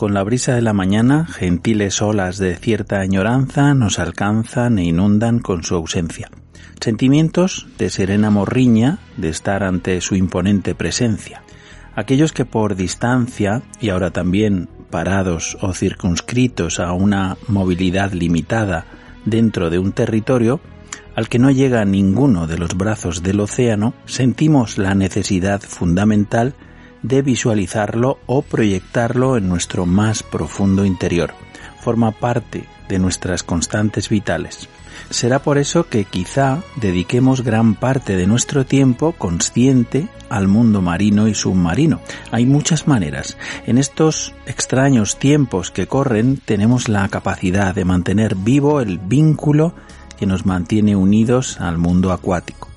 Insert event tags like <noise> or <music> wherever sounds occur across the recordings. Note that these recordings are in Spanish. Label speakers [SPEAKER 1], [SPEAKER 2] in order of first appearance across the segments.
[SPEAKER 1] Con la brisa de la mañana, gentiles olas de cierta añoranza nos alcanzan e inundan con su ausencia. Sentimientos de serena morriña de estar ante su imponente presencia. Aquellos que por distancia y ahora también parados o circunscritos a una movilidad limitada dentro de un territorio, al que no llega ninguno de los brazos del océano, sentimos la necesidad fundamental de visualizarlo o proyectarlo en nuestro más profundo interior. Forma parte de nuestras constantes vitales. Será por eso que quizá dediquemos gran parte de nuestro tiempo consciente al mundo marino y submarino. Hay muchas maneras. En estos extraños tiempos que corren tenemos la capacidad de mantener vivo el vínculo que nos mantiene unidos al mundo acuático.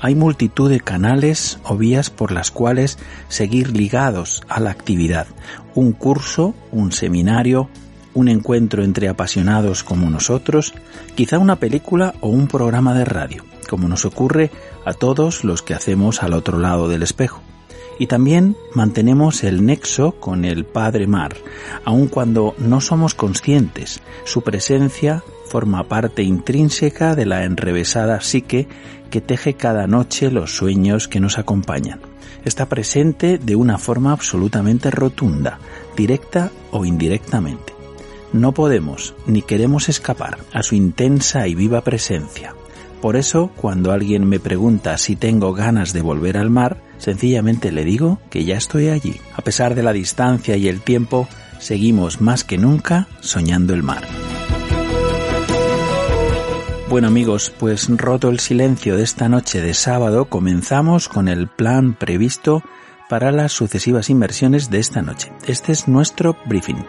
[SPEAKER 1] Hay multitud de canales o vías por las cuales seguir ligados a la actividad. Un curso, un seminario, un encuentro entre apasionados como nosotros, quizá una película o un programa de radio, como nos ocurre a todos los que hacemos al otro lado del espejo. Y también mantenemos el nexo con el Padre Mar, aun cuando no somos conscientes. Su presencia forma parte intrínseca de la enrevesada psique que teje cada noche los sueños que nos acompañan. Está presente de una forma absolutamente rotunda, directa o indirectamente. No podemos ni queremos escapar a su intensa y viva presencia. Por eso, cuando alguien me pregunta si tengo ganas de volver al mar, sencillamente le digo que ya estoy allí. A pesar de la distancia y el tiempo, seguimos más que nunca soñando el mar. Bueno amigos, pues roto el silencio de esta noche de sábado, comenzamos con el plan previsto para las sucesivas inversiones de esta noche. Este es nuestro briefing.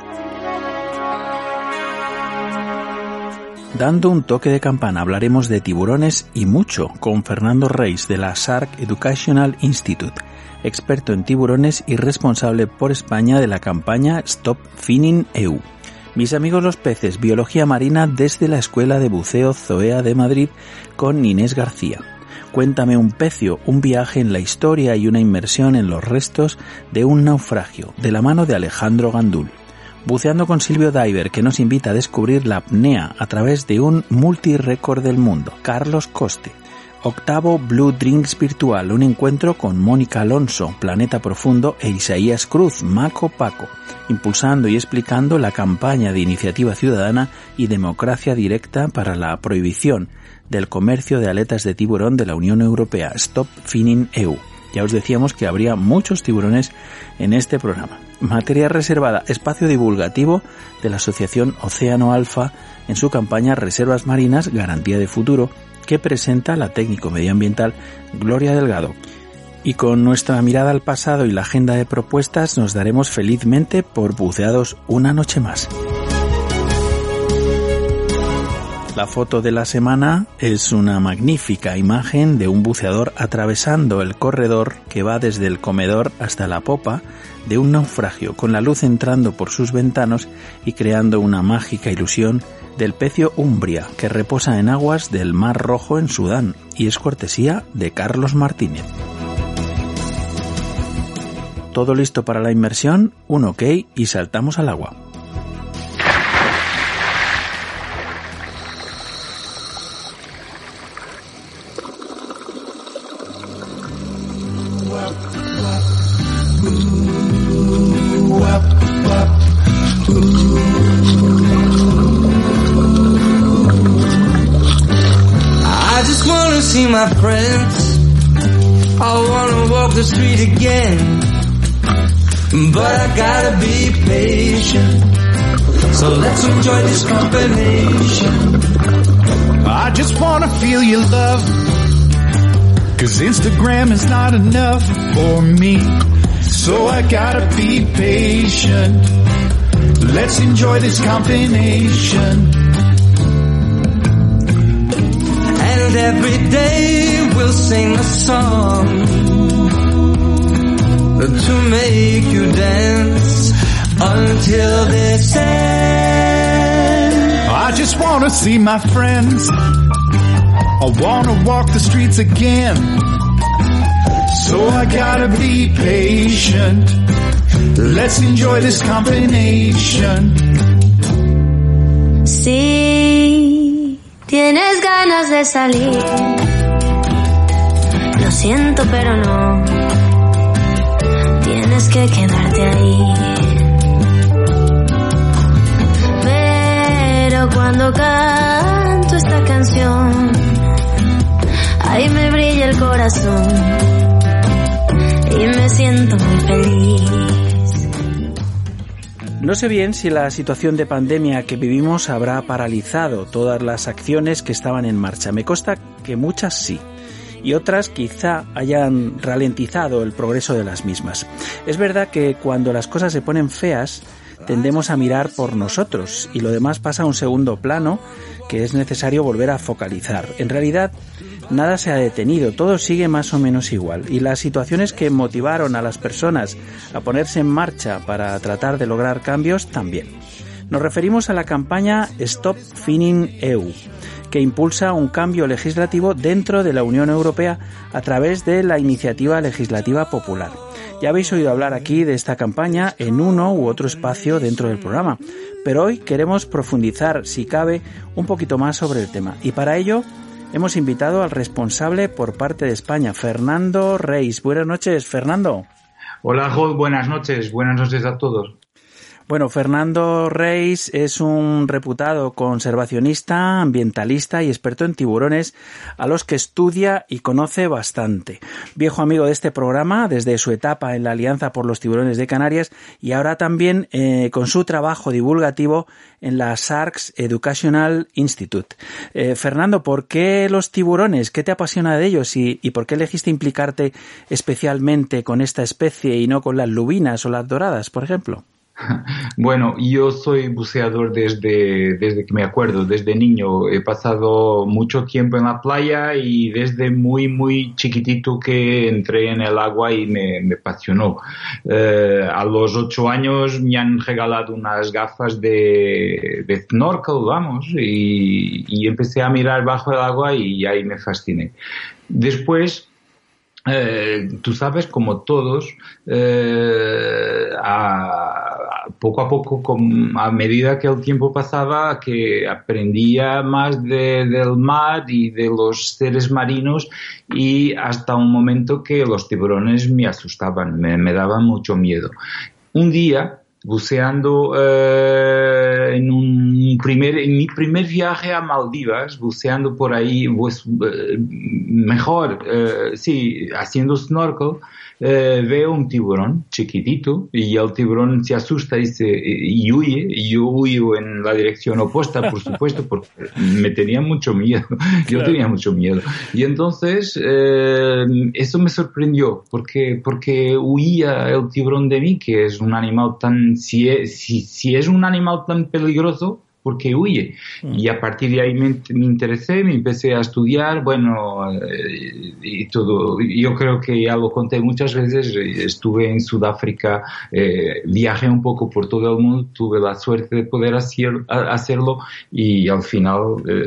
[SPEAKER 1] Dando un toque de campana hablaremos de tiburones y mucho con Fernando Reis de la SARC Educational Institute, experto en tiburones y responsable por España de la campaña Stop Finning EU. Mis amigos los peces, biología marina desde la Escuela de Buceo Zoea de Madrid con Inés García. Cuéntame un pecio, un viaje en la historia y una inmersión en los restos de un naufragio, de la mano de Alejandro Gandul. Buceando con Silvio Diver, que nos invita a descubrir la apnea a través de un multirécord del mundo. Carlos Coste, Octavo Blue Drinks Virtual, un encuentro con Mónica Alonso, Planeta Profundo e Isaías Cruz, Maco Paco, impulsando y explicando la campaña de iniciativa ciudadana y democracia directa para la prohibición del comercio de aletas de tiburón de la Unión Europea, Stop Finning EU. Ya os decíamos que habría muchos tiburones en este programa. Materia reservada, espacio divulgativo de la Asociación Océano Alfa en su campaña Reservas Marinas, Garantía de Futuro, que presenta la técnico medioambiental Gloria Delgado. Y con nuestra mirada al pasado y la agenda de propuestas nos daremos felizmente por buceados una noche más. La foto de la semana es una magnífica imagen de un buceador atravesando el corredor que va desde el comedor hasta la popa de un naufragio, con la luz entrando por sus ventanos y creando una mágica ilusión del pecio Umbria, que reposa en aguas del Mar Rojo en Sudán, y es cortesía de Carlos Martínez. Todo listo para la inmersión, un ok y saltamos al agua.
[SPEAKER 2] Gotta be patient. So let's enjoy this combination.
[SPEAKER 3] I just wanna feel your love. Cause Instagram is not enough for me. So I gotta be patient. Let's enjoy this combination.
[SPEAKER 2] And every day we'll sing a song to make you dance until this ends.
[SPEAKER 3] I just wanna see my friends. I wanna walk the streets again. So I gotta be patient. Let's enjoy this combination.
[SPEAKER 4] Si tienes ganas de salir, lo siento pero no. Que quedarte ahí. Pero cuando canto esta canción, ahí me brilla el corazón y me siento muy feliz.
[SPEAKER 1] No sé bien si la situación de pandemia que vivimos habrá paralizado todas las acciones que estaban en marcha. Me consta que muchas sí y otras quizá hayan ralentizado el progreso de las mismas. Es verdad que cuando las cosas se ponen feas, tendemos a mirar por nosotros y lo demás pasa a un segundo plano que es necesario volver a focalizar. En realidad, nada se ha detenido, todo sigue más o menos igual y las situaciones que motivaron a las personas a ponerse en marcha para tratar de lograr cambios también. Nos referimos a la campaña Stop Finning EU, que impulsa un cambio legislativo dentro de la Unión Europea a través de la Iniciativa Legislativa Popular. Ya habéis oído hablar aquí de esta campaña en uno u otro espacio dentro del programa, pero hoy queremos profundizar, si cabe, un poquito más sobre el tema. Y para ello hemos invitado al responsable por parte de España, Fernando Reis. Buenas noches, Fernando.
[SPEAKER 5] Hola, Jod, buenas noches. Buenas noches a todos.
[SPEAKER 1] Bueno, Fernando Reis es un reputado conservacionista, ambientalista y experto en tiburones a los que estudia y conoce bastante. Viejo amigo de este programa desde su etapa en la Alianza por los Tiburones de Canarias y ahora también eh, con su trabajo divulgativo en la SARCS Educational Institute. Eh, Fernando, ¿por qué los tiburones? ¿Qué te apasiona de ellos y, y por qué elegiste implicarte especialmente con esta especie y no con las lubinas o las doradas, por ejemplo? <laughs>
[SPEAKER 5] Bueno, yo soy buceador desde, desde que me acuerdo, desde niño. He pasado mucho tiempo en la playa y desde muy, muy chiquitito que entré en el agua y me, me apasionó. Eh, a los ocho años me han regalado unas gafas de, snorkel, vamos, y, y empecé a mirar bajo el agua y ahí me fasciné. Después, eh, tú sabes, como todos, eh, a, poco a poco, a medida que el tiempo pasaba, que aprendía más de, del mar y de los seres marinos y hasta un momento que los tiburones me asustaban, me, me daban mucho miedo. Un día, buceando eh, en un primer en mi primer viaje a Maldivas buceando por ahí pues eh, mejor eh, sí haciendo snorkel eh, veo un tiburón chiquitito y el tiburón se asusta y, se, y huye. Y yo huyo en la dirección opuesta por <laughs> supuesto porque me tenía mucho miedo. <laughs> Yo
[SPEAKER 1] Claro.
[SPEAKER 5] tenía mucho miedo. Y entonces eh, eso me sorprendió porque porque huía el tiburón de mí que es un animal tan si es, si, si es un animal tan peligroso porque huye. Y a partir de ahí me, me interesé, me empecé a estudiar, bueno, eh, y todo. Yo creo que ya lo conté muchas veces, estuve en Sudáfrica, eh, viajé un poco por todo el mundo, tuve la suerte de poder hacer, hacerlo y al final eh,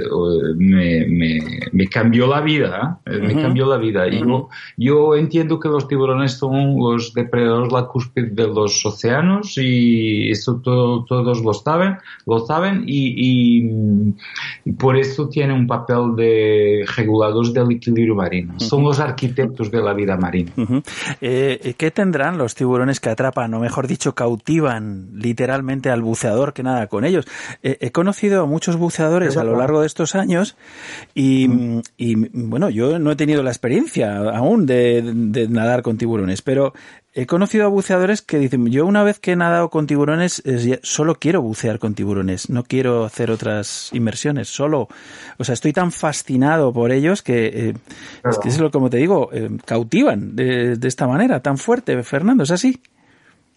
[SPEAKER 5] me, me, me, cambió la vida, ¿eh? me cambió la vida. y yo, yo entiendo que los tiburones son los depredadores la cúspide de los océanos y eso todo, todos lo saben, lo saben y, y, por eso tiene un papel de reguladores del equilibrio marino. Son los arquitectos de la vida marina.
[SPEAKER 1] eh, ¿Qué tendrán los tiburones que atrapan, o mejor dicho, cautivan literalmente al buceador que nada con ellos? Eh, he conocido a muchos buceadores a lo largo de estos años y, y, bueno, yo no he tenido la experiencia aún de, de nadar con tiburones, pero he conocido a buceadores que dicen, yo una vez que he nadado con tiburones, solo quiero bucear con tiburones, no quiero hacer otras inmersiones, solo, o sea, estoy tan fascinado por ellos que, eh, es que es lo como te digo, eh, cautivan de, de esta manera tan fuerte, Fernando, ¿es así?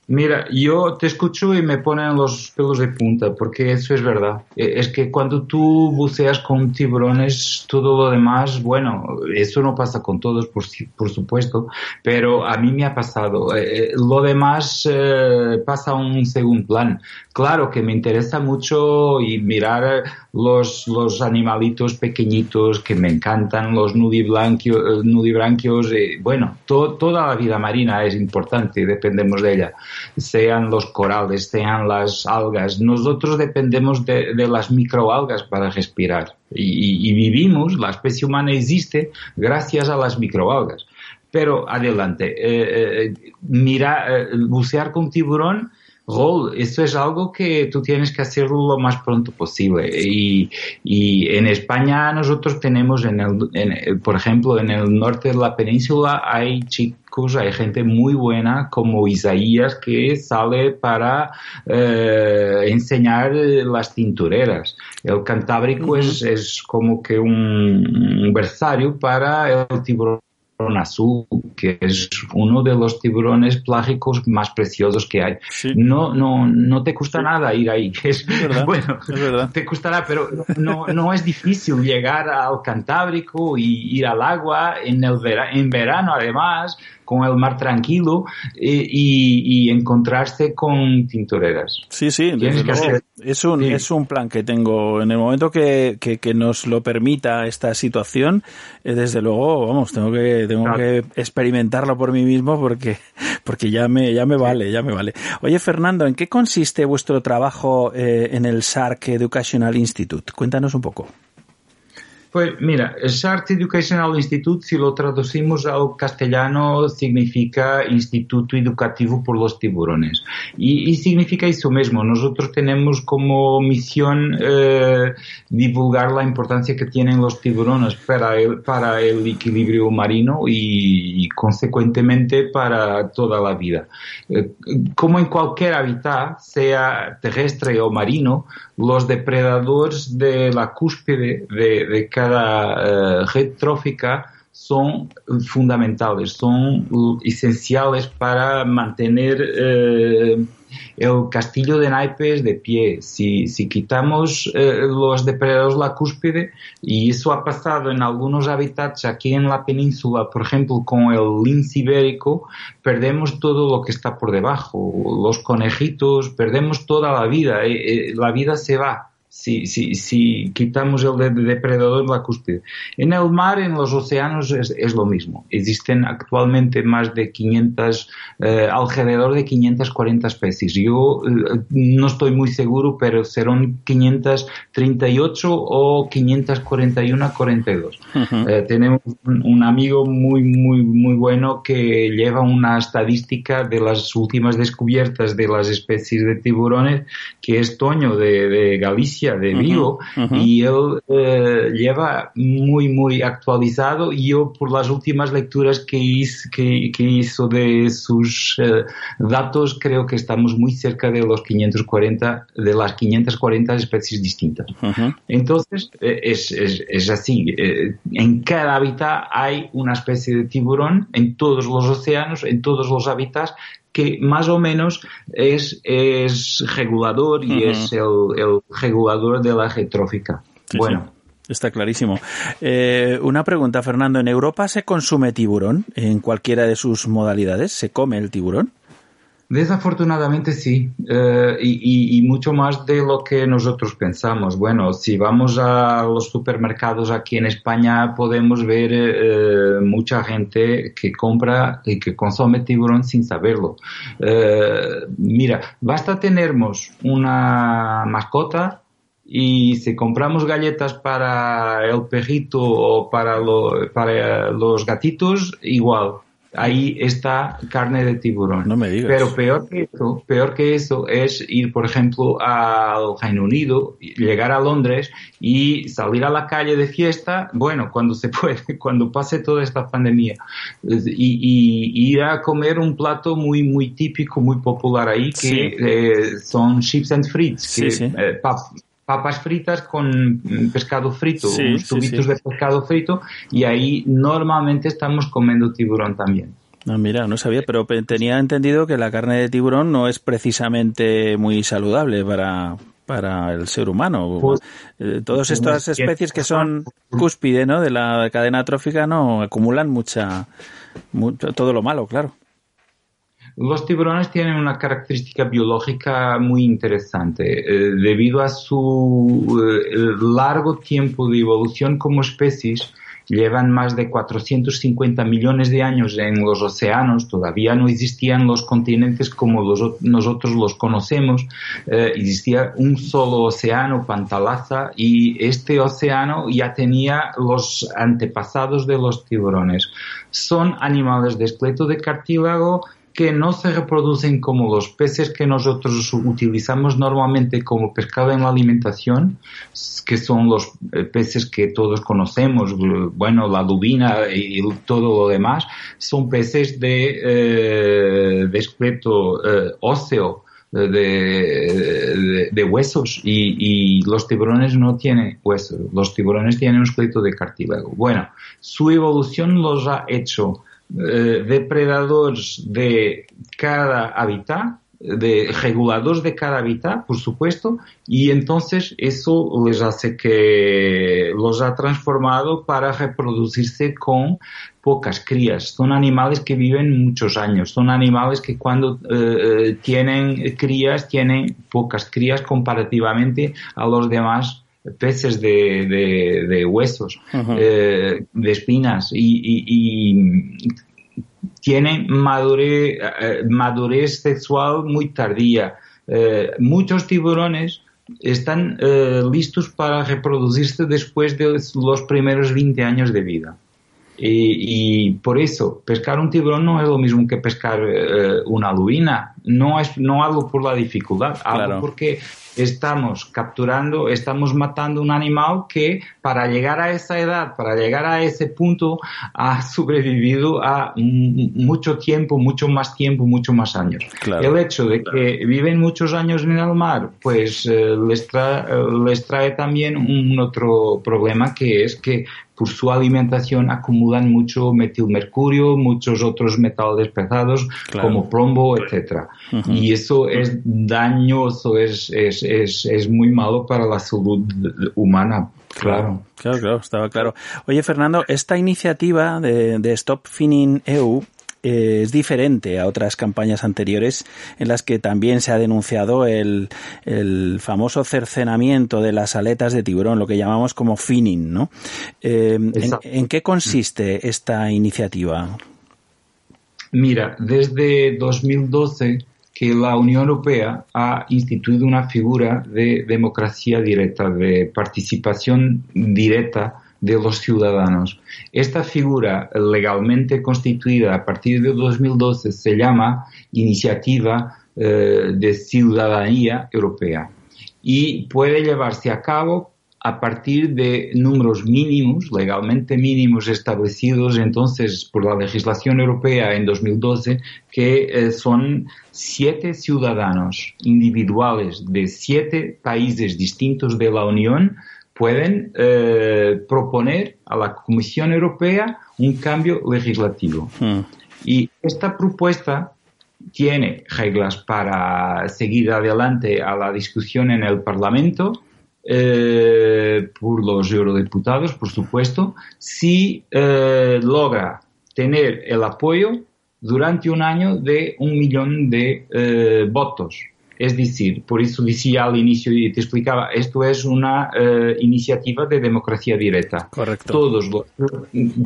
[SPEAKER 5] Mira, yo te escucho y me ponen los pelos de punta, porque eso es verdad. Es que cuando tú buceas con tiburones, todo lo demás, bueno, eso no pasa con todos, por, por supuesto, pero a mí me ha pasado. lo demás eh, pasa a un segundo plan. Claro que me interesa mucho y mirar los, los animalitos pequeñitos que me encantan, los nudibranquios, nudibranquios eh, bueno, to, toda la vida marina es importante, dependemos de ella sean los corales, sean las algas. Nosotros dependemos de, las microalgas para respirar y, y, vivimos, la especie humana existe gracias a las microalgas. Pero adelante, eh, eh, mira, eh, bucear con tiburón Gol, esto es algo que tú tienes que hacerlo lo más pronto posible. Y, y en España nosotros tenemos, en el, en, por ejemplo, en el norte de la península hay chicos, hay gente muy buena como Isaías que sale para eh, enseñar las tintureras. El Cantábrico uh -huh. es, es, como que un, un versario para el tiburón azul, que es uno de los tiburones plágicos más preciosos que hay. Sí. No, no, no te cuesta sí. nada ir ahí. Es,
[SPEAKER 1] es verdad,
[SPEAKER 5] bueno,
[SPEAKER 1] es verdad.
[SPEAKER 5] te costará, pero no, no es difícil llegar al Cantábrico y ir al agua en, el vera, en verano, además, con el mar tranquilo eh, y, y, encontrarse con tintoreras.
[SPEAKER 1] Sí, sí, desde luego, hacer... es, un, sí. es un plan que tengo. En el momento que, que, que nos lo permita esta situación, eh, desde luego, vamos, tengo que tengo claro. que experimentarlo por mí mismo porque <laughs> porque ya me ya me vale, ya me vale. Oye, Fernando, ¿en qué consiste vuestro trabajo eh, en el SARC Educational Institute? Cuéntanos un poco.
[SPEAKER 5] Pues mira, SART Educational Institute, si lo traducimos al castellano, significa Instituto Educativo por los Tiburones. Y, y significa eso mismo. Nosotros tenemos como misión eh, divulgar la importancia que tienen los tiburones para el, para el equilibrio marino y, y consecuentemente para toda la vida. Eh, como en cualquier hábitat, sea terrestre o marino, los depredadores de la cúspide de, de cada uh, red trófica son fundamentales, son esenciales para mantener eh, el castillo de naipes de pie. Si, quitamos eh, los depredadores la cúspide, y eso ha pasado en algunos hábitats aquí en la península, por ejemplo, con el lince ibérico, perdemos todo lo que está por debajo. Los conejitos, perdemos toda la vida. Eh, la vida se va si, si, si quitamos el depredador la cúspide. En el mar, en los océanos, es, es lo mismo. Existen actualmente más de 500, eh, alrededor de 540 especies. Yo eh, no estoy muy seguro, pero serán 538 o 541-42. Uh -huh. eh, tenemos un, un, amigo muy, muy, muy bueno que lleva una estadística de las últimas descubiertas de las especies de tiburones, que es Toño de, de Galicia de Vigo uh -huh, uh -huh. y él eh, lleva muy muy actualizado y yo por las últimas lecturas que hizo, que, que hizo de sus eh, datos creo que estamos muy cerca de los 540 de las 540 especies distintas -huh. entonces eh, es, es, es, así eh, en cada hábitat hay una especie de tiburón en todos los océanos en todos los hábitats que más o menos es, es regulador y es el, el, regulador de la retrófica.
[SPEAKER 1] Sí,
[SPEAKER 5] bueno.
[SPEAKER 1] sí. Está clarísimo. Eh, una pregunta, Fernando. ¿En Europa se consume tiburón en cualquiera de sus modalidades? ¿Se come el tiburón?
[SPEAKER 5] Desafortunadamente sí, eh, y, mucho más de lo que nosotros pensamos. Bueno, si vamos a los supermercados aquí en España podemos ver eh, mucha gente que compra y que consume tiburón sin saberlo. Eh, mira, basta tenernos una mascota y si compramos galletas para el perrito o para, lo, para los gatitos, igual ahí está carne de tiburón.
[SPEAKER 1] No me digas.
[SPEAKER 5] Pero peor que eso, peor que eso es ir, por ejemplo, al Reino Unido, llegar a Londres y salir a la calle de fiesta, bueno, cuando se puede, <laughs> cuando pase toda esta pandemia, y, y ir a comer un plato muy, muy típico, muy popular ahí, que
[SPEAKER 1] Sí.
[SPEAKER 5] eh, son chips and frites,
[SPEAKER 1] Sí,
[SPEAKER 5] que,
[SPEAKER 1] sí.
[SPEAKER 5] eh, pap- papas fritas con mm, pescado frito,
[SPEAKER 1] Sí,
[SPEAKER 5] unos tubitos
[SPEAKER 1] sí.
[SPEAKER 5] de pescado frito, y ahí normalmente estamos comiendo tiburón también.
[SPEAKER 1] Ah, mira, no sabía, pero pe- tenía entendido que la carne de tiburón no es precisamente muy saludable para, para el ser humano.
[SPEAKER 5] Pues,
[SPEAKER 1] Eh, todas estas
[SPEAKER 5] pues,
[SPEAKER 1] especies que son cúspide ¿no? de la cadena trófica no acumulan mucha, mu- todo lo malo, claro.
[SPEAKER 5] Los tiburones tienen una característica biológica muy interesante. Eh, debido a su eh, largo tiempo de evolución como especies, llevan más de 450 millones de años en los océanos, todavía no existían los continentes como los, nosotros los conocemos, eh, existía un solo océano, Pantalaza, y este océano ya tenía los antepasados de los tiburones. Son animales de esqueleto de cartílago que no se reproducen como los peces que nosotros utilizamos normalmente como pescado en la alimentación, que son los eh, peces que todos conocemos, bueno, la lubina y todo lo demás, son peces de, eh, de esqueleto eh, óseo, de, de, de, huesos y, y, los tiburones no tienen huesos, los tiburones tienen un esqueleto de cartílago. Bueno, su evolución los ha hecho eh, depredadores de cada hábitat, de reguladores de cada hábitat, por supuesto, y entonces eso les hace que los ha transformado para reproducirse con pocas crías. Son animales que viven muchos años, son animales que cuando eh, tienen crías tienen pocas crías comparativamente a los demás peces de, de, de huesos, uh -huh. eh, de espinas y, y, madurez, eh, madurez, sexual muy tardía. Eh, muchos tiburones están eh, listos para reproducirse después de los primeros 20 años de vida. Y, y, por eso, pescar un tiburón no es lo mismo que pescar eh, una lubina. No es no hablo por la dificultad, hablo
[SPEAKER 1] Claro.
[SPEAKER 5] porque estamos capturando, estamos matando un animal que para llegar a esa edad, para llegar a ese punto, ha <laughs> sobrevivido a mucho tiempo, mucho más tiempo, mucho más años.
[SPEAKER 1] Claro.
[SPEAKER 5] El hecho de que viven muchos años en el mar, pues eh, les, tra- eh, les trae también un otro problema que es que por su alimentación acumulan mucho metilmercurio, muchos otros metales pesados
[SPEAKER 1] Claro.
[SPEAKER 5] como plomo, etcétera.
[SPEAKER 1] Ujú.
[SPEAKER 5] Y eso es dañoso, es, es, es, es muy malo para la salud humana, claro.
[SPEAKER 1] Claro, claro, estaba claro. Oye, Fernando, esta iniciativa de, de Stop Finning EU eh, es diferente a otras campañas anteriores en las que también se ha denunciado el, el famoso cercenamiento de las aletas de tiburón, lo que llamamos como finning, ¿no? Eh, ¿en,
[SPEAKER 5] Exacto.
[SPEAKER 1] ¿En qué consiste esta iniciativa?
[SPEAKER 5] Mira, desde 2012 que la Unión Europea ha instituido una figura de democracia directa, de participación directa de los ciudadanos. Esta figura legalmente constituida a partir de 2012 se llama Iniciativa eh, de Ciudadanía Europea y puede llevarse a cabo a partir de números mínimos, legalmente mínimos establecidos entonces por la legislación europea en 2012, que eh, son siete ciudadanos individuales de siete países distintos de la Unión pueden eh, proponer a la Comisión Europea un cambio legislativo.
[SPEAKER 1] Hmm.
[SPEAKER 5] Y esta propuesta tiene reglas para seguir adelante a la discusión en el Parlamento eh, por los eurodiputados, por supuesto, si eh, logra tener el apoyo durante un año de un millón de eh, votos. Es decir, por eso decía al inicio y te explicaba, esto es una eh, iniciativa de democracia directa.
[SPEAKER 1] Correcto.
[SPEAKER 5] Todos los,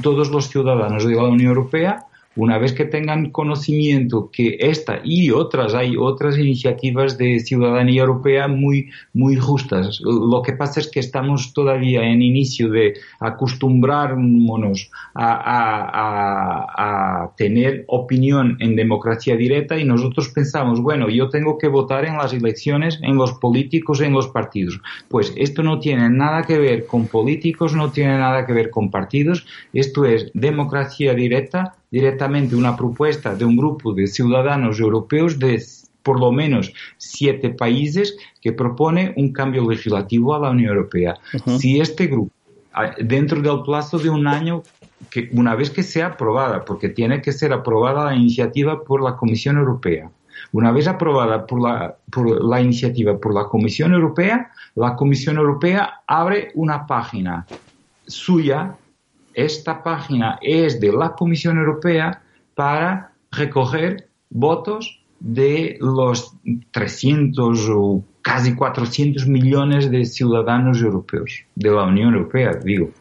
[SPEAKER 5] todos los ciudadanos de la Unión Europea una vez que tengan conocimiento que esta y otras, hay otras iniciativas de ciudadanía europea muy, muy justas. Lo que pasa es que estamos todavía en inicio de acostumbrarnos a, a, a, tener opinión en democracia directa y nosotros pensamos, bueno, yo tengo que votar en las elecciones, en los políticos, en los partidos. Pues esto no tiene nada que ver con políticos, no tiene nada que ver con partidos, esto es democracia directa directamente una propuesta de un grupo de ciudadanos europeos de por lo menos siete países que propone un cambio legislativo a la Unión Europea. Si este grupo, dentro del plazo de un año, que una vez que sea aprobada, porque tiene que ser aprobada la iniciativa por la Comisión Europea, una vez aprobada por la, por la iniciativa por la Comisión Europea, la Comisión Europea abre una página suya esta página es de la Comisión Europea para recoger votos de los 300 o casi 400 millones de ciudadanos europeos, de la Unión Europea, digo.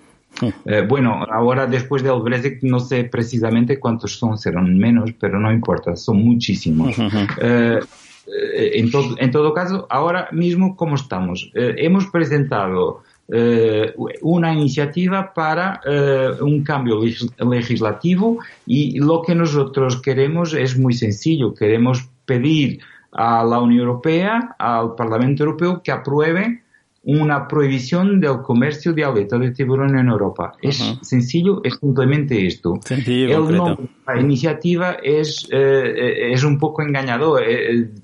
[SPEAKER 5] Eh, bueno, ahora después del Brexit no sé precisamente cuántos son, serán menos, pero no importa, son muchísimos. Eh, eh, en, en, todo caso, ahora mismo, ¿cómo estamos? hemos presentado eh, una iniciativa para eh, un cambio legislativo y lo que nosotros queremos es muy sencillo. Queremos pedir a la Unión Europea, al Parlamento Europeo, que apruebe una prohibición del comercio de aletas de tiburón en Europa. Es sencillo, es simplemente esto. El nombre la iniciativa es, eh, es un poco engañador,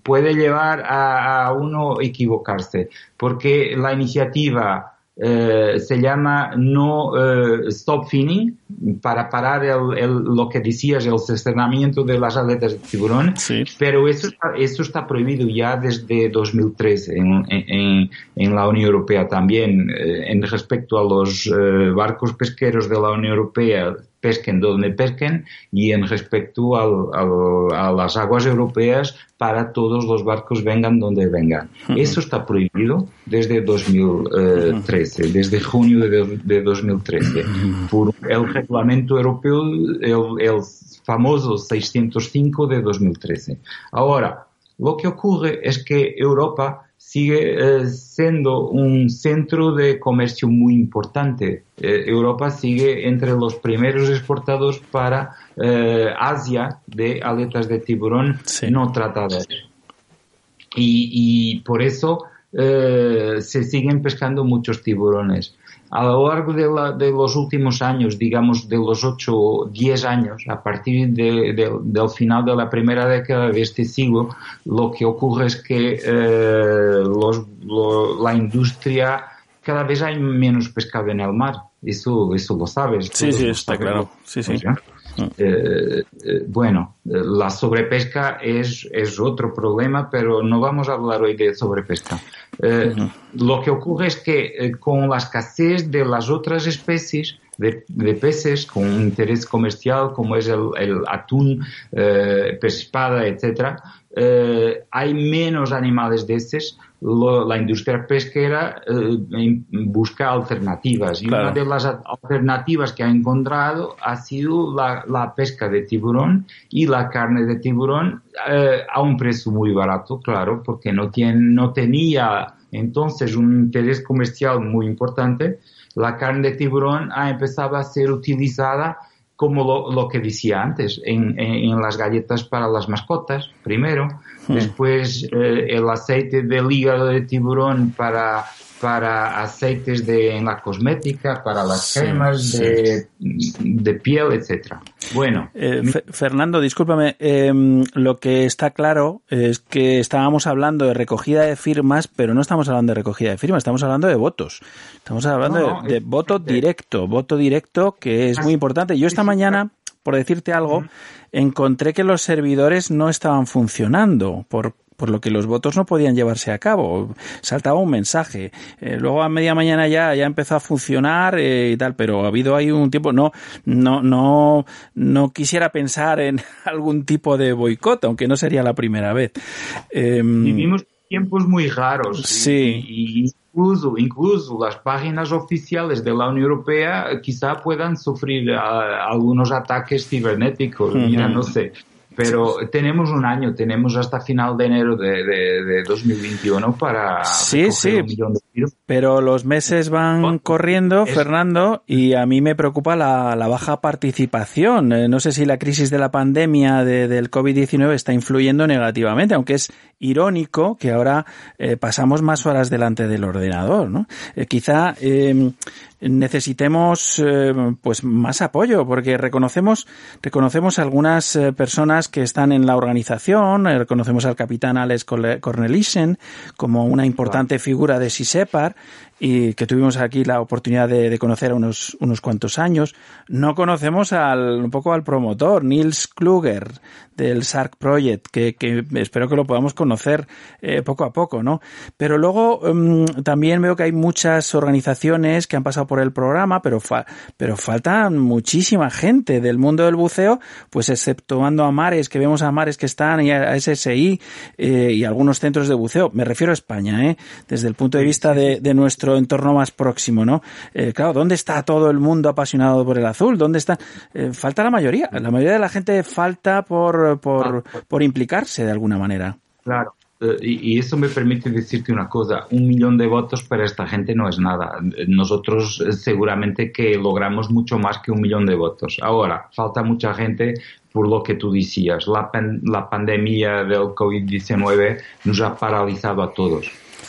[SPEAKER 5] puede llevar a, a, uno equivocarse, porque la iniciativa eh, se llama no eh, stop finning para parar el, el, lo que decías el cesternamiento de las aletas de tiburón
[SPEAKER 1] sí.
[SPEAKER 5] pero eso está, eso está prohibido ya desde 2013 en, en, en la Unión Europea también eh, en respecto a los eh, barcos pesqueros de la Unión Europea pesquen donde pesquen y en respecto al, al, a las aguas europeas para todos los barcos vengan donde vengan. Uh -huh. Eso está prohibido desde 2013, uh -huh. desde junio de, de 2013, uh -huh. por el reglamento europeo, el, el famoso 605 de 2013. Ahora, lo que ocurre es que Europa sigue eh, siendo un centro de comercio muy importante. Eh, Europa sigue entre los primeros exportados para eh, Asia de aletas de tiburón
[SPEAKER 1] Sí.
[SPEAKER 5] no tratadas. Y, y por eso se siguen pescando muchos tiburones. A lo largo de, la- de los últimos años, digamos de los 8 o 10 años, a partir de- de- del final de la primera década de este siglo, lo que ocurre es que eh, los- lo- la industria, cada vez hay menos pescado en el mar. Eso, eso lo sabes.
[SPEAKER 1] Sí, sí, está claro. Sí, sí.
[SPEAKER 5] ¿Ya? Eh, eh, bueno, la sobrepesca es, es otro problema, pero no vamos a hablar hoy de sobrepesca. Eh, Lo que ocurre es que con la escasez de las otras especies de, de peces con un interés comercial, como es el, el atún, pez espada, eh, hay menos animales de estos. Lo- la industria pesquera eh, busca alternativas y
[SPEAKER 1] Claro.
[SPEAKER 5] una de las alternativas que ha encontrado ha sido la, la pesca de tiburón y la carne de tiburón eh, a un precio muy barato, claro, porque no, tiene, no tenía entonces un interés comercial muy importante. La carne de tiburón ha empezado a ser utilizada como lo, lo que decía antes, en, en- en las galletas para las mascotas, primero, después eh, el aceite del hígado de tiburón para, para aceites de, en la cosmética, para las
[SPEAKER 1] Sí,
[SPEAKER 5] de, de piel, etcétera. Bueno,
[SPEAKER 1] Eh, Fe- Fernando, discúlpame, em, lo que está claro es que estábamos hablando de recogida de firmas, pero no estamos hablando de recogida de firmas, estamos hablando de votos. Estamos hablando
[SPEAKER 5] No,
[SPEAKER 1] de, de
[SPEAKER 5] es-
[SPEAKER 1] voto directo, voto directo que es muy importante. Yo esta mañana, por decirte algo, encontré que los servidores no estaban funcionando por por lo que los votos no podían llevarse a cabo. Saltaba un mensaje. Eh, luego a media mañana ya, ya empezó a funcionar eh, y tal, pero ha habido ahí un tiempo, no, no, no, no quisiera pensar en <laughs> algún tipo de boicot, aunque no sería la primera vez.
[SPEAKER 5] Em, Vivimos tiempos muy raros.
[SPEAKER 1] Sí.
[SPEAKER 5] Y, incluso, incluso las páginas oficiales de la Unión Europea quizá puedan sufrir ah, algunos ataques cibernéticos. Mira, no sé pero tenemos un año, tenemos hasta final de enero de, de, de 2021 para
[SPEAKER 1] sí, sí,
[SPEAKER 5] un millón de firmas.
[SPEAKER 1] Pero los meses van corriendo,
[SPEAKER 5] es-
[SPEAKER 1] Fernando, y a mí me preocupa la, la baja participación. Eh, No sé si la crisis de la pandemia de- del COVID-19 está influyendo negativamente, aunque es irónico que ahora eh, pasamos más horas delante del ordenador, ¿no? Eh, quizá eh, necesitemos eh, pues más apoyo porque reconocemos reconocemos algunas eh, personas que están en la organización eh, reconocemos al capitán Alex Cornelissen como una importante figura de SISEPAR y que tuvimos aquí la oportunidad de, de conocer a unos unos cuantos años no conocemos al un poco al promotor Nils Kluger del SARC Project que, que espero que lo podamos conocer eh, poco a poco no pero luego mm, también veo que hay muchas organizaciones que han pasado por el programa, pero, fa- pero falta muchísima gente del mundo del buceo, pues exceptuando a Mares, que vemos a Mares que están, y a SSI eh, y algunos centros de buceo. Me refiero a España, ¿eh? desde el punto de vista de, de nuestro entorno más próximo, ¿no? Eh, claro, ¿dónde está todo el mundo apasionado por el azul? ¿Dónde está? Eh, falta la mayoría. La mayoría de la gente falta por, por, por implicarse de alguna manera.
[SPEAKER 5] Claro. Eh, y, y eso me permite decirte una cosa, un millón de votos para esta gente no es nada. Nosotros seguramente que logramos mucho más que un millón de votos. Ahora, falta mucha gente por lo que tú decías. La, pan- la pandemia del COVID-19 nos ha paralizado a todos.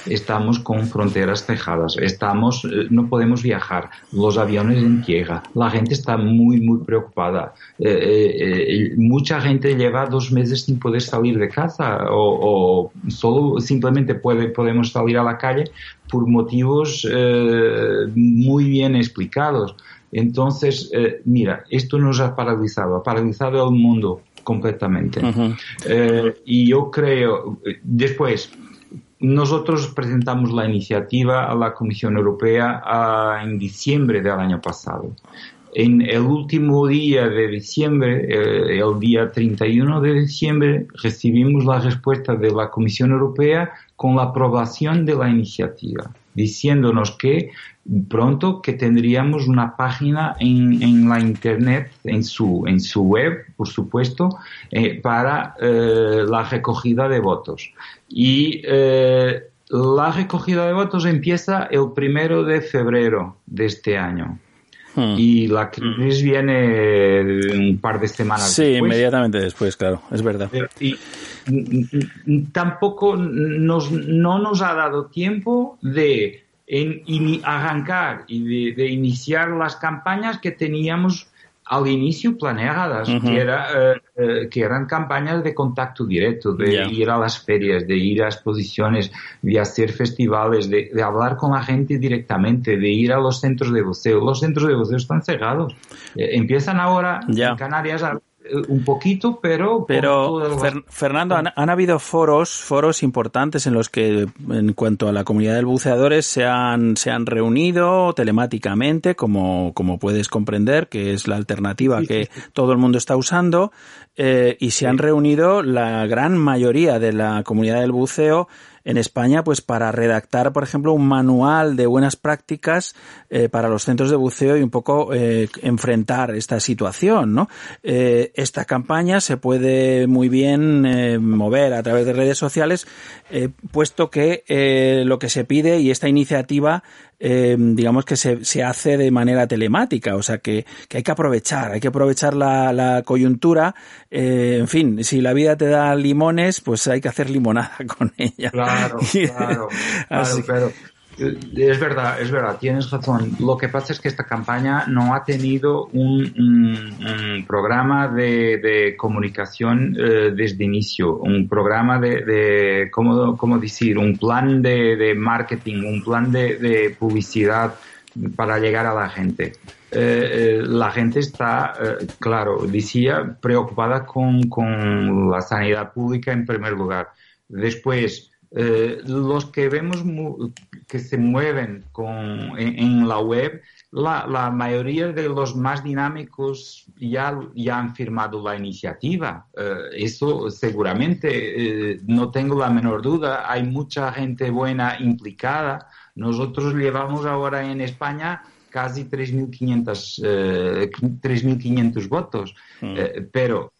[SPEAKER 5] Estamos con fronteras cejadas, estamos, eh, no podemos viajar, los aviones en tierra, la gente está muy, muy preocupada. Eh, eh, mucha gente lleva dos meses sin poder salir de casa o, o solo simplemente puede, podemos salir a la calle por motivos eh, muy bien explicados. Entonces, mira, esto nos ha paralizado, ha paralizado el mundo completamente. Eh, y yo creo, después, nosotros presentamos la iniciativa a la Comisión Europea ah, en diciembre del año pasado. En el último día de diciembre, eh, el día 31 de diciembre, recibimos la respuesta de la Comisión Europea con la aprobación de la iniciativa, diciéndonos que pronto que tendríamos una página en, en la internet, en su, en su web, por supuesto, eh, para eh, la recogida de votos. Y eh, la recogida de votos empieza el primero de febrero de este año.
[SPEAKER 1] Hmm.
[SPEAKER 5] Y la crisis viene un par de semanas
[SPEAKER 1] Sí,
[SPEAKER 5] después.
[SPEAKER 1] inmediatamente después, claro, es verdad.
[SPEAKER 5] Y mm, tampoco nos, no nos ha dado tiempo de en- arrancar y de, de iniciar las campañas que teníamos al inicio planeadas, que, era, eh, eh, que eran campañas de contacto directo, de ir a las ferias, de ir a exposiciones, de hacer festivales, de, de hablar con la gente directamente, de ir a los centros de buceo. Los centros de buceo están cerrados. Eh, empiezan ahora en Canarias a- un poquito, pero...
[SPEAKER 1] Pero,
[SPEAKER 5] todas las-
[SPEAKER 1] Fer- Fernando, han, han habido foros, foros importantes en los que, en cuanto a la comunidad de buceadores, se han, se han reunido telemáticamente, como, como puedes comprender, que es la alternativa que todo el mundo está usando, eh, y se han reunido la gran mayoría de la comunidad del buceo en España, pues para redactar, por ejemplo, un manual de buenas prácticas eh, para los centros de buceo y un poco eh, enfrentar esta situación, ¿no? Eh, esta campaña se puede muy bien eh, mover a través de redes sociales, eh, puesto que eh, lo que se pide y esta iniciativa eh, digamos que se, se hace de manera telemática, o sea que, que hay que aprovechar, hay que aprovechar la, la coyuntura. eh, en fin, si la vida te da limones, pues hay que hacer limonada <laughs> con ella.
[SPEAKER 5] Claro, <laughs> claro, claro,
[SPEAKER 1] Así-
[SPEAKER 5] pero es verdad, es verdad, tienes razón. Lo que pasa es que esta campaña no ha tenido un, programa de, comunicación eh, desde inicio, un programa de, de ¿cómo, cómo decir? Un plan de, marketing, un plan de, publicidad para llegar a la gente. Eh, eh, la gente está, eh, claro, decía, preocupada con, con, la sanidad pública en primer lugar. Después, los que vemos que se mueven con, en, la web, la, la, mayoría de los más dinámicos ya, ya han firmado la iniciativa. Eh, eso seguramente, eh, no tengo la menor duda, hay mucha gente buena implicada. Nosotros llevamos ahora en España casi 3.500 eh, 3.500 votos. Mm. Eh, pero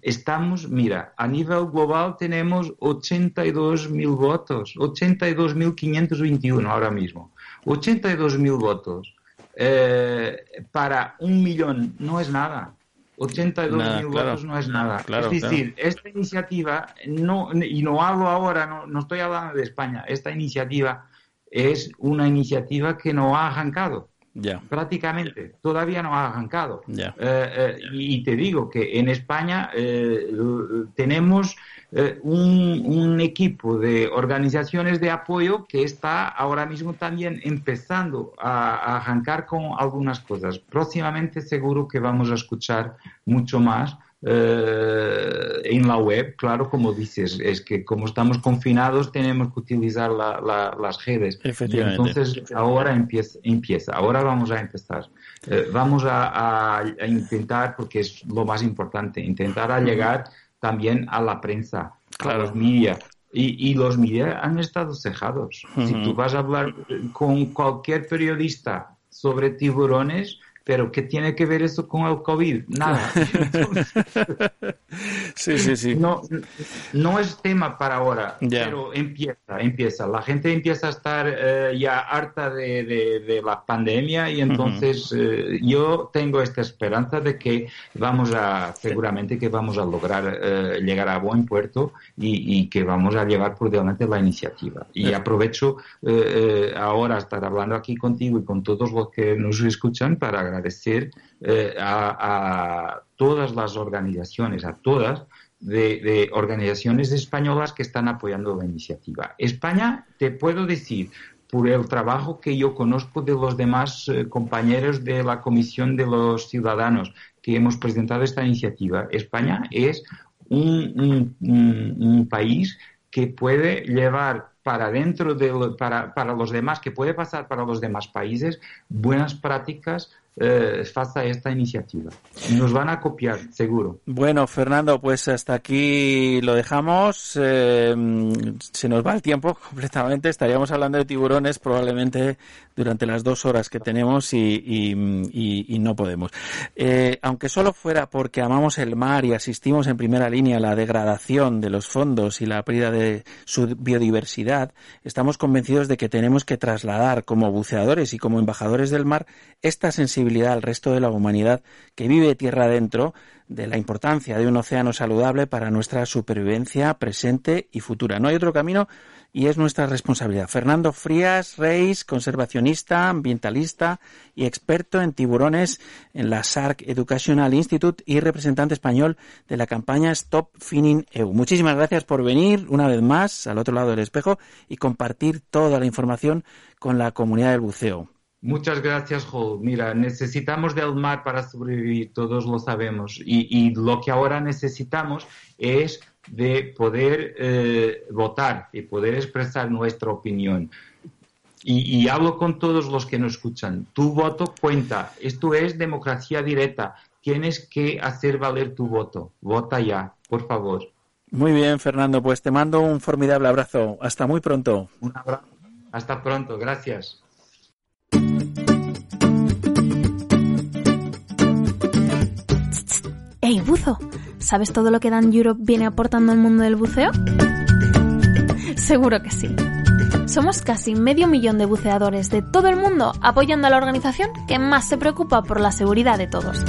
[SPEAKER 5] estamos, mira, a nivel global tenemos 82.000 votos, 82.521 ahora mismo. 82.000 votos eh, para un millón no es nada. 82 mil claro, votos no es nada.
[SPEAKER 1] Claro,
[SPEAKER 5] es decir,
[SPEAKER 1] claro.
[SPEAKER 5] esta iniciativa, no, y no hablo ahora, no, no, estoy hablando de España, esta iniciativa es una iniciativa que no ha arrancado.
[SPEAKER 1] Yeah.
[SPEAKER 5] Prácticamente, todavía no ha arrancado.
[SPEAKER 1] Yeah.
[SPEAKER 5] Eh, eh, y te digo que en España eh, tenemos un, un, equipo de organizaciones de apoyo que está ahora mismo también empezando a, a, arrancar con algunas cosas. Próximamente seguro que vamos a escuchar mucho más eh, en la web. Claro, como dices, es que como estamos confinados tenemos que utilizar la, la, las redes. Y entonces ahora empieza, empieza, ahora vamos a empezar. Eh, vamos a, a, a intentar, porque es lo más importante, intentar a llegar también a la prensa, claro. a los medios. Y, y, los medios han estado cejados. Uh -huh. Si tú vas a hablar con cualquier periodista sobre tiburones, pero ¿qué tiene que ver eso con el COVID? Nada. <laughs>
[SPEAKER 1] sí, sí, sí.
[SPEAKER 5] No, no es tema para ahora, yeah. pero empieza, empieza. La gente empieza a estar eh, ya harta de, de, de, la pandemia y entonces uh -huh. eh, yo tengo esta esperanza de que vamos a, seguramente que vamos a lograr eh, llegar a buen puerto y, y, que vamos a llevar por delante la iniciativa. Y yeah. aprovecho eh, ahora estar hablando aquí contigo y con todos los que nos escuchan para agradecer eh, a, todas las organizaciones, a todas, de, organizaciones españolas que están apoyando la iniciativa. España, te puedo decir, por el trabajo que yo conozco de los demás eh, compañeros de la Comisión de los Ciudadanos que hemos presentado esta iniciativa, España es un, un país que puede llevar para dentro de para, para los demás, que puede pasar para los demás países buenas prácticas eh, esta iniciativa. Nos van a copiar, seguro.
[SPEAKER 1] Bueno, Fernando, pues hasta aquí lo dejamos. Eh, se nos va el tiempo <laughs> completamente. Estaríamos hablando de tiburones probablemente durante las dos horas que tenemos y no podemos. Eh, aunque solo fuera porque amamos el mar y asistimos en primera línea a la degradación de los fondos y la pérdida de su biodiversidad, estamos convencidos de que tenemos que trasladar como buceadores y como embajadores del mar esta sensibilidad al resto de la humanidad que vive tierra adentro de la importancia de un océano saludable para nuestra supervivencia presente y futura. No hay otro camino y es nuestra responsabilidad. Fernando Frías Reis, conservacionista, ambientalista y experto en tiburones en la SARC Educational Institute y representante español de la campaña Stop Finning EU. Muchísimas gracias por venir una vez más al otro lado del espejo y compartir toda la información con la comunidad del buceo.
[SPEAKER 5] Muchas gracias, Jo. Mira, necesitamos del mar para sobrevivir, todos lo sabemos. Y, y lo que ahora necesitamos es de poder eh, votar y poder expresar nuestra opinión. Y, y, hablo con todos los que nos escuchan. Tu voto cuenta. Esto es democracia directa. Tienes que hacer valer tu voto. Vota ya, por favor.
[SPEAKER 1] Muy bien, Fernando. Pues te mando un formidable abrazo. Hasta muy pronto.
[SPEAKER 5] Un abrazo. Hasta pronto. Gracias.
[SPEAKER 4] ¿Sabes todo lo que Dan Europe viene aportando al mundo del buceo? Seguro que sí. Somos casi medio millón de buceadores de todo el mundo apoyando a la organización que más se preocupa por la seguridad de todos.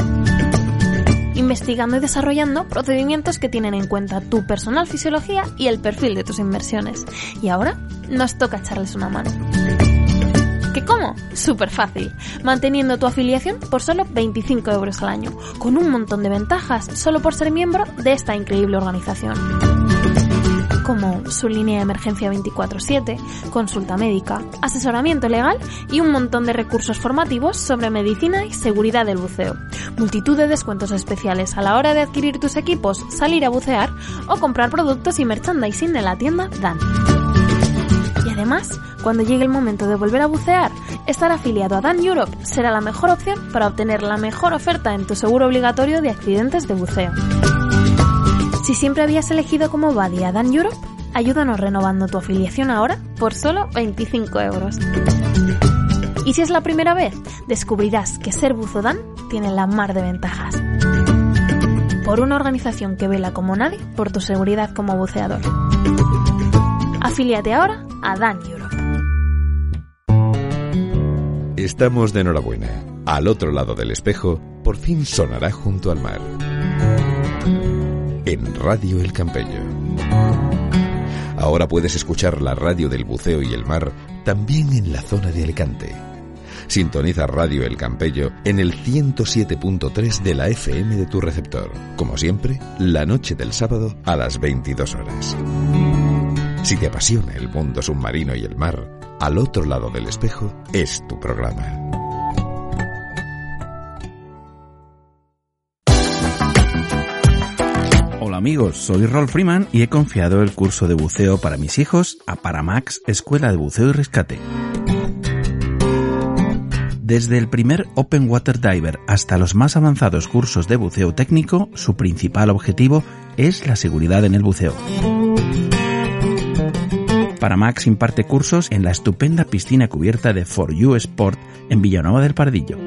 [SPEAKER 4] Investigando y desarrollando procedimientos que tienen en cuenta tu personal fisiología y el perfil de tus inversiones. Y ahora nos toca echarles una mano. ¿Qué cómo? Súper fácil, manteniendo tu afiliación por solo 25 euros al año, con un montón de ventajas solo por ser miembro de esta increíble organización. como su línea de emergencia 24/7, consulta médica, asesoramiento legal y un montón de recursos formativos sobre medicina y seguridad del buceo. Multitud de descuentos especiales a la hora de adquirir tus equipos, salir a bucear o comprar productos y merchandising en la tienda Dan. Además, cuando llegue el momento de volver a bucear, estar afiliado a Dan Europe será la mejor opción para obtener la mejor oferta en tu seguro obligatorio de accidentes de buceo. Si siempre habías elegido como buddy a Dan Europe, ayúdanos renovando tu afiliación ahora por solo 25 euros. Y si es la primera vez, descubrirás que ser buzo Dan tiene la mar de ventajas. Por una organización que vela como nadie por tu seguridad como buceador. Afíliate ahora a Dan Europe.
[SPEAKER 6] Estamos de enhorabuena. Al otro lado del espejo, por fin sonará junto al mar. En Radio El Campello. Ahora puedes escuchar la radio del buceo y el mar también en la zona de Alicante. Sintoniza Radio El Campello en el 107.3 de la FM de tu receptor. Como siempre, la noche del sábado a las 22 horas. Si te apasiona el mundo submarino y el mar, al otro lado del espejo es tu programa.
[SPEAKER 1] Hola amigos, soy Rolf Freeman y he confiado el curso de buceo para mis hijos a Paramax Escuela de Buceo y Rescate. Desde el primer Open Water Diver hasta los más avanzados cursos de buceo técnico, su principal objetivo es la seguridad en el buceo. Paramax imparte cursos en la estupenda piscina cubierta de For You Sport en Villanueva del Pardillo.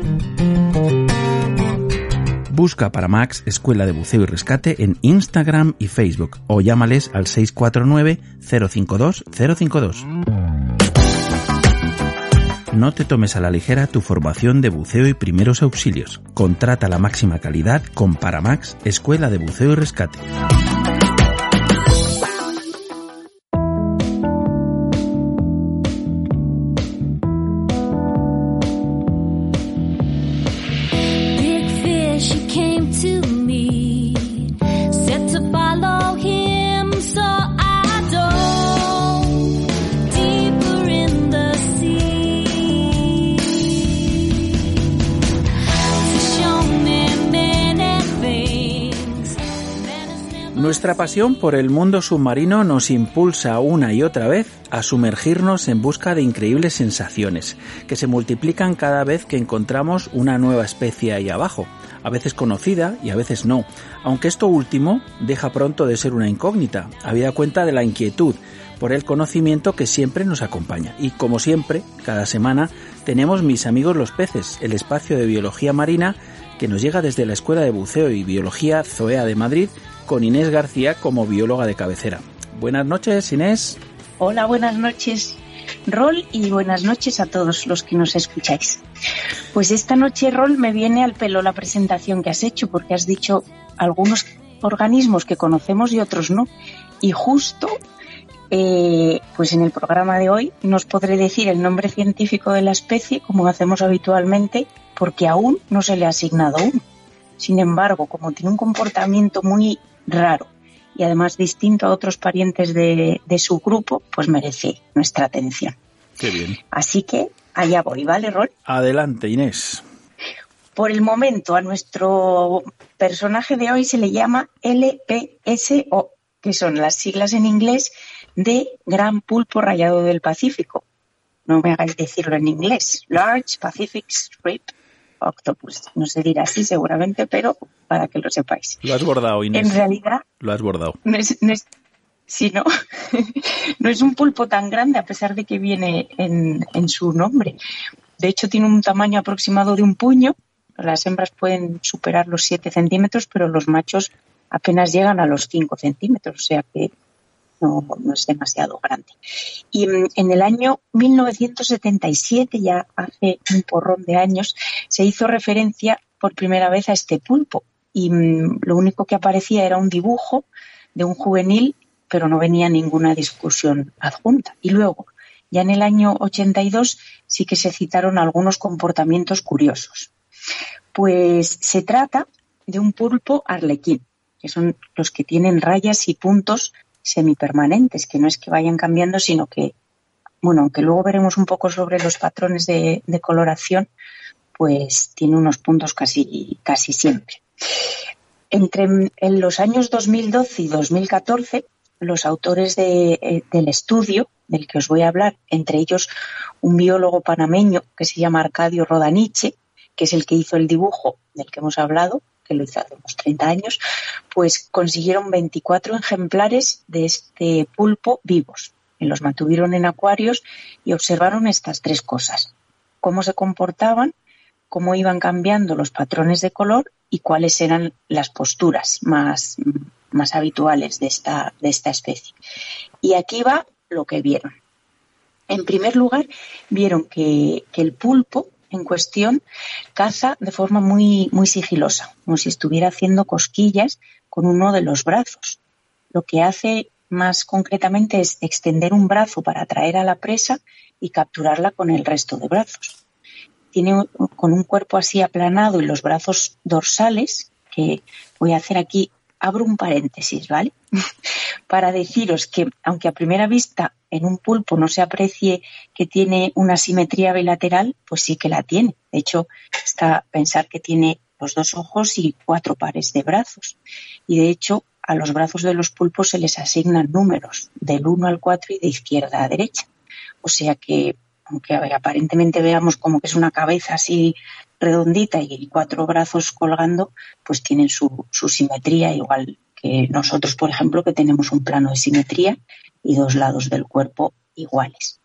[SPEAKER 1] Busca Paramax Escuela de Buceo y Rescate en Instagram y Facebook o llámales al 649 052 052. No te tomes a la ligera tu formación de buceo y primeros auxilios. Contrata la máxima calidad con Paramax Escuela de Buceo y Rescate. Nuestra pasión por el mundo submarino nos impulsa una y otra vez a sumergirnos en busca de increíbles sensaciones, que se multiplican cada vez que encontramos una nueva especie ahí abajo, a veces conocida y a veces no, aunque esto último deja pronto de ser una incógnita, habida cuenta de la inquietud por el conocimiento que siempre nos acompaña. Y como siempre, cada semana tenemos mis amigos los peces, el espacio de biología marina que nos llega desde la Escuela de Buceo y Biología Zoea de Madrid con Inés García como bióloga de cabecera. Buenas noches, Inés.
[SPEAKER 7] Hola, buenas noches, Rol, y buenas noches a todos los que nos escucháis. Pues esta noche, Rol, me viene al pelo la presentación que has hecho, porque has dicho algunos organismos que conocemos y otros no. Y justo, eh, pues en el programa de hoy nos podré decir el nombre científico de la especie, como hacemos habitualmente, porque aún no se le ha asignado uno. Sin embargo, como tiene un comportamiento muy raro y además distinto a otros parientes de, de su grupo, pues merece nuestra atención.
[SPEAKER 1] Qué bien.
[SPEAKER 7] Así que allá voy, ¿vale, Rol?
[SPEAKER 1] Adelante, Inés.
[SPEAKER 7] Por el momento, a nuestro personaje de hoy se le llama LPSO, que son las siglas en inglés de Gran Pulpo Rayado del Pacífico. No me hagáis decirlo en inglés. Large Pacific Strip Octopus. No se dirá así seguramente, pero para que lo sepáis.
[SPEAKER 1] Lo has bordado, Inés.
[SPEAKER 7] En realidad,
[SPEAKER 1] Lo has bordado.
[SPEAKER 7] no es, no es- sí, no, <laughs> no es un pulpo tan grande a pesar de que viene en, en su nombre. De hecho, tiene un tamaño aproximado de un puño. Las hembras pueden superar los 7 centímetros, pero los machos apenas llegan a los 5 centímetros, o sea que no, es demasiado grande. Y mm, en el año 1977, ya hace un porrón de años, se hizo referencia por primera vez a este pulpo. Y mm, lo único que aparecía era un dibujo de un juvenil, pero no venía ninguna discusión adjunta. Y luego, ya en el año 82, sí que se citaron algunos comportamientos curiosos. Pues se trata de un pulpo arlequín, que son los que tienen rayas y puntos semipermanentes, que no es que vayan cambiando, sino que, bueno, aunque luego veremos un poco sobre los patrones de, coloración, pues tiene unos puntos casi, casi siempre. Entre en los años 2012 y 2014, los autores eh, del estudio del que os voy a hablar, entre ellos un biólogo panameño que se llama Arcadio Rodaniche, que es el que hizo el dibujo del que hemos hablado, que lo hizo hace unos 30 años, pues consiguieron 24 ejemplares de este pulpo vivos. Y los mantuvieron en acuarios y observaron estas tres cosas. Cómo se comportaban, cómo iban cambiando los patrones de color y cuáles eran las posturas más, más habituales de esta, de esta especie. Y aquí va lo que vieron. En primer lugar, vieron que, que el pulpo en cuestión caza de forma muy, muy sigilosa, como si estuviera haciendo cosquillas con uno de los brazos. Lo que hace más concretamente es extender un brazo para atraer a la presa y capturarla con el resto de brazos. Tiene con un cuerpo así aplanado y los brazos dorsales, que voy a hacer aquí, abro un paréntesis, ¿vale? <laughs> para deciros que, aunque a primera vista en un pulpo no se aprecie que tiene una simetría bilateral, pues sí que la tiene. De hecho, está pensar que tiene los dos ojos y cuatro pares de brazos. Y de hecho, a los brazos de los pulpos se les asignan números del 1 al 4 y de izquierda a derecha. O sea que, aunque a ver, aparentemente veamos como que es una cabeza así redondita y cuatro brazos colgando, pues tienen su, simetría igual que nosotros, por ejemplo, que tenemos un plano de simetría y dos lados del cuerpo iguales.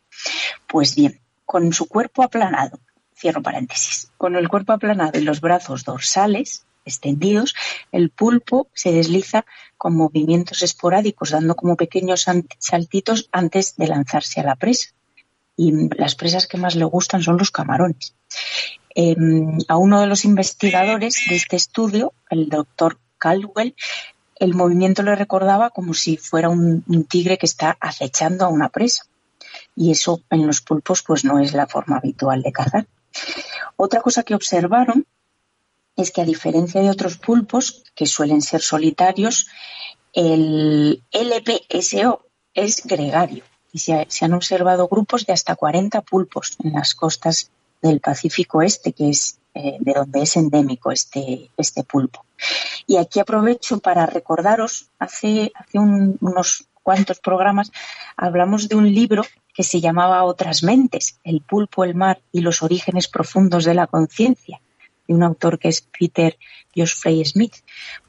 [SPEAKER 7] Pues bien, con su cuerpo aplanado, cierro paréntesis, con el cuerpo aplanado y los brazos dorsales extendidos, el pulpo se desliza con movimientos esporádicos, dando como pequeños saltitos antes de lanzarse a la presa. Y las presas que más le gustan son los camarones. Eh, a uno de los investigadores de este estudio, el doctor Caldwell, el movimiento le recordaba como si fuera un, un tigre que está acechando a una presa. Y eso en los pulpos pues no es la forma habitual de cazar. Otra cosa que observaron es que a diferencia de otros pulpos, que suelen ser solitarios, el LPSO es gregario y se, ha- se han observado grupos de hasta 40 pulpos en las costas del Pacífico Este, que es eh, de donde es endémico este, este pulpo. Y aquí aprovecho para recordaros, hace, hace un- unos cuantos programas hablamos de un libro que se llamaba Otras mentes, el pulpo, el mar y los orígenes profundos de la conciencia, de un autor que es Peter Geoffrey Smith.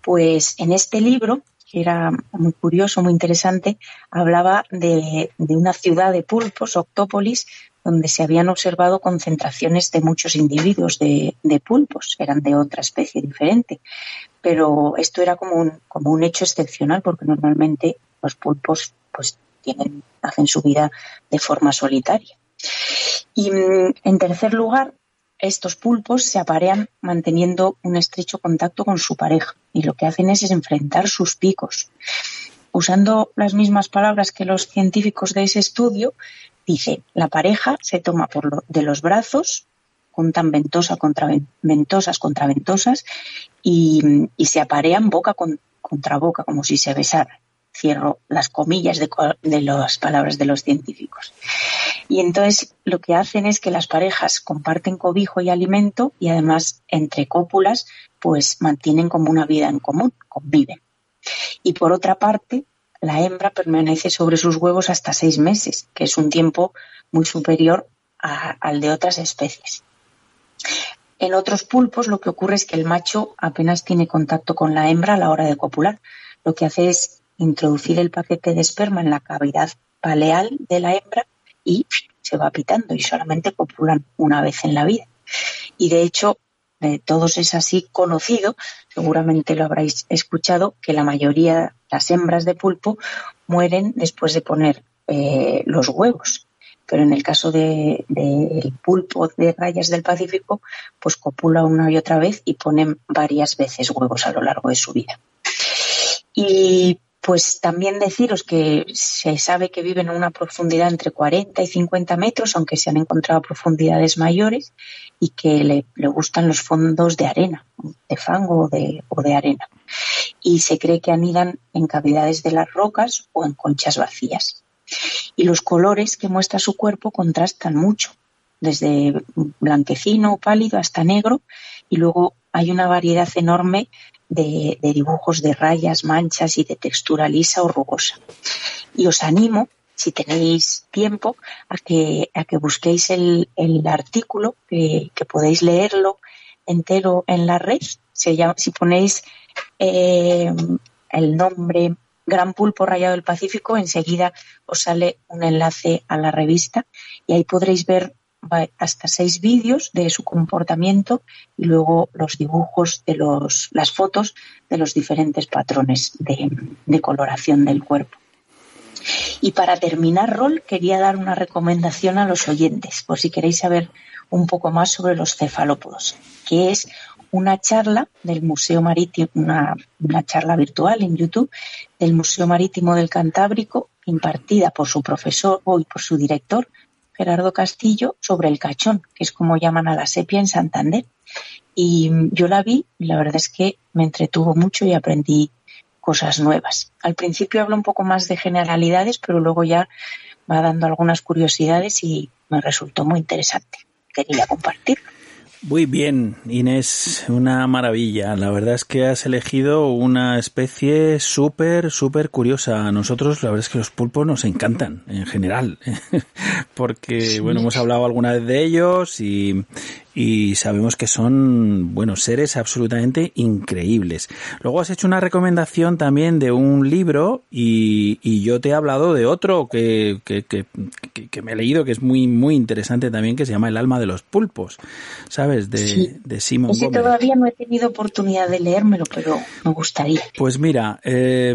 [SPEAKER 7] Pues en este libro, que era muy curioso, muy interesante, hablaba de, de una ciudad de pulpos, Octópolis, donde se habían observado concentraciones de muchos individuos de, de pulpos, eran de otra especie diferente. Pero esto era como un, como un hecho excepcional, porque normalmente los pulpos pues hacen su vida de forma solitaria. Y mm, en tercer lugar, estos pulpos se aparean manteniendo un estrecho contacto con su pareja y lo que hacen es, enfrentar sus picos. Usando las mismas palabras que los científicos de ese estudio, dice, la pareja se toma por lo- de los brazos, juntan ventosa contra ven- ventosas contra ventosas y, se aparean boca con- contra boca, como si se besaran. Cierro las comillas de, las palabras de los científicos. Y entonces lo que hacen es que las parejas comparten cobijo y alimento y además entre cópulas pues mantienen como una vida en común, conviven. Y por otra parte, la hembra permanece sobre sus huevos hasta seis meses, que es un tiempo muy superior al de otras especies. En otros pulpos lo que ocurre es que el macho apenas tiene contacto con la hembra a la hora de copular. Lo que hace es introducir el paquete de esperma en la cavidad paleal de la hembra y se va pitando y solamente copulan una vez en la vida. Y de hecho, de todos es así conocido, seguramente lo habréis escuchado, que la mayoría, las hembras de pulpo, mueren después de poner eh, los huevos. Pero en el caso del de, pulpo de rayas del Pacífico, pues copula una y otra vez y ponen varias veces huevos a lo largo de su vida. Y Pues también deciros que se sabe que viven en una profundidad entre 40 y 50 metros, aunque se han encontrado profundidades mayores, y que le, le gustan los fondos de arena, de fango o de, o de arena. Y se cree que anidan en cavidades de las rocas o en conchas vacías. Y los colores que muestra su cuerpo contrastan mucho, desde blanquecino o pálido hasta negro, y luego hay una variedad enorme de, dibujos de rayas, manchas y de textura lisa o rugosa. Y os animo, si tenéis tiempo, a que, a que busquéis el, el artículo, que, que podéis leerlo entero en la red. Llama- si ponéis eh, el nombre Gran Pulpo Rayado del Pacífico, enseguida os sale un enlace a la revista y ahí podréis ver hasta seis vídeos de su comportamiento y luego los dibujos de los, las fotos de los diferentes patrones de, de coloración del cuerpo. Y para terminar, Rol, quería dar una recomendación a los oyentes, por si queréis saber un poco más sobre los cefalópodos, que es una charla del Museo Marítimo, una, una charla virtual en YouTube del Museo Marítimo del Cantábrico, impartida por su profesor y por su director, Gerardo Castillo, sobre el cachón, que es como llaman a la sepia en Santander. Y yo la vi y la verdad es que me entretuvo mucho y aprendí cosas nuevas. Al principio habla un poco más de generalidades, pero luego ya va dando algunas curiosidades y me resultó muy interesante. Quería compartirlo.
[SPEAKER 1] Muy bien, Inés, una maravilla. La verdad es que has elegido una especie súper, súper curiosa. A nosotros, la verdad es que los pulpos nos encantan, en general, <laughs> porque, bueno, hemos hablado alguna vez de ellos y, y sabemos que son, bueno, seres absolutamente increíbles. Luego has hecho una recomendación también de un libro y, y yo te he hablado de otro que, que, que, que- me he leído que es muy, muy interesante también, que se llama El alma de los pulpos, ¿sabes? De,
[SPEAKER 7] Sí.
[SPEAKER 1] de Simon
[SPEAKER 7] Ese
[SPEAKER 1] Gómez.
[SPEAKER 7] todavía no he tenido oportunidad de leérmelo, pero me gustaría.
[SPEAKER 1] Pues mira, eh,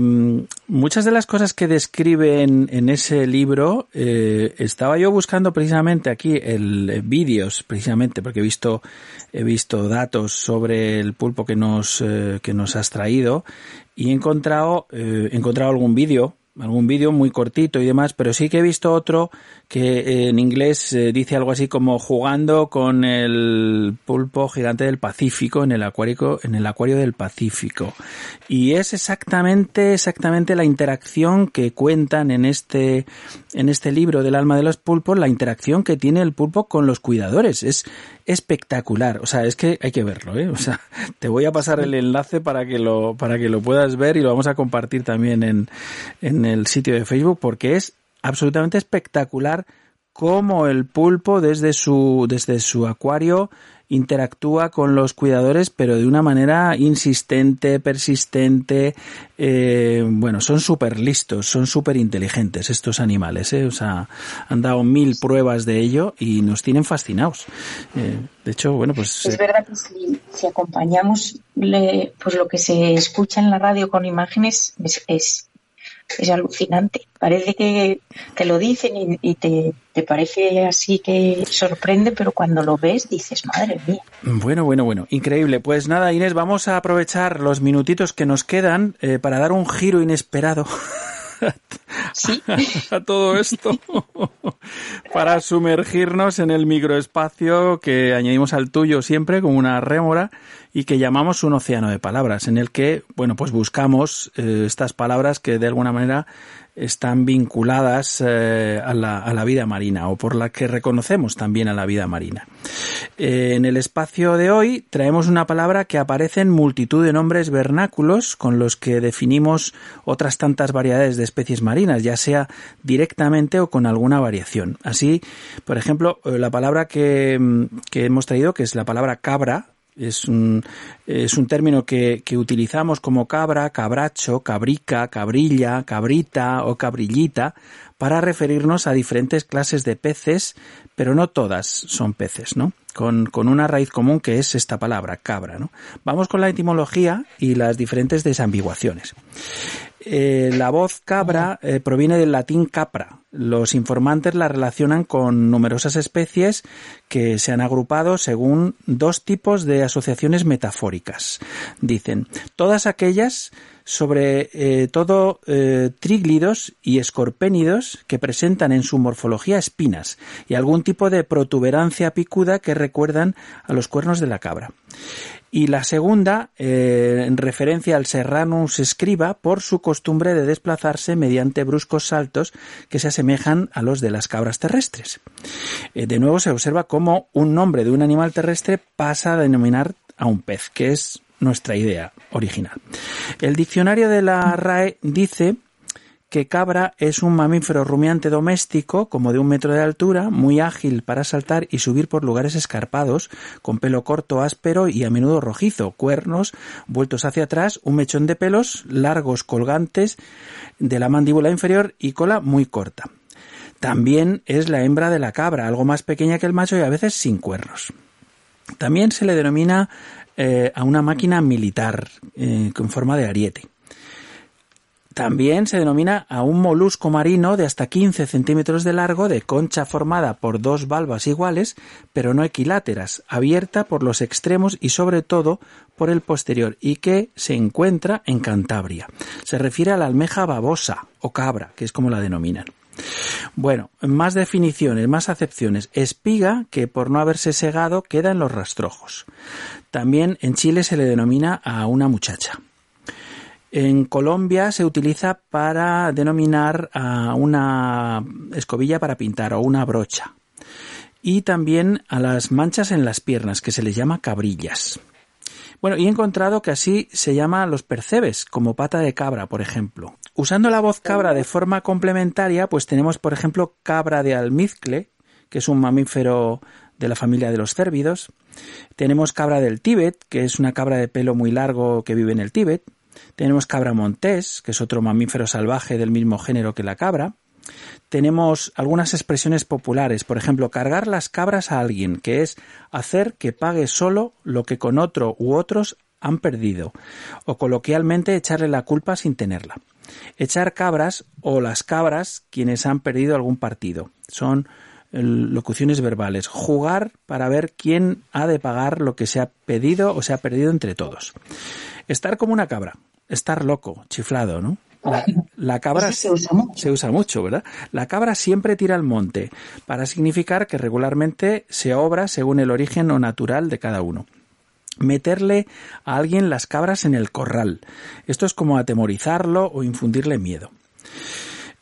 [SPEAKER 1] muchas de las cosas que describe en, en ese libro, eh, estaba yo buscando precisamente aquí el eh, vídeos, precisamente, porque visto, he visto datos sobre el pulpo que nos, eh, que nos has traído y he encontrado, eh, he encontrado algún vídeo, algún vídeo muy cortito y demás, pero sí que he visto otro que eh, en inglés eh, dice algo así como jugando con el pulpo gigante del Pacífico en el acuario en el acuario del Pacífico. Y es exactamente exactamente la interacción que cuentan en este en este libro del alma de los pulpos la interacción que tiene el pulpo con los cuidadores. Es espectacular. O sea es que hay que verlo ¿eh? o sea <laughs> te voy a pasar el enlace para que lo para que lo puedas ver y lo vamos a compartir también en en el sitio de Facebook porque es absolutamente espectacular cómo el pulpo desde su, desde su acuario interactúa con los cuidadores, pero de una manera insistente, persistente. eh, bueno, son súper listos, son súper inteligentes estos animales. ¿eh? O sea, han dado mil pruebas de ello y nos tienen fascinados. Eh, de hecho, bueno, pues...
[SPEAKER 7] Es
[SPEAKER 1] eh,
[SPEAKER 7] verdad que si, si acompañamos le- pues lo que se escucha en la radio con imágenes es, es, es alucinante. Parece que te lo dicen y, te, te parece así que sorprende, pero cuando lo ves dices, madre mía.
[SPEAKER 1] Bueno, bueno, bueno, increíble. Pues nada, Inés, vamos a aprovechar los minutitos que nos quedan eh, para dar un giro inesperado <laughs> <laughs> A todo esto, <laughs> para sumergirnos en el microespacio que añadimos al tuyo siempre como una rémora y que llamamos un océano de palabras, en el que, bueno, pues buscamos eh, estas palabras que de alguna manera están vinculadas eh, a, la, a la vida marina o por la que reconocemos también a la vida marina. Eh, en el espacio de hoy traemos una palabra que aparece en multitud de nombres vernáculos con los que definimos otras tantas variedades de especies marinas, ya sea directamente o con alguna variación. Así, por ejemplo, eh, la palabra que, que hemos traído, que es la palabra cabra, es un, es un término que, que utilizamos como cabra, cabracho, cabrica, cabrilla, cabrita o cabrillita para referirnos a diferentes clases de peces, pero no todas son peces, ¿no? Con, con una raíz común que es esta palabra, cabra, ¿no? Vamos con la etimología y las diferentes desambiguaciones. Eh, la voz cabra eh, proviene del latín capra, Los informantes la relacionan con numerosas especies que se han agrupado según dos tipos de asociaciones metafóricas. Dicen, todas aquellas sobre eh, todo eh, tríglidos y escorpénidos que presentan en su morfología espinas y algún tipo de protuberancia picuda que recuerdan a los cuernos de la cabra. Y la segunda, eh, en referencia al Serranus escriba, por su costumbre de desplazarse mediante bruscos saltos que se asemejan a los de las cabras terrestres. Eh, de nuevo se observa cómo un nombre de un animal terrestre pasa a denominar a un pez, que es nuestra idea original. El diccionario de la RAE dice que cabra es un mamífero rumiante doméstico, como de un metro de altura, muy ágil para saltar y subir por lugares escarpados, con pelo corto, áspero y a menudo rojizo, cuernos vueltos hacia atrás, un mechón de pelos largos colgantes de la mandíbula inferior y cola muy corta. También es la hembra de la cabra, algo más pequeña que el macho y a veces sin cuernos. También se le denomina eh, a una máquina militar eh, con forma de ariete. También se denomina a un molusco marino de hasta 15 centímetros de largo, de concha formada por dos valvas iguales, pero no equiláteras, abierta por los extremos y sobre todo por el posterior, y que se encuentra en Cantabria. Se refiere a la almeja babosa o cabra, que es como la denominan. Bueno, más definiciones, más acepciones. Espiga, que por no haberse segado queda en los rastrojos. También en Chile se le denomina a una muchacha. En Colombia se utiliza para denominar a una escobilla para pintar o una brocha. Y también a las manchas en las piernas, que se les llama cabrillas. Bueno, y he encontrado que así se llama los percebes, como pata de cabra, por ejemplo. Usando la voz cabra de forma complementaria, pues tenemos, por ejemplo, cabra de almizcle, que es un mamífero de la familia de los cérvidos. Tenemos cabra del Tíbet, que es una cabra de pelo muy largo que vive en el Tíbet. Tenemos cabra montés, que es otro mamífero salvaje del mismo género que la cabra. Tenemos algunas expresiones populares, por ejemplo, cargar las cabras a alguien, que es hacer que pague solo lo que con otro u otros han perdido, o coloquialmente echarle la culpa sin tenerla. Echar cabras o las cabras quienes han perdido algún partido. Son locuciones verbales. Jugar para ver quién ha de pagar lo que se ha pedido o se ha perdido entre todos. Estar como una cabra. Estar loco, chiflado, ¿no? La, la cabra
[SPEAKER 7] se usa mucho.
[SPEAKER 1] se usa mucho, ¿verdad? La cabra siempre tira al monte, para significar que regularmente se obra según el origen o natural de cada uno. Meterle a alguien las cabras en el corral. Esto es como atemorizarlo o infundirle miedo.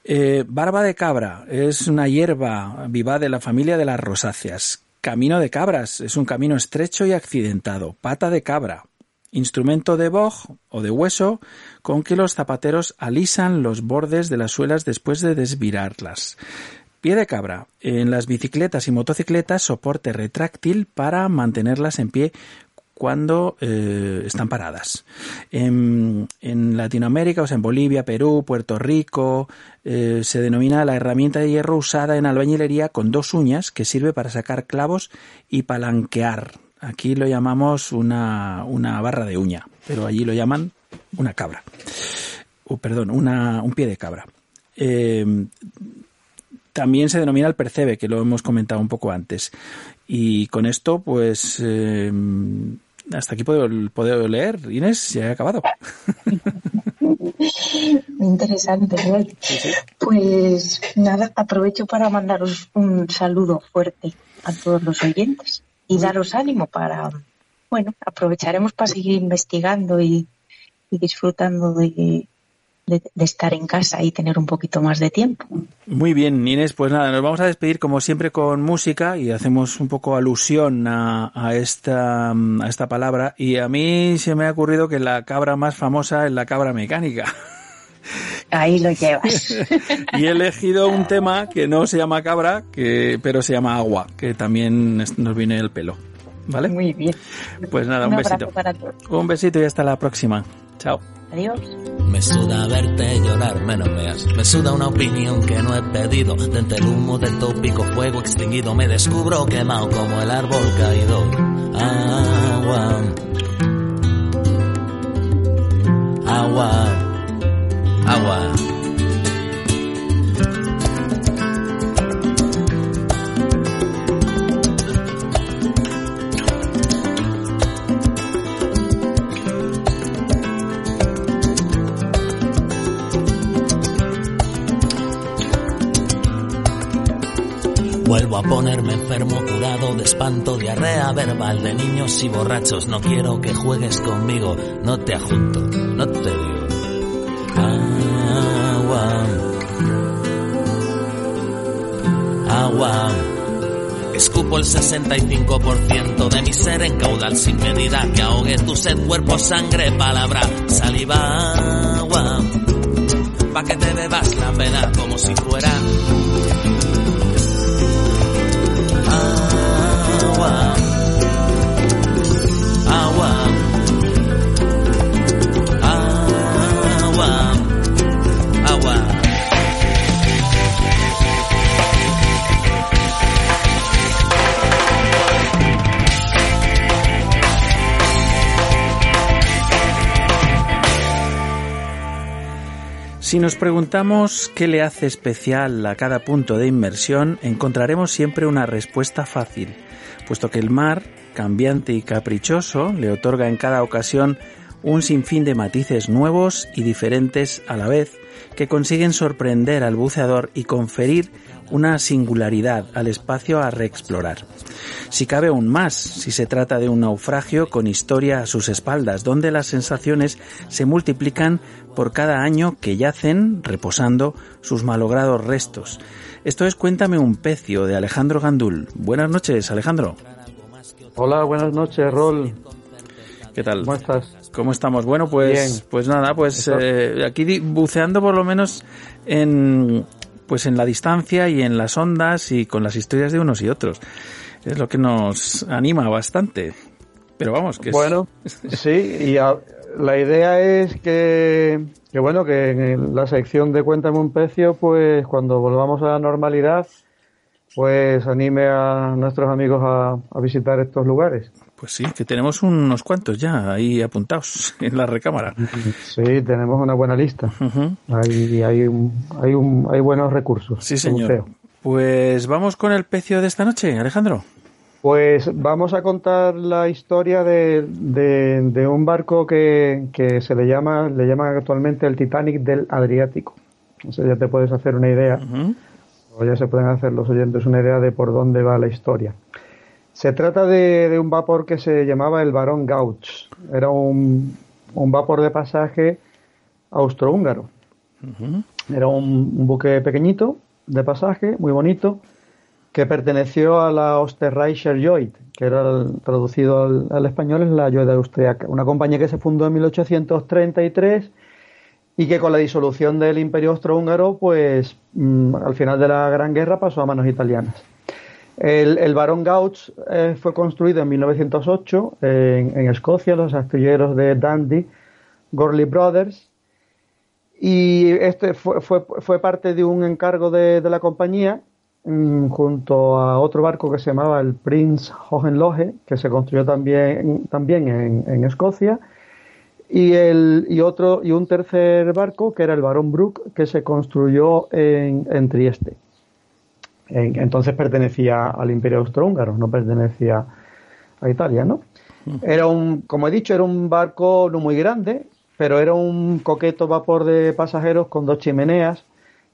[SPEAKER 1] Eh, barba de cabra es una hierba viva de la familia de las rosáceas. Camino de cabras es un camino estrecho y accidentado. Pata de cabra. Instrumento de boj o de hueso con que los zapateros alisan los bordes de las suelas después de desvirarlas. Pie de cabra. En las bicicletas y motocicletas soporte retráctil para mantenerlas en pie cuando eh, están paradas. En, Latinoamérica, o sea, en Bolivia, Perú, Puerto Rico, eh, se denomina la herramienta de hierro usada en albañilería con dos uñas que sirve para sacar clavos y palanquear. Aquí lo llamamos una, una barra de uña, pero allí lo llaman una cabra. O, perdón, una, un pie de cabra. Eh, también se denomina el percebe, que lo hemos comentado un poco antes. Y con esto, pues, eh, hasta aquí puedo, puedo leer. Inés, ya he acabado. <laughs>
[SPEAKER 7] Muy interesante, ¿verdad? Pues nada, aprovecho para mandaros un saludo fuerte a todos los oyentes y daros ánimo para, bueno, aprovecharemos para seguir investigando y, y disfrutando de, de, de estar en casa y tener un poquito más de tiempo.
[SPEAKER 1] Muy bien, Inés, pues nada, nos vamos a despedir como siempre con música y hacemos un poco alusión a, a esta, a esta palabra. Y a mí se me ha ocurrido que la cabra más famosa es la cabra mecánica. <laughs>
[SPEAKER 7] Ahí lo llevas. <laughs>
[SPEAKER 1] y he elegido un tema que no se llama cabra, que, pero se llama agua, que también nos viene el pelo. ¿Vale?
[SPEAKER 7] Muy bien.
[SPEAKER 1] Pues nada, un,
[SPEAKER 7] Un
[SPEAKER 1] besito.
[SPEAKER 7] para todos.
[SPEAKER 1] Un besito y hasta la próxima. Chao.
[SPEAKER 7] Adiós.
[SPEAKER 8] Me suda verte llorar, menos meas. Me suda una opinión que no he pedido. De entre el humo del tópico fuego extinguido me descubro quemado como el árbol caído. Agua. Agua. Agua. Vuelvo a ponerme enfermo, curado de espanto, diarrea verbal de niños y borrachos. No quiero que juegues conmigo, no te ajunto, no te digo. Agua. Agua. Escupo el 65% de mi ser en caudal sin medida que ahogue tu sed, cuerpo, sangre, palabra, saliva, agua. Pa' que te bebas la pena como si fuera Agua. Agua. Agua.
[SPEAKER 1] Si nos preguntamos qué le hace especial a cada punto de inmersión, encontraremos siempre una respuesta fácil, puesto que el mar, cambiante y caprichoso, le otorga en cada ocasión un sinfín de matices nuevos y diferentes a la vez, que consiguen sorprender al buceador y conferir una singularidad al espacio a reexplorar. Si cabe aún más, si se trata de un naufragio con historia a sus espaldas, donde las sensaciones se multiplican por cada año que yacen reposando sus malogrados restos. Esto es Cuéntame un pecio de Alejandro Gandul. Buenas noches, Alejandro.
[SPEAKER 9] Hola, buenas noches, Rol.
[SPEAKER 1] ¿Qué tal?
[SPEAKER 9] ¿Cómo estás?
[SPEAKER 1] ¿Cómo estamos? Bueno, pues,
[SPEAKER 9] Bien.
[SPEAKER 1] pues nada, pues eh, aquí buceando por lo menos en, pues en la distancia y en las ondas y con las historias de unos y otros. Es lo que nos anima bastante. Pero vamos, que es-
[SPEAKER 9] Bueno, sí, y a- la idea es que, que bueno, que en la sección de Cuéntame un precio, pues cuando volvamos a la normalidad, pues anime a nuestros amigos a, a visitar estos lugares.
[SPEAKER 1] pues sí, que tenemos unos cuantos ya ahí apuntados <laughs> en la recámara.
[SPEAKER 9] Sí, tenemos una buena lista. Hay, hay, un- hay, un- hay buenos recursos.
[SPEAKER 1] Sí, señor. Pues vamos con el pecio de esta noche, Alejandro.
[SPEAKER 9] Pues vamos a contar la historia de, de- de un barco que, que se le llama, le llaman actualmente el Titanic del Adriático. O sea, ya te puedes hacer una idea, ya se pueden hacer los oyentes una idea de por dónde va la historia. Se trata de, de un vapor que se llamaba el Barón Gauch. Era un, un vapor de pasaje austrohúngaro. Era un, un buque pequeñito de pasaje, muy bonito, que perteneció a la Osterreicher Lloyd, que era el- traducido al, al español es la Lloyd austriaca, una compañía que se fundó en 1833 y que con la disolución del Imperio Austrohúngaro, pues mm, al final de la Gran Guerra pasó a manos italianas. El, Barón Gauch eh, fue construido en 1908 en, en Escocia, los astilleros de Dundee, Gorley Brothers, y este fue, fue, parte de un encargo de, la compañía mm, junto a otro barco que se llamaba el Prince Hohenlohe, que se construyó también, también en Escocia, y, el, y, otro, y un tercer barco que era el Barón Brook, que se construyó en, en Trieste. En- entonces pertenecía al Imperio Austrohúngaro, no pertenecía a Italia, ¿no? Era un, como he dicho, era un barco no muy grande, pero era un coqueto vapor de pasajeros con dos chimeneas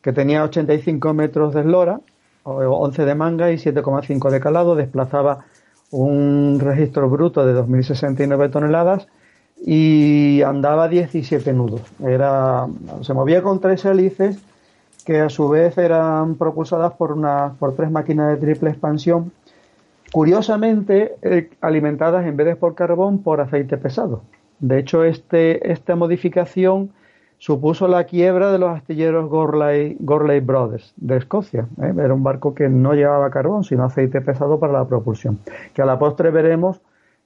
[SPEAKER 9] que tenía 85 metros de eslora, o- 11 de manga y 7,5 de calado, desplazaba un registro bruto de 2.069 toneladas y andaba 17 nudos. Era, se movía con tres hélices que a su vez eran propulsadas por, una, por tres máquinas de triple expansión, curiosamente eh, alimentadas en vez de por carbón por aceite pesado. De hecho, este, esta modificación supuso la quiebra de los astilleros Gorley, Brothers de Escocia. ¿eh? Era un barco que no llevaba carbón, sino aceite pesado para la propulsión. Que a la postre veremos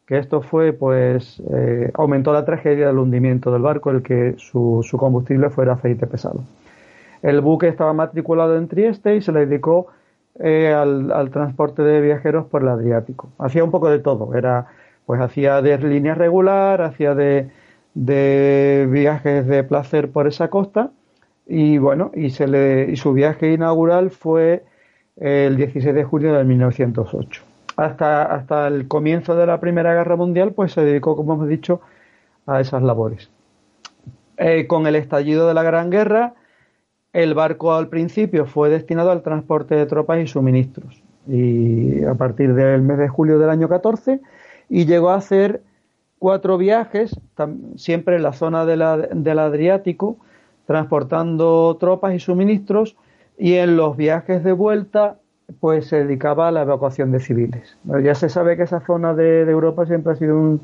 [SPEAKER 9] que esto fue, pues, eh, aumentó la tragedia del hundimiento del barco, el que su, combustible fuera aceite pesado. El buque estaba matriculado en Trieste y se le dedicó eh, al, transporte de viajeros por el Adriático. Hacía un poco de todo. Era, pues, hacía de línea regular, hacía de, de viajes de placer por esa costa y bueno, y se le y su viaje inaugural fue el 16 de julio de 1908. Hasta, hasta el comienzo de la Primera Guerra Mundial, pues se dedicó, como hemos dicho, a esas labores. Eh, con el estallido de la Gran Guerra, el barco al principio fue destinado al transporte de tropas y suministros. y a partir del mes de julio del año 14 y llegó a hacer cuatro viajes, siempre en la zona del Adriático, transportando tropas y suministros y en los viajes de vuelta pues se dedicaba a la evacuación de civiles. Bueno, ya se sabe que esa zona de, de Europa siempre ha sido un,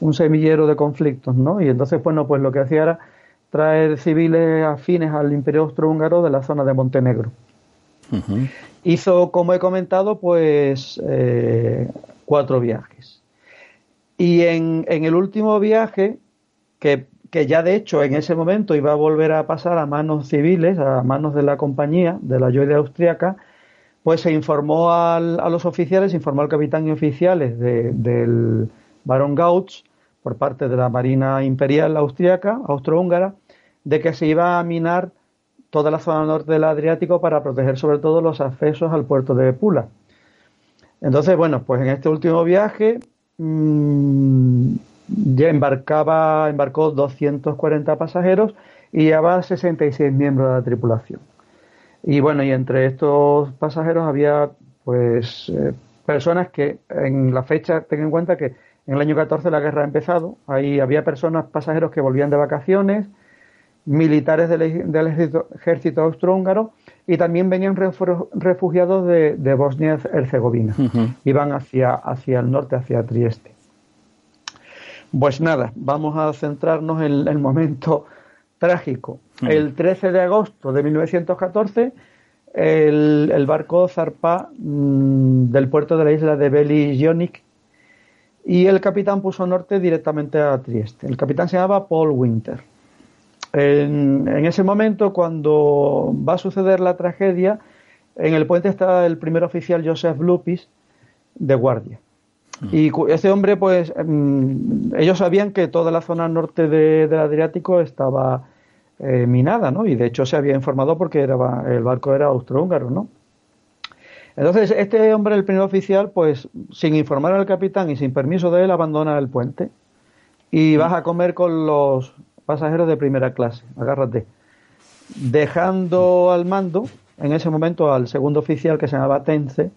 [SPEAKER 9] un semillero de conflictos, ¿no? Y entonces, bueno, pues lo que hacía era traer civiles afines al Imperio Austrohúngaro de la zona de Montenegro. Hizo, como he comentado, pues eh, cuatro viajes. Y en, en el último viaje, que, que ya de hecho en ese momento iba a volver a pasar a manos civiles, a manos de la compañía, de la Lloydia Austriaca, pues se informó a los oficiales, informó al capitán y oficiales de- del barón Gauch por parte de la Marina Imperial Austriaca, austrohúngara, de que se iba a minar toda la zona norte del Adriático para proteger sobre todo los accesos al puerto de Pula. Entonces, bueno, pues en este último viaje mm, ya embarcaba, embarcó 240 pasajeros y llevaba 66 miembros de la tripulación. Y bueno, y entre estos pasajeros había pues eh, personas que en la fecha, ten en cuenta que en el año 14 la guerra ha empezado, ahí había personas, pasajeros que volvían de vacaciones, militares del, del ejército, ejército austrohúngaro y también venían refu- refugiados de, de Bosnia-Herzegovina. Iban hacia, hacia el norte, hacia Trieste. Pues nada, vamos a centrarnos en el momento trágico. El 13 de agosto de 1914, el, el barco zarpa mm, del puerto de la isla de Beli Jonik y el capitán puso norte directamente a Trieste. El capitán se llamaba Paul Winter. En, en ese momento, cuando va a suceder la tragedia, en el puente está el primer oficial Joseph Lupis de guardia. Y este hombre, pues, mm, ellos sabían que toda la zona norte de- del Adriático estaba eh, minada, ¿no? Y de hecho se había informado porque era, el barco era austrohúngaro, ¿no? Entonces, este hombre, el primer oficial, pues, sin informar al capitán y sin permiso de él, abandona el puente y vas a comer con los pasajeros de primera clase, agárrate. Dejando al mando, en ese momento, al segundo oficial que se llamaba Tense,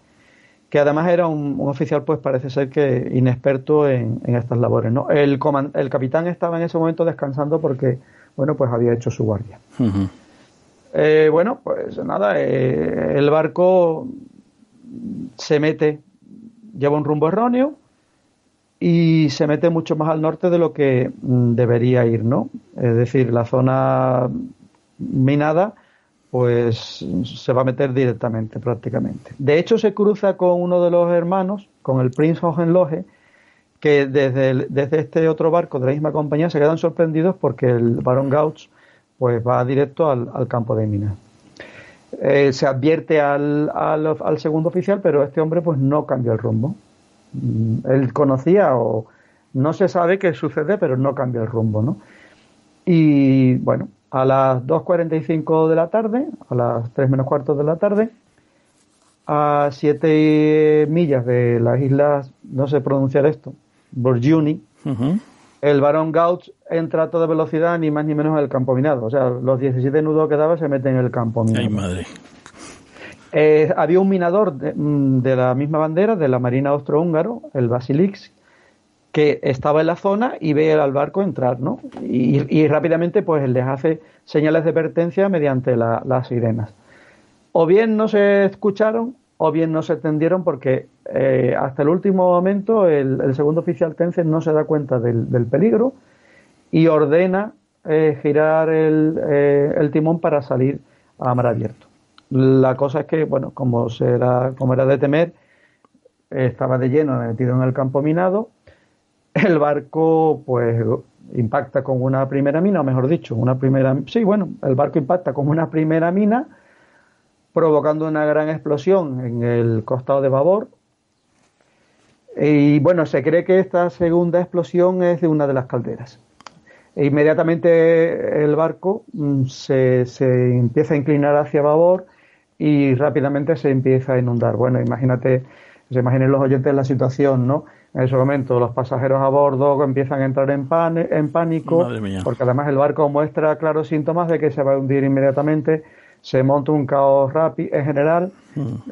[SPEAKER 9] que además era un, un oficial, pues parece ser que inexperto en, en estas labores. ¿no? El capitán estaba en ese momento descansando porque, bueno, pues había hecho su guardia. Eh, bueno, pues nada, eh, el barco se mete, lleva un rumbo erróneo y se mete mucho más al norte de lo que mm, debería ir, ¿no? Es decir, la zona minada pues se va a meter directamente prácticamente. De hecho se cruza con uno de los hermanos, con el Prince Hohenlohe, que desde, desde este otro barco de la misma compañía se quedan sorprendidos porque el barón Gauch pues va directo al, al campo de minas. Eh, se advierte al, al, al segundo oficial, pero este hombre pues no cambia el rumbo. Mm, Él conocía o no se sabe qué sucede, pero no cambia el rumbo, ¿no? Y bueno, a las 2.45 de la tarde, a las 3 menos cuarto de la tarde, a 7 millas de las islas, no sé pronunciar esto, Borgiuni, el barón Gauch entra a toda velocidad, ni más ni menos en el campo minado. O sea, los 17 nudos que daba se meten en el campo minado.
[SPEAKER 1] Ay, madre.
[SPEAKER 9] Eh, había un minador de, mm, de la misma bandera, de la Marina Austrohúngaro, el Basilix, que estaba en la zona y ve al barco entrar, ¿no? Y, y rápidamente pues les hace señales de advertencia mediante la- las sirenas. O bien no se escucharon o bien no se entendieron porque eh, hasta el último momento el, el segundo oficial Tense no se da cuenta del, del peligro y ordena eh, girar el, eh, el timón para salir a mar abierto. La cosa es que, bueno, como, será, como era de temer, estaba de lleno metido en el campo minado, el barco pues impacta con una primera mina, o mejor dicho, una primera, sí, bueno, el barco impacta con una primera mina, provocando una gran explosión en el costado de babor. Y bueno, se cree que esta segunda explosión es de una de las calderas. E inmediatamente el barco mm, se, se empieza a inclinar hacia babor y rápidamente se empieza a inundar. Bueno, imagínate, se imaginen los oyentes la situación, ¿no? En ese momento los pasajeros a bordo empiezan a entrar en, pan- en pánico, porque además el barco muestra claros síntomas de que se va a hundir inmediatamente. Se monta un caos rápido en general.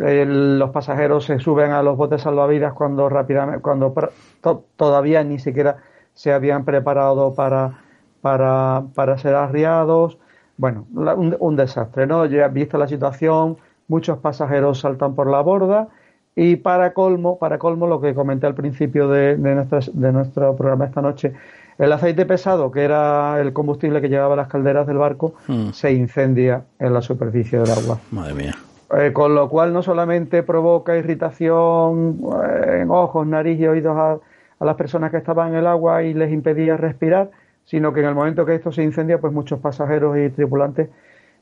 [SPEAKER 9] El- los pasajeros se suben a los botes salvavidas cuando rápidamente, cuando to- todavía ni siquiera se habían preparado para, para, para ser arriados. Bueno, la- un, un desastre, ¿no? Ya visto la situación, muchos pasajeros saltan por la borda y para colmo, para colmo, lo que comenté al principio de, de, nuestras- de nuestro programa esta noche, el aceite pesado, que era el combustible que llevaba las calderas del barco,
[SPEAKER 1] Mm.
[SPEAKER 9] se incendia en la superficie del agua.
[SPEAKER 1] Madre mía.
[SPEAKER 9] Eh, con lo cual no solamente provoca irritación eh, en ojos, nariz y oídos a, a las personas que estaban en el agua y les impedía respirar, sino que en el momento que esto se incendia, pues muchos pasajeros y tripulantes,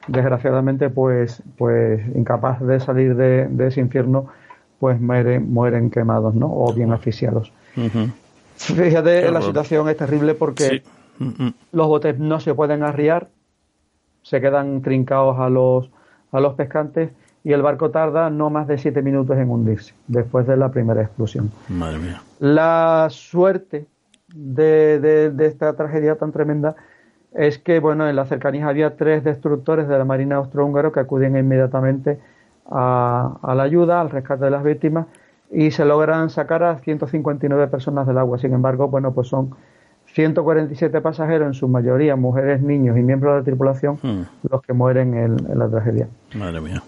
[SPEAKER 9] desgraciadamente, pues, pues incapaz de salir de, de ese infierno, pues mueren, mueren quemados, ¿no? O bien asfixiados. <laughs> Fíjate, la situación es terrible porque
[SPEAKER 1] Sí. Mm, mm.
[SPEAKER 9] los botes no se pueden arriar, se quedan trincados a los, a los pescantes y el barco tarda no más de siete minutos en hundirse después de la primera explosión.
[SPEAKER 1] Madre mía.
[SPEAKER 9] La suerte de, de- de esta tragedia tan tremenda es que, bueno, en las cercanías había tres destructores de la Marina austrohúngaro que acuden inmediatamente a, a la ayuda, al rescate de las víctimas y se logran sacar a 159 personas del agua. Sin embargo, bueno, pues son 147 pasajeros, en su mayoría mujeres, niños y miembros de la tripulación,
[SPEAKER 1] Mm.
[SPEAKER 9] los que mueren en, en la tragedia.
[SPEAKER 1] Madre mía.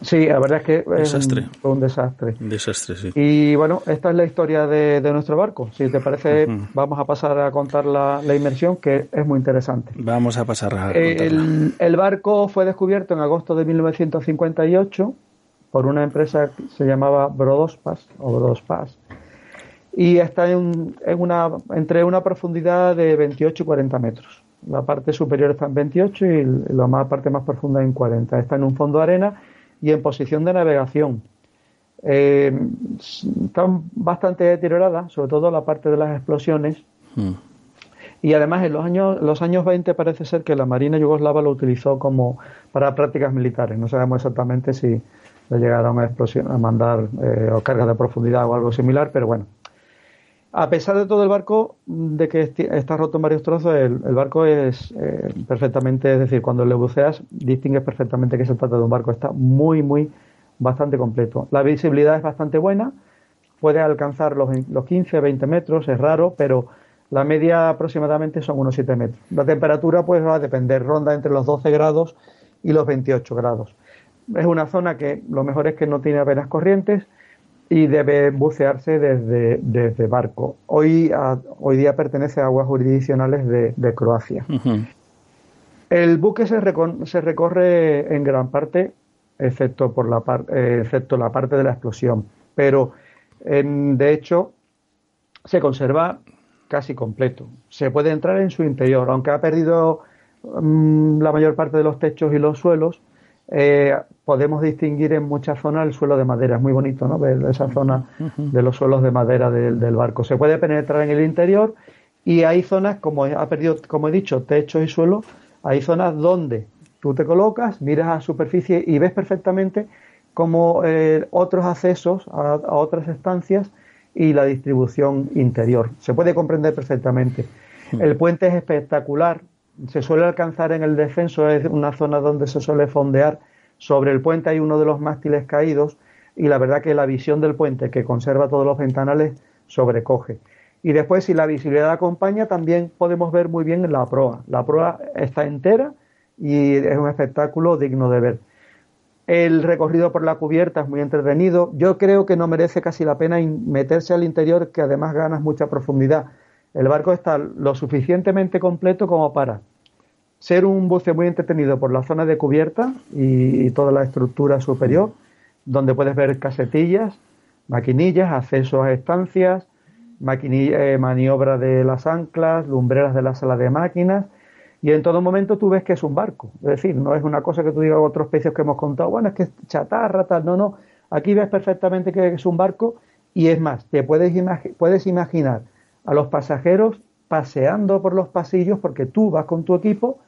[SPEAKER 9] Sí, la verdad es que es un-
[SPEAKER 1] Desastre.
[SPEAKER 9] fue un desastre.
[SPEAKER 1] Un desastre, sí.
[SPEAKER 9] Y bueno, esta es la historia de, de nuestro barco. Si te parece,
[SPEAKER 1] Ujú.
[SPEAKER 9] vamos a pasar a contar la, la inmersión, que es muy interesante.
[SPEAKER 1] Vamos a pasar a contarla.
[SPEAKER 9] El, el barco fue descubierto en agosto de 1958 por una empresa que se llamaba Brodospas o Brodospas y está en, en una, entre una profundidad de 28 y 40 metros. La parte superior está en 28 y la más, parte más profunda en 40. Está en un fondo de arena y en posición de navegación. Eh, están bastante deterioradas, sobre todo la parte de las explosiones,
[SPEAKER 1] Mm.
[SPEAKER 9] y además en los años, los años 20 parece ser que la Marina yugoslava lo utilizó como para prácticas militares. No sabemos exactamente si le llegaron a, explosion- a mandar eh, o cargas de profundidad o algo similar, pero bueno. A pesar de todo el barco, de que está roto en varios trozos, el, el barco es eh, perfectamente, es decir, cuando le buceas distingues perfectamente que se trata de un barco. Está muy, muy, bastante completo. La visibilidad es bastante buena, puede alcanzar los, los 15, 20 metros, es raro, pero la media aproximadamente son unos 7 metros. La temperatura pues va a depender, ronda entre los 12 grados y los 28 grados. Es una zona que lo mejor es que no tiene apenas corrientes y debe bucearse desde, desde barco. Hoy, a- hoy día pertenece a aguas jurisdiccionales de, de Croacia. El buque se, recon- se recorre en gran parte, excepto, por la, par- eh, excepto la parte de la explosión, pero en- de hecho se conserva casi completo. Se puede entrar en su interior, aunque ha perdido mm, la mayor parte de los techos y los suelos. Eh, podemos distinguir en muchas zonas el suelo de madera. Es muy bonito, ¿no? Ver esa zona de los suelos de madera del, del barco. Se puede penetrar en el interior y hay zonas, como ha perdido, como he dicho, techo y suelo, hay zonas donde tú te colocas, miras a superficie y ves perfectamente como eh, otros accesos a, a otras estancias y la distribución interior. Se puede comprender perfectamente. El puente es espectacular. Se suele alcanzar en el descenso, es una zona donde se suele fondear. Sobre el puente hay uno de los mástiles caídos y la verdad que la visión del puente, que conserva todos los ventanales, sobrecoge. Y después, si la visibilidad acompaña, también podemos ver muy bien la proa. La proa está entera y es un espectáculo digno de ver. El recorrido por la cubierta es muy entretenido. Yo creo que no merece casi la pena meterse al interior, que además ganas mucha profundidad. El barco está lo suficientemente completo como para ser un buceo muy entretenido por la zona de cubierta y, toda la estructura superior, donde puedes ver casetillas, maquinillas, acceso a estancias, eh, maniobra de las anclas, lumbreras de la sala de máquinas, y en todo momento tú ves que es un barco. Es decir, no es una cosa que tú digas otros pecios que hemos contado, bueno, es que es chatarra, tal. No, no. Aquí ves perfectamente que es un barco y es más, te puedes, puedes imaginar a los pasajeros paseando por los pasillos porque tú vas con tu equipo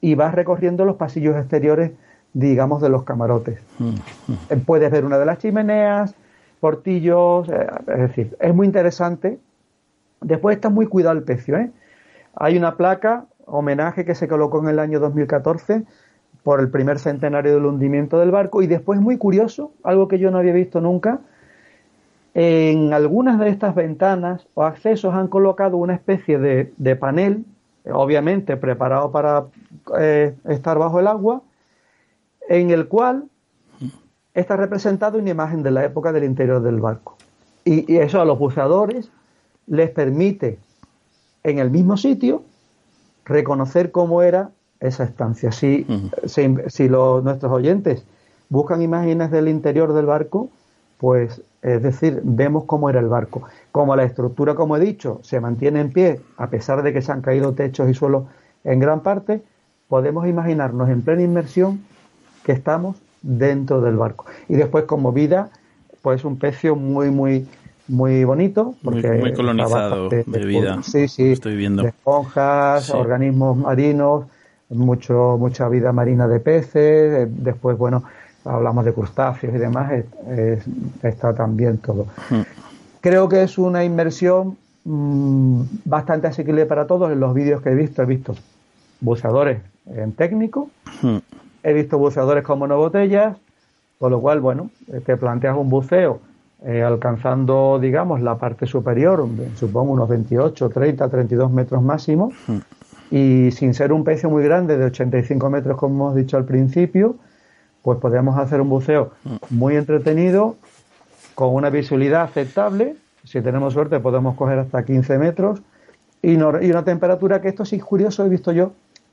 [SPEAKER 9] y vas recorriendo los pasillos exteriores, digamos, de los camarotes. Eh, Puedes ver una de las chimeneas, portillos, eh, es decir, es muy interesante. Después está muy cuidado el precio, ¿eh? Hay una placa, homenaje que se colocó en el año 2014, por el primer centenario del hundimiento del barco y después muy curioso, algo que yo no había visto nunca, en algunas de estas ventanas o accesos han colocado una especie de, de panel, obviamente preparado para eh, estar bajo el agua, en el cual está representado una imagen de la época del interior del barco. Y, y eso a los buceadores les permite en el mismo sitio reconocer cómo era esa estancia. Si, si, si los- nuestros oyentes buscan imágenes del interior del barco, pues es decir, vemos cómo era el barco. Como la estructura, como he dicho, se mantiene en pie, a pesar de que se han caído techos y suelos en gran parte, podemos imaginarnos en plena inmersión que estamos dentro del barco. Y después como vida, pues un pecio muy, muy, muy bonito.
[SPEAKER 1] Muy-
[SPEAKER 9] Porque
[SPEAKER 1] muy colonizado de vida.
[SPEAKER 9] Sí, sí.
[SPEAKER 1] Estoy viendo.
[SPEAKER 9] De esponjas,
[SPEAKER 1] Sí.
[SPEAKER 9] organismos marinos, mucho, mucha vida marina de peces. eh, Después, bueno, hablamos de crustáceos y demás. es- es- está también todo.
[SPEAKER 1] Hmm.
[SPEAKER 9] Creo que es una inversión mm, bastante asequible para todos. En los vídeos que he visto, he visto buceadores en técnico,
[SPEAKER 1] Hmm.
[SPEAKER 9] he visto buceadores con monobotellas, con lo cual, bueno, eh, te planteas un buceo eh, alcanzando, digamos, la parte superior, supongo unos 28, 30, 32 metros máximo, y sin ser un pecio muy grande de 85 metros, como hemos dicho al principio, pues podemos hacer un buceo muy entretenido, con una visibilidad aceptable. Si tenemos suerte, podemos coger hasta 15 metros y, no- y una temperatura que esto sí es curioso, he visto yo,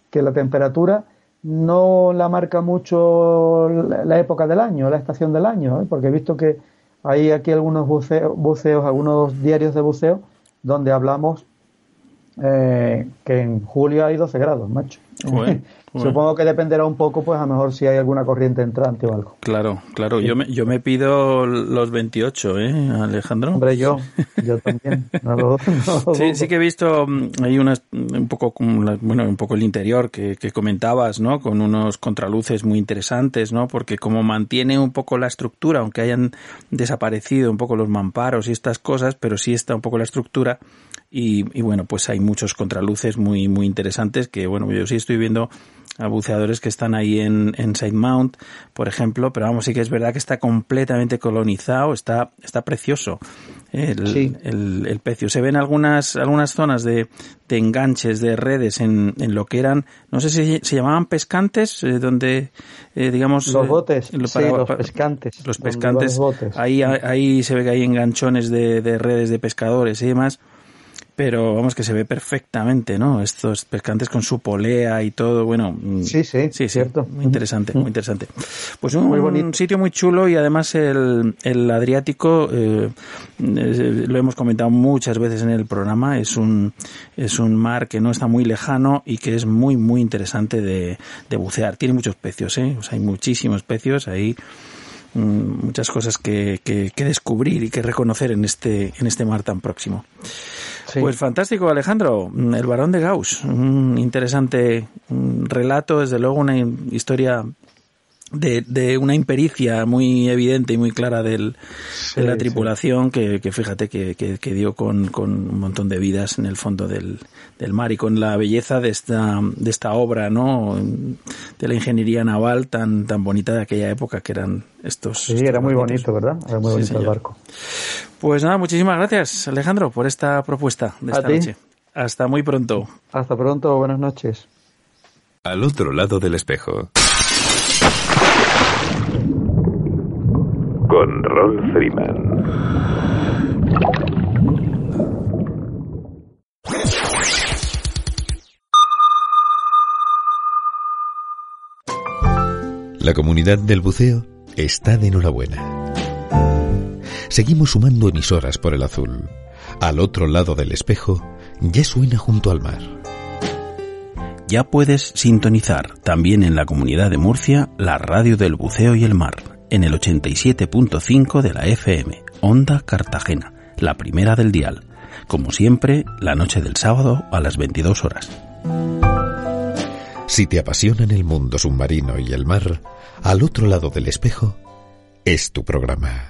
[SPEAKER 9] que la temperatura no la marca mucho la, la época del año, la estación del año, ¿eh? porque he visto que hay aquí algunos buceo- buceos, algunos diarios de buceo, donde hablamos eh, que en julio hay 12 grados, macho. <laughs> Supongo que dependerá un poco, pues a lo mejor si hay alguna corriente entrante o algo.
[SPEAKER 1] Claro, claro. Yo me, yo me pido los 28, ¿eh, Alejandro?
[SPEAKER 9] Hombre, yo, <laughs> yo también. No lo- no
[SPEAKER 1] Sí, sí que he visto mm, ahí unas, un poco bueno, un poco el interior que, que comentabas, ¿no? Con unos contraluces muy interesantes, ¿no? Porque como mantiene un poco la estructura, aunque hayan desaparecido un poco los mamparos y estas cosas, pero sí está un poco la estructura y, y bueno, pues hay muchos contraluces muy, muy interesantes que, bueno, yo sí estoy viendo a buceadores que están ahí en, en Side Mount, por ejemplo, pero vamos, sí que es verdad que está completamente colonizado, está, está precioso el,
[SPEAKER 9] Sí.
[SPEAKER 1] el, el pecio. Se ven algunas, algunas zonas de, de enganches de redes en, en lo que eran, no sé si se llamaban pescantes, eh, donde, eh, digamos...
[SPEAKER 9] Los
[SPEAKER 1] eh,
[SPEAKER 9] botes, sí, los pescantes,
[SPEAKER 1] Los pescantes,
[SPEAKER 9] los botes.
[SPEAKER 1] ahí, ahí se ve que hay enganchones de, de redes de pescadores y demás. Pero vamos que se ve perfectamente, ¿no? Estos pescantes con su polea y todo, bueno. mm,
[SPEAKER 9] Sí, sí,
[SPEAKER 1] sí,
[SPEAKER 9] cierto.
[SPEAKER 1] muy interesante, muy interesante. Pues un,
[SPEAKER 9] Muy bonito.
[SPEAKER 1] sitio muy chulo y además el, el Adriático, eh, eh, lo hemos comentado muchas veces en el programa, es un, es un mar que no está muy lejano y que es muy, muy interesante de, de bucear. Tiene muchos pecios, ¿eh? O sea, hay muchísimos pecios ahí muchas cosas que, que, que descubrir y que reconocer en este, en este mar tan próximo.
[SPEAKER 9] Sí.
[SPEAKER 1] Pues fantástico, Alejandro. El varón de Gauss. Un interesante mm, relato, desde luego una historia de, de una impericia muy evidente y muy clara del, de la
[SPEAKER 9] sí.
[SPEAKER 1] tripulación que, que fíjate que, que- que dio con, con un montón de vidas en el fondo del, del mar y con la belleza de esta, de esta obra, ¿no? De la ingeniería naval tan, tan bonita de aquella época que eran estos.
[SPEAKER 9] Sí,
[SPEAKER 1] estos
[SPEAKER 9] era muy bonito, ¿verdad? Era muy
[SPEAKER 1] Sí,
[SPEAKER 9] bonito el barco.
[SPEAKER 1] Pues nada, muchísimas gracias, Alejandro, por esta propuesta de esta
[SPEAKER 9] ti.
[SPEAKER 1] noche. Hasta muy pronto.
[SPEAKER 9] Hasta pronto, buenas noches.
[SPEAKER 6] Al otro lado del espejo. Con Ron Freeman. La comunidad del buceo está de enhorabuena. Seguimos sumando emisoras por el azul. Al otro lado del espejo ya suena junto al mar.
[SPEAKER 1] Ya puedes sintonizar también en la comunidad de Murcia la radio del buceo y el mar en el 87.5 de la FM, Onda Cartagena, la primera del dial. Como siempre, la noche del sábado a las 22 horas.
[SPEAKER 6] Si te apasionan el mundo submarino y el mar, al otro lado del espejo es tu programa.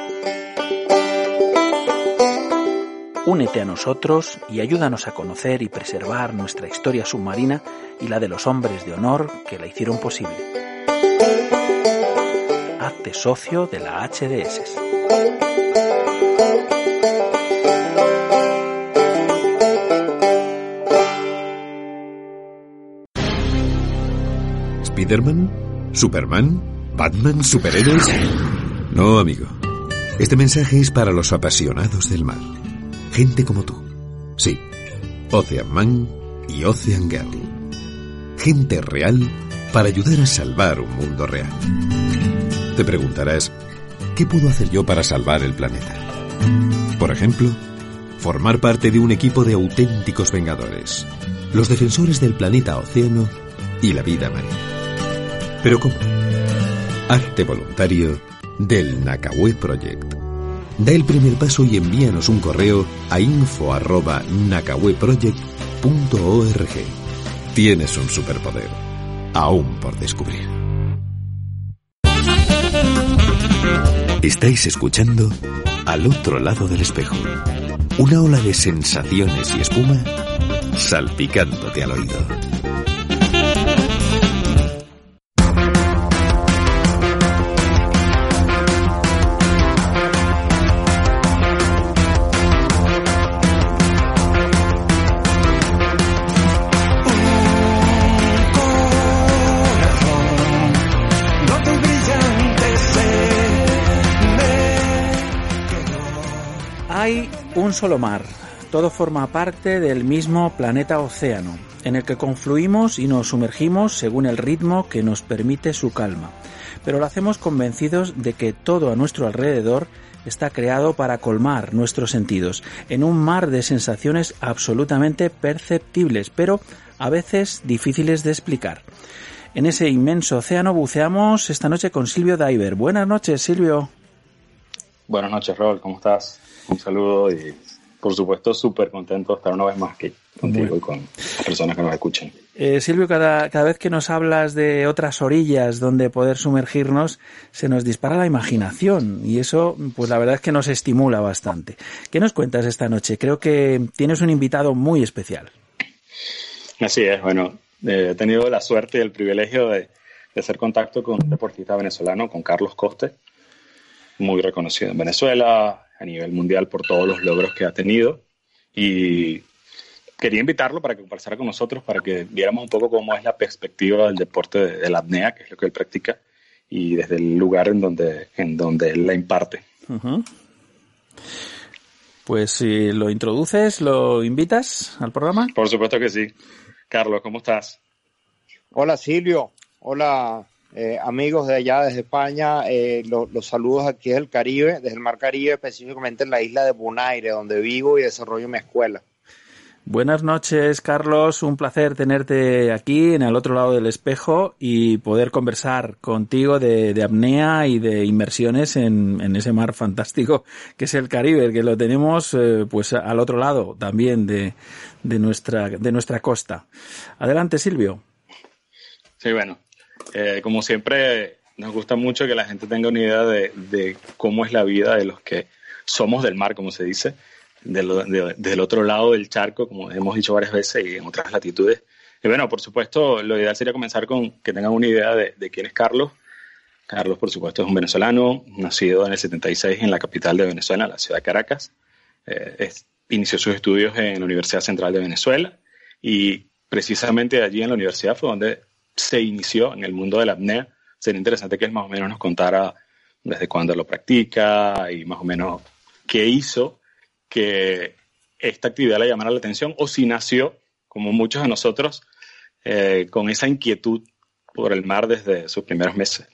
[SPEAKER 1] Únete a nosotros y ayúdanos a conocer y preservar nuestra historia submarina y la de los hombres de honor que la hicieron posible. Hazte socio de la HDS.
[SPEAKER 6] ¿Spiderman? ¿Superman? ¿Batman? ¿Superhéroes? No, amigo. Este mensaje es para los apasionados del mar. Gente como tú. Sí. Ocean Man y Ocean Girl. Gente real para ayudar a salvar un mundo real. Te preguntarás, ¿qué puedo hacer yo para salvar el planeta? Por ejemplo, formar parte de un equipo de auténticos vengadores, los defensores del planeta océano y la vida marina. ¿Pero cómo? Hazte voluntario del Nakawé Project. Da el primer paso y envíanos un correo a info@nakaweproject.org. Tienes un superpoder, aún por descubrir. Estáis escuchando Al otro lado del espejo. Una ola de sensaciones y espuma salpicándote al oído.
[SPEAKER 1] Un solo mar. Todo forma parte del mismo planeta océano, en el que confluimos y nos sumergimos según el ritmo que nos permite su calma. Pero lo hacemos convencidos de que todo a nuestro alrededor está creado para colmar nuestros sentidos, en un mar de sensaciones absolutamente perceptibles, pero a veces difíciles de explicar. En ese inmenso océano buceamos esta noche con Silvio Diver. Buenas noches, Silvio.
[SPEAKER 10] Buenas noches, Rol, ¿cómo estás? Un saludo y, por supuesto, súper contento de estar una vez más aquí contigo y con las personas que nos escuchan.
[SPEAKER 1] Eh, Silvio, cada, cada vez que nos hablas de otras orillas donde poder sumergirnos, se nos dispara la imaginación y eso, pues la verdad es que nos estimula bastante. ¿Qué nos cuentas esta noche? Creo que tienes un invitado muy especial.
[SPEAKER 10] Así es, bueno, eh, he tenido la suerte y el privilegio de, de hacer contacto con un deportista venezolano, con Carlos Coste, muy reconocido en Venezuela, a nivel mundial por todos los logros que ha tenido. Y quería invitarlo para que conversara con nosotros, para que viéramos un poco cómo es la perspectiva del deporte de, de la apnea, que es lo que él practica, y desde el lugar en donde, en donde él la imparte.
[SPEAKER 1] Pues si lo introduces, lo invitas al programa.
[SPEAKER 10] Por supuesto que sí. Carlos, ¿cómo estás?
[SPEAKER 11] Hola Silvio, hola eh, amigos de allá desde España, eh, lo- los saludos aquí desde el Caribe, desde el Mar Caribe, específicamente en la isla de Bonaire, donde vivo y desarrollo mi escuela.
[SPEAKER 1] Buenas noches, Carlos. Un placer tenerte aquí en el otro lado del espejo y poder conversar contigo de, de apnea y de inmersiones en, en ese mar fantástico que es el Caribe, que lo tenemos eh, pues al otro lado también de, de nuestra de nuestra costa. Adelante, Silvio.
[SPEAKER 10] Sí, bueno, eh, como siempre, nos gusta mucho que la gente tenga una idea de, de cómo es la vida de los que somos del mar, como se dice, de del otro lado del charco, como hemos dicho varias veces y en otras latitudes. Y bueno, por supuesto, lo ideal sería comenzar con que tengan una idea de, de quién es Carlos. Carlos, por supuesto, es un venezolano, nacido en el 76 en la capital de Venezuela, la ciudad de Caracas. Eh, es- inició sus estudios en la Universidad Central de Venezuela Y precisamente allí en la universidad fue donde se inició en el mundo de la apnea. Sería interesante que él más o menos nos contara desde cuándo lo practica y más o menos qué hizo que esta actividad le llamara la atención o si nació, como muchos de nosotros, eh, con esa inquietud por el mar desde sus primeros meses.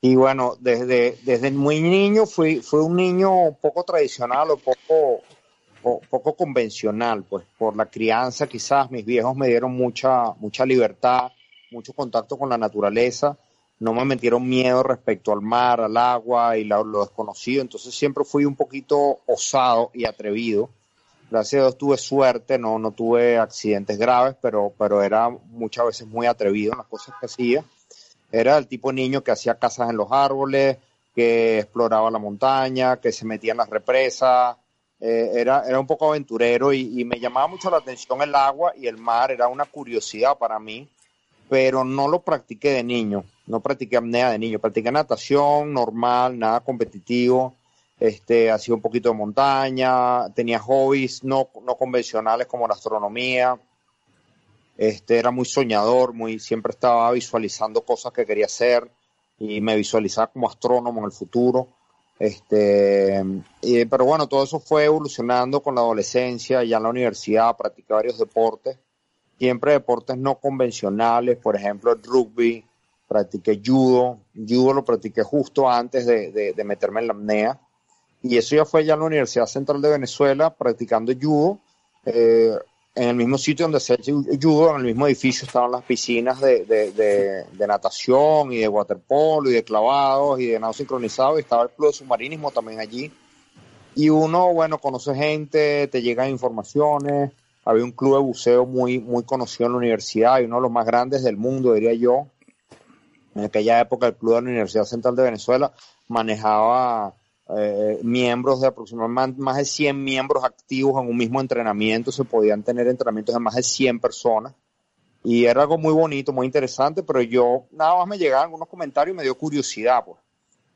[SPEAKER 11] Y bueno, desde, desde muy niño fui, fui un niño poco tradicional o poco, po- poco convencional, pues por la crianza quizás mis viejos me dieron mucha, mucha libertad, mucho contacto con la naturaleza, no me metieron miedo respecto al mar, al agua y la- lo desconocido, entonces siempre fui un poquito osado y atrevido. Gracias a Dios tuve suerte, no, no tuve accidentes graves, pero, pero era muchas veces muy atrevido en las cosas que hacía. Era el tipo de niño que hacía casas en los árboles, que exploraba la montaña, que se metía en las represas. Eh, era, era un poco aventurero y, me llamaba mucho la atención el agua y el mar, era una curiosidad para mí, pero no lo practiqué de niño, no practiqué apnea de niño, practiqué natación normal, nada competitivo, este, hacía un poquito de montaña, tenía hobbies no, no convencionales como la astronomía, este, era muy soñador, muy, siempre estaba visualizando cosas que quería hacer y me visualizaba como astrónomo en el futuro. Este, y- pero bueno, todo eso fue evolucionando con la adolescencia, ya en la universidad practiqué varios deportes, siempre deportes no convencionales, por ejemplo el rugby, practiqué judo, judo lo practiqué justo antes de, de- de meterme en la apnea, y eso ya fue ya en la Universidad Central de Venezuela, practicando judo, eh, en el mismo sitio donde se hace judo, en el mismo edificio estaban las piscinas de, de- de- de natación y de waterpolo y de clavados y de nado sincronizado y estaba el club de submarinismo también allí. Y uno, bueno, conoce gente, te llegan informaciones. Había un club de buceo muy, muy conocido en la universidad y uno de los más grandes del mundo, diría yo. En aquella época el club de la Universidad Central de Venezuela manejaba eh, miembros de aproximadamente más de 100 miembros activos en un mismo entrenamiento. Se podían tener entrenamientos de más de 100 personas. Y era algo muy bonito, muy interesante, pero yo nada más me llegaban algunos comentarios y me dio curiosidad, pues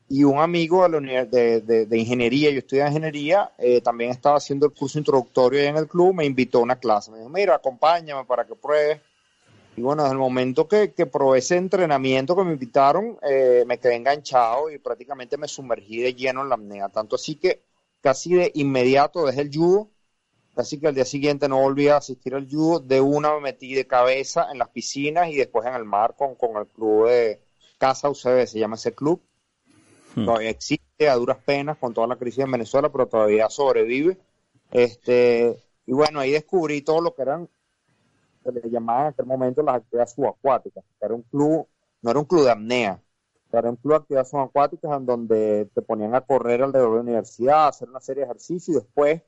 [SPEAKER 11] y un amigo de, la de, de- ingeniería, yo estudié ingeniería, eh, también estaba haciendo el curso introductorio en el club, me invitó a una clase, me dijo, mira, acompáñame para que pruebes. Y bueno, desde el momento que, que probé ese entrenamiento que me invitaron, eh, me quedé enganchado y prácticamente me sumergí de lleno en la apnea, tanto así que casi de inmediato dejé el judo, casi que al día siguiente no volví a asistir al judo, de una me metí de cabeza en las piscinas y después en el mar con, con el club de Casa UCB, se llama ese club. Todavía existe a duras penas con toda la crisis en Venezuela, pero todavía sobrevive. Este, y bueno, ahí descubrí todo lo que eran, se le llamaban en aquel momento las actividades subacuáticas. Era un club, no era un club de apnea, era un club de actividades subacuáticas en donde te ponían a correr alrededor de la universidad, a hacer una serie de ejercicios y después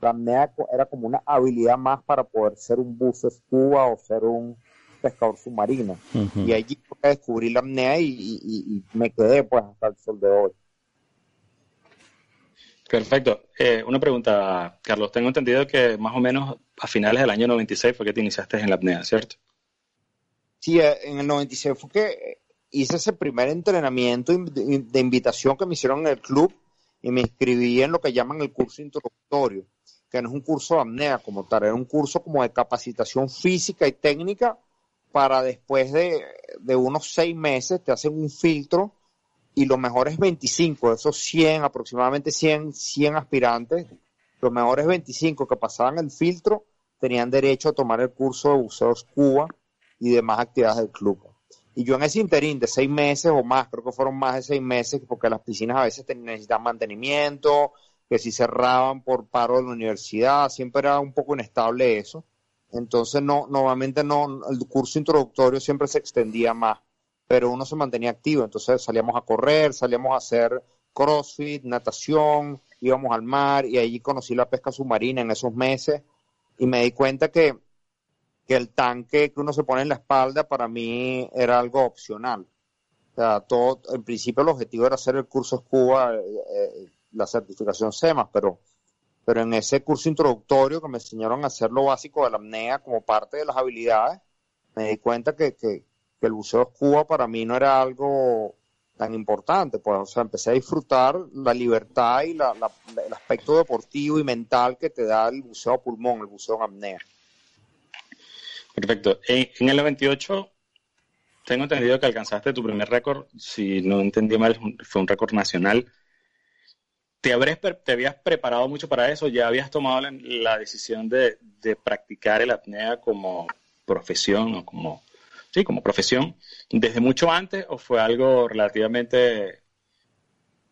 [SPEAKER 11] la apnea era como una habilidad más para poder ser un buzo scuba o ser un pescador submarino.
[SPEAKER 1] Ujú.
[SPEAKER 11] Y allí descubrí la apnea y, y- y- y me quedé pues hasta el sol de hoy.
[SPEAKER 10] Perfecto. Eh, una pregunta, Carlos. Tengo entendido que más o menos a finales del año 96 fue que te iniciaste en la apnea, ¿cierto?
[SPEAKER 11] Sí, eh, en el 96 fue que eh, hice ese primer entrenamiento de invitación que me hicieron en el club y me inscribí en lo que llaman el curso introductorio, que no es un curso de apnea como tal, era un curso como de capacitación física y técnica para después de, de unos seis meses te hacen un filtro y lo mejor es 25, de esos 100, aproximadamente 100, 100 aspirantes, los mejores 25 que pasaban el filtro tenían derecho a tomar el curso de buceo scuba y demás actividades del club. Y yo en ese interín de seis meses o más, creo que fueron más de seis meses, porque las piscinas a veces necesitan mantenimiento, que si cerraban por paro de la universidad, siempre era un poco inestable eso. Entonces no, normalmente no, el curso introductorio siempre se extendía más, pero uno se mantenía activo. Entonces salíamos a correr, salíamos a hacer crossfit, natación, íbamos al mar y allí conocí la pesca submarina en esos meses y me di cuenta que, que el tanque que uno se pone en la espalda para mí era algo opcional. O sea, todo, en principio el objetivo era hacer el curso Scuba, eh, eh, la certificación SEMAS, pero, pero en ese curso introductorio que me enseñaron a hacer lo básico de la apnea como parte de las habilidades, me di cuenta que, que, el buceo Scuba para mí no era algo tan importante, pues, o sea, empecé a disfrutar la libertad y el aspecto deportivo y mental que te da el buceo a pulmón, el buceo en apnea.
[SPEAKER 10] Perfecto. En, el 98 tengo entendido que alcanzaste tu primer récord, si no entendí mal, fue un récord nacional. ¿Te, habrías, ¿Te habías preparado mucho para eso? ¿Ya habías tomado la, la decisión de, de, practicar el apnea como profesión o como, sí, como profesión desde mucho antes o fue algo relativamente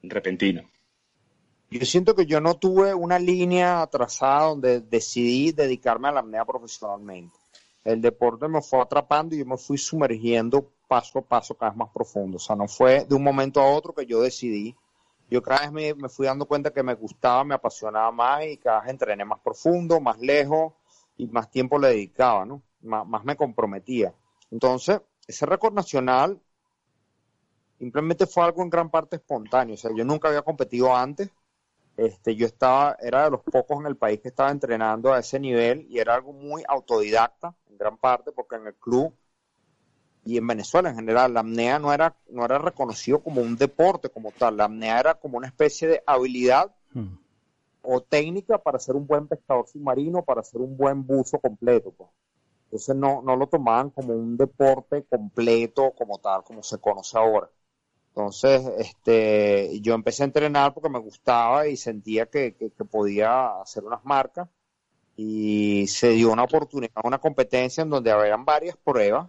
[SPEAKER 10] repentino?
[SPEAKER 11] Yo siento que yo no tuve una línea trazada donde decidí dedicarme a la apnea profesionalmente. El deporte me fue atrapando y yo me fui sumergiendo paso a paso cada vez más profundo. O sea, no fue de un momento a otro que yo decidí. Yo cada vez me, fui dando cuenta que me gustaba, me apasionaba más y cada vez entrené más profundo, más lejos y más tiempo le dedicaba, ¿no? Más me comprometía. Entonces, ese récord nacional simplemente fue algo en gran parte espontáneo. O sea, yo nunca había competido antes. Este, yo estaba, era de los pocos en el país que estaba entrenando a ese nivel y era algo muy autodidacta en gran parte porque en el club y en Venezuela en general la apnea no era, no era reconocido como un deporte como tal. La apnea era como una especie de habilidad
[SPEAKER 1] Hmm.
[SPEAKER 11] o técnica para ser un buen pescador submarino, para ser un buen buzo completo. Pues. Entonces no, no lo tomaban como un deporte completo como tal, como se conoce ahora. Entonces, este, yo empecé a entrenar porque me gustaba y sentía que, que, que podía hacer unas marcas y se dio una oportunidad, una competencia en donde habían varias pruebas.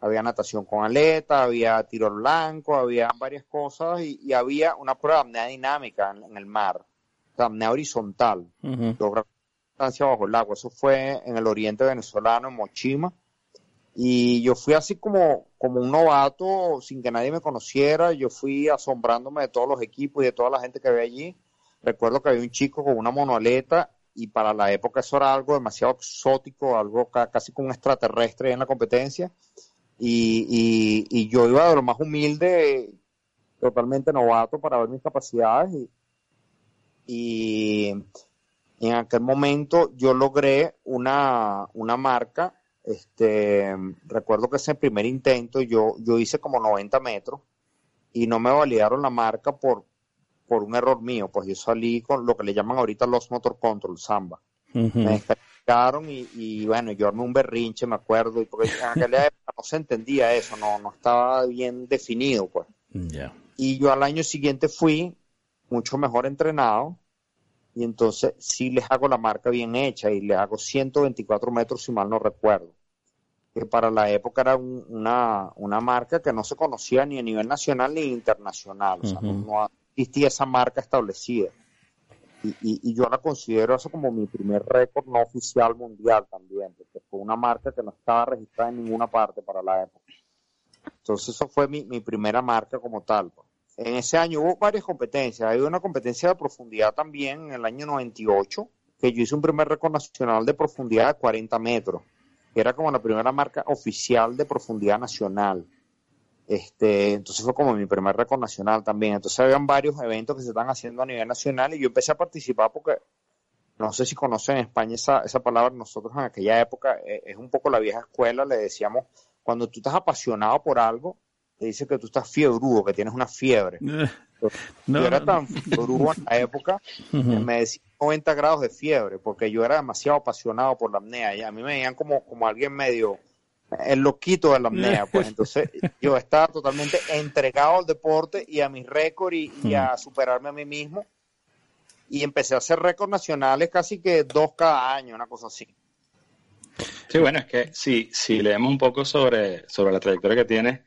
[SPEAKER 11] Había natación con aleta, había tiro al blanco, había varias cosas y, y había una prueba de apnea dinámica en, en el mar, o sea, apnea horizontal, distancia bajo el agua. Eso fue en el oriente venezolano, en Mochima. Y yo fui así como, como un novato, sin que nadie me conociera. Yo fui asombrándome de todos los equipos y de toda la gente que había allí. Recuerdo que había un chico con una monoaleta y para la época eso era algo demasiado exótico, algo ca- casi como un extraterrestre en la competencia. Y, y, yo iba de lo más humilde, totalmente novato para ver mis capacidades y en aquel momento yo logré una, una marca, este, recuerdo que ese primer intento yo, yo hice como 90 metros y no me validaron la marca por, por un error mío, pues yo salí con lo que le llaman ahorita los motor control, samba.
[SPEAKER 1] Ujú.
[SPEAKER 11] Me descalificaron y, y bueno, yo armé un berrinche, me acuerdo, y porque en aquella época no se entendía eso, no, no estaba bien definido, pues.
[SPEAKER 1] Ya.
[SPEAKER 11] Y yo al año siguiente fui mucho mejor entrenado y entonces sí les hago la marca bien hecha y les hago 124 metros si mal no recuerdo. Que para la época era un- una, una marca que no se conocía ni a nivel nacional ni internacional. O sea, no- existía esa marca establecida. Y, y, y yo la considero eso como mi primer récord no oficial mundial también, porque fue una marca que no estaba registrada en ninguna parte para la época. Entonces eso fue mi, mi primera marca como tal. pues. En ese año hubo varias competencias. Hay una competencia de profundidad también en el año 98, que yo hice un primer récord nacional de profundidad de 40 metros, que era como la primera marca oficial de profundidad nacional. Este, entonces fue como mi primer récord nacional también. Entonces habían varios eventos que se están haciendo a nivel nacional y yo empecé a participar porque no sé si conocen en España esa, esa palabra, nosotros en aquella época eh, es un poco la vieja escuela, le decíamos, cuando tú estás apasionado por algo, te dice que tú estás fiebrudo, que tienes una fiebre. <laughs>
[SPEAKER 1] No,
[SPEAKER 11] yo era
[SPEAKER 1] no.
[SPEAKER 11] tan fiebrudo en la época que me decían 90 grados de fiebre, porque yo era demasiado apasionado por la apnea y a mí me veían como, como alguien medio el loquito de la apnea, pues entonces <laughs> yo estaba totalmente entregado al deporte y a mis récords y, y a superarme a mí mismo y empecé a hacer récords nacionales casi que dos cada año, una cosa así.
[SPEAKER 10] Sí, bueno, es que si, si leemos un poco sobre, sobre la trayectoria que tienes,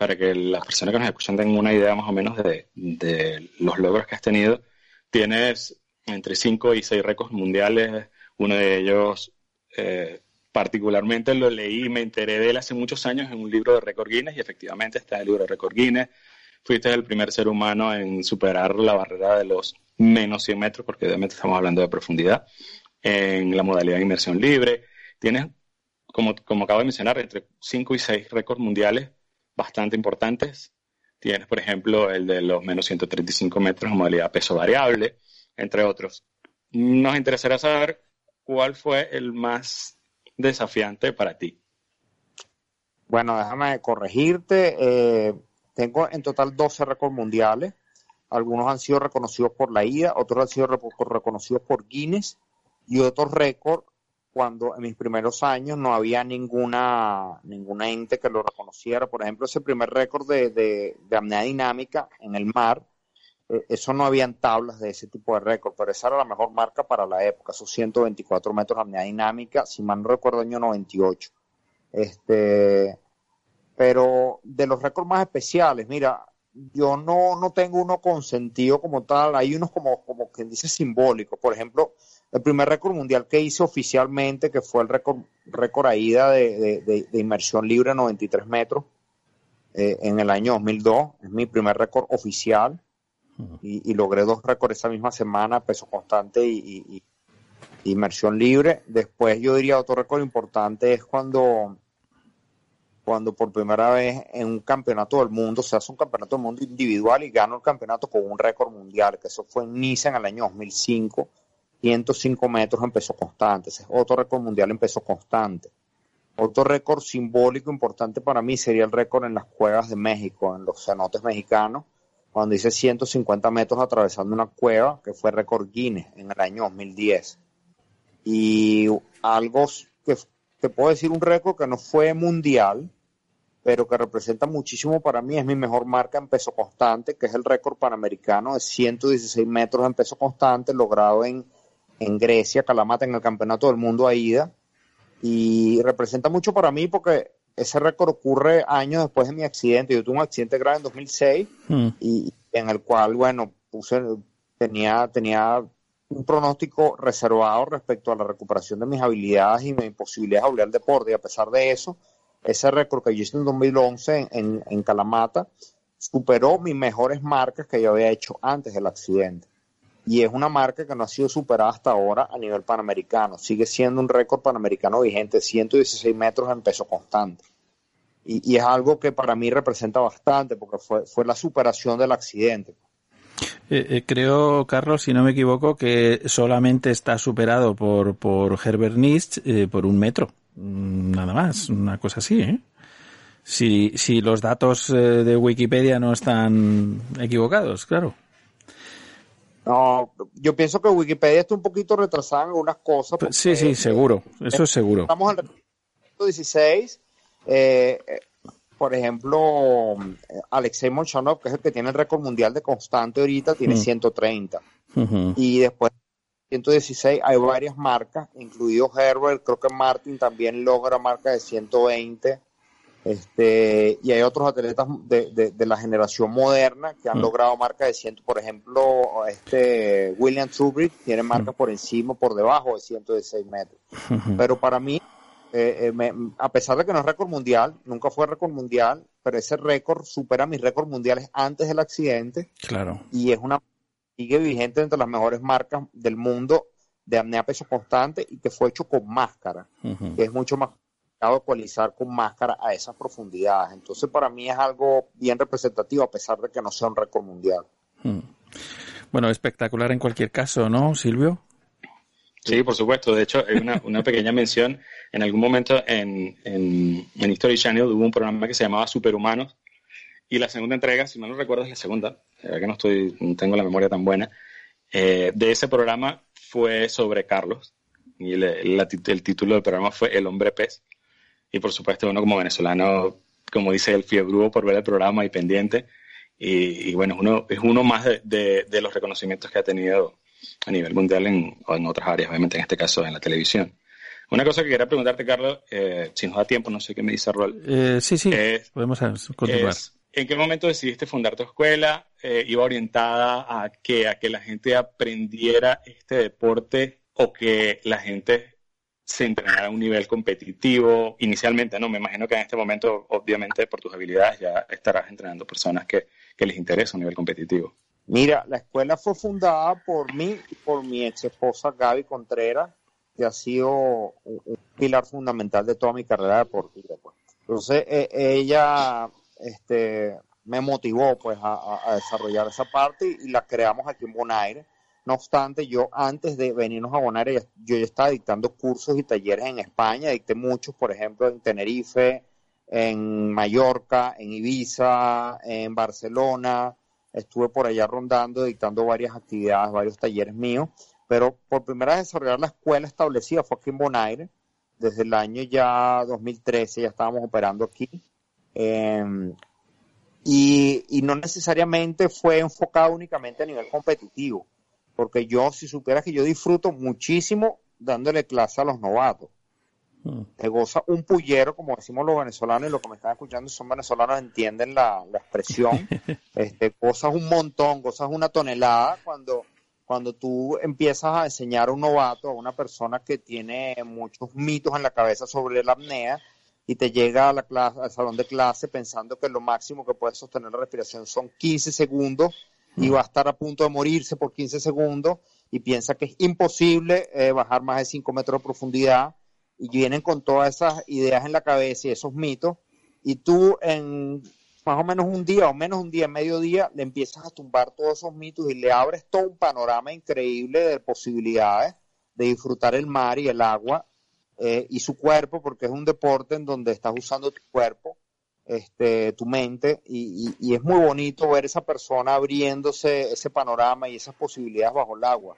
[SPEAKER 10] para que las personas que nos escuchan tengan una idea más o menos de, los logros que has tenido, tienes entre 5 y 6 récords mundiales, uno de ellos eh, particularmente lo leí y me enteré de él hace muchos años en un libro de récord Guinness y efectivamente está en el libro de récord Guinness. Fuiste el primer ser humano en superar la barrera de los menos 100 metros, porque obviamente estamos hablando de profundidad, en la modalidad de inmersión libre. Tienes, como, como acabo de mencionar, entre 5 y 6 récords mundiales bastante importantes. Tienes, por ejemplo, el de los menos 135 metros en modalidad peso variable, entre otros. Nos interesará saber cuál fue el más desafiante para ti.
[SPEAKER 11] Bueno, déjame corregirte. eh, tengo en total 12 récords mundiales. Algunos han sido reconocidos por la IDA, otros han sido reco- reconocidos por Guinness y otros récords cuando en mis primeros años no había ninguna, ninguna ente que lo reconociera. Por ejemplo, ese primer récord de, de, de dinámica en el mar, eh, eso no habían tablas de ese tipo de récord, pero esa era la mejor marca para la época, esos 124 metros de apnea dinámica, si mal no recuerdo, año 98. Este, pero de los récords más especiales, mira, yo no, no tengo uno con sentido como tal, hay unos como, como quien dice simbólicos. Por ejemplo, el primer récord mundial que hice oficialmente, que fue el récord, récord AIDA de, de, de, de inmersión libre a 93 metros eh, en el año 2002, es mi primer récord oficial. Y, y logré dos récords esa misma semana, peso constante y, y- y inmersión libre. Después yo diría otro récord importante es cuando cuando por primera vez en un campeonato del mundo se hace un campeonato del mundo individual y gano el campeonato con un récord mundial, que eso fue en Niza en el año 2005, 105 metros en peso constante, ese es otro récord mundial en peso constante. Otro récord simbólico importante para mí sería el récord en las cuevas de México, en los cenotes mexicanos, cuando hice 150 metros atravesando una cueva, que fue récord Guinness en el año 2010. Y algo que, que puedo decir un récord que no fue mundial, pero que representa muchísimo para mí, es mi mejor marca en peso constante, que es el récord panamericano de 116 metros en peso constante, logrado en, en Grecia, Calamata, en el Campeonato del Mundo AIDA. Y representa mucho para mí porque ese récord ocurre años después de mi accidente. Yo tuve un accidente grave en 2006
[SPEAKER 1] Mm.
[SPEAKER 11] y en el cual, bueno, puse, tenía, tenía un pronóstico reservado respecto a la recuperación de mis habilidades y mi posibilidad de volver al deporte. Y a pesar de eso, ese récord que yo hice en 2011 en, en, en Calamata superó mis mejores marcas que yo había hecho antes del accidente. Y es una marca que no ha sido superada hasta ahora a nivel panamericano. Sigue siendo un récord panamericano vigente, 116 metros en peso constante. Y, es algo que para mí representa bastante porque fue, fue la superación del accidente.
[SPEAKER 1] Eh, eh, creo, Carlos, si no me equivoco, que solamente está superado por, por Herbert eh, por un metro. Mm, Nada más, una cosa así. Si, si los datos de Wikipedia no están equivocados, claro.
[SPEAKER 11] No, yo pienso que Wikipedia está un poquito retrasada en algunas cosas.
[SPEAKER 1] Pues sí, sí, seguro, eso es seguro.
[SPEAKER 11] Estamos en el 16. eh, eh, por ejemplo, Alexei Molchanov, que es el que tiene el récord mundial de constante ahorita, tiene
[SPEAKER 1] Mm.
[SPEAKER 11] 130.
[SPEAKER 1] Ujú.
[SPEAKER 11] Y después 116 hay varias marcas, incluido Herbert, creo que Martin también logra marca de 120. Este, y hay otros atletas de, de- de la generación moderna que han
[SPEAKER 1] Mm.
[SPEAKER 11] logrado marca de 100. Por ejemplo, este William Trubrick tiene marca por encima, por debajo de 116 metros. Pero para mí, eh, eh, me- a pesar de que no es récord mundial, nunca fue récord mundial, pero ese récord supera mis récords mundiales antes del accidente
[SPEAKER 1] Claro.
[SPEAKER 11] y es una sigue vigente entre las mejores marcas del mundo de apnea peso constante y que fue hecho con máscara, que es mucho más ecualizar con máscara a esas profundidades. Entonces, para mí es algo bien representativo a pesar de que no sea un récord mundial.
[SPEAKER 1] Mm. Bueno, espectacular en cualquier caso, ¿no, Silvio?
[SPEAKER 10] Sí, por supuesto. De hecho, hay una, una pequeña mención. En algún momento en, en, en History Channel hubo un programa que se llamaba Superhumanos. Y la segunda entrega, si mal no recuerdo, es la segunda, la verdad que no estoy, no tengo la memoria tan buena, eh, de ese programa fue sobre Carlos. Y le- la el título del programa fue El hombre pez. Y por supuesto, uno como venezolano, como dice el fiebrudo por ver el programa y pendiente. Y, y bueno, uno, es uno más de, de- de los reconocimientos que ha tenido a nivel mundial en, o en otras áreas, obviamente en este caso en la televisión. Una cosa que quería preguntarte, Carlos, eh, si nos da tiempo, no sé qué me dice Rol,
[SPEAKER 1] Eh, sí, sí,
[SPEAKER 10] Es-
[SPEAKER 1] podemos continuar.
[SPEAKER 10] es, ¿en qué momento decidiste fundar tu escuela? Eh, ¿Iba orientada a que, a que la gente aprendiera este deporte o que la gente se entrenara a un nivel competitivo inicialmente? No, me imagino que en este momento, obviamente, por tus habilidades, ya estarás entrenando personas que, que les interesa un nivel competitivo.
[SPEAKER 11] Mira, la escuela fue fundada por mí y por mi ex esposa Gaby Contreras, que ha sido un, pilar fundamental de toda mi carrera deportiva. pues. Entonces, eh, ella este, me motivó pues a, a- desarrollar esa parte y la creamos aquí en Bonaire. No obstante, yo antes de venirnos a Bonaire, ya- yo ya estaba dictando cursos y talleres en España, dicté muchos, por ejemplo, en Tenerife, en Mallorca, en Ibiza, en Barcelona, estuve por allá rondando, dictando varias actividades, varios talleres míos, pero por primera vez desarrollar la escuela establecida fue aquí en Bonaire, desde el año ya 2013 ya estábamos operando aquí. Eh, y, y no necesariamente fue enfocado únicamente a nivel competitivo, porque yo, si supieras que yo disfruto muchísimo dándole clase a los novatos. Te goza un pullero, como decimos los venezolanos, y los que me están escuchando son venezolanos, entienden la, la expresión. <laughs> este, gozas un montón, gozas una tonelada cuando, cuando tú empiezas a enseñar a un novato, a una persona que tiene muchos mitos en la cabeza sobre la apnea, y te llega a la clase, al salón de clase pensando que lo máximo que puede sostener la respiración son 15 segundos y va a estar a punto de morirse por 15 segundos y piensa que es imposible eh, bajar más de 5 metros de profundidad y vienen con todas esas ideas en la cabeza y esos mitos. Y tú en más o menos un día o menos un día, medio día, le empiezas a tumbar todos esos mitos y le abres todo un panorama increíble de posibilidades de disfrutar el mar y el agua eh, y su cuerpo, porque es un deporte en donde estás usando tu cuerpo, este, tu mente, y, es muy bonito ver esa persona abriéndose ese panorama y esas posibilidades bajo el agua.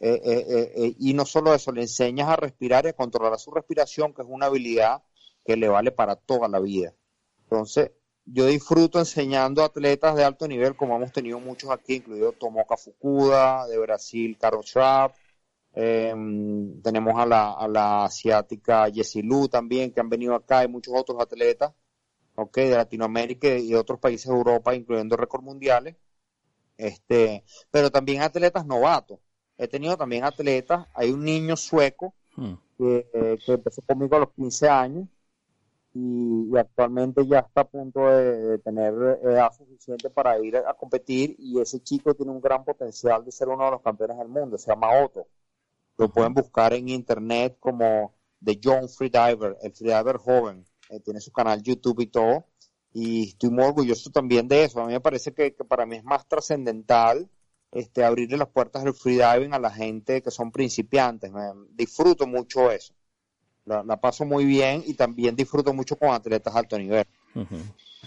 [SPEAKER 11] Eh, eh, eh, y no solo eso, le enseñas a respirar y a controlar su respiración, que es una habilidad que le vale para toda la vida. Entonces, yo disfruto enseñando atletas de alto nivel, como hemos tenido muchos aquí, incluido Tomoka Fukuda, de Brasil, Carol Schrapp, eh, tenemos a la, a la asiática Jessie Lu también, que han venido acá, y muchos otros atletas, ok, de Latinoamérica y de otros países de Europa, incluyendo récords mundiales, este, pero también atletas novatos. He tenido también atletas, hay un niño sueco que, eh, que empezó conmigo a los 15 años y, y actualmente ya está a punto de, de tener edad suficiente para ir a, a competir. Y ese chico tiene un gran potencial de ser uno de los campeones del mundo, se llama Otto. Lo pueden buscar en internet como The Young Freediver, el freediver joven, Eh, tiene su canal YouTube y todo y estoy muy orgulloso también de eso. A mí me parece que, para mí es más trascendental este, abrirle las puertas del freediving a la gente que son principiantes. Me, disfruto mucho eso. La, la paso muy bien y también disfruto mucho con atletas de alto nivel.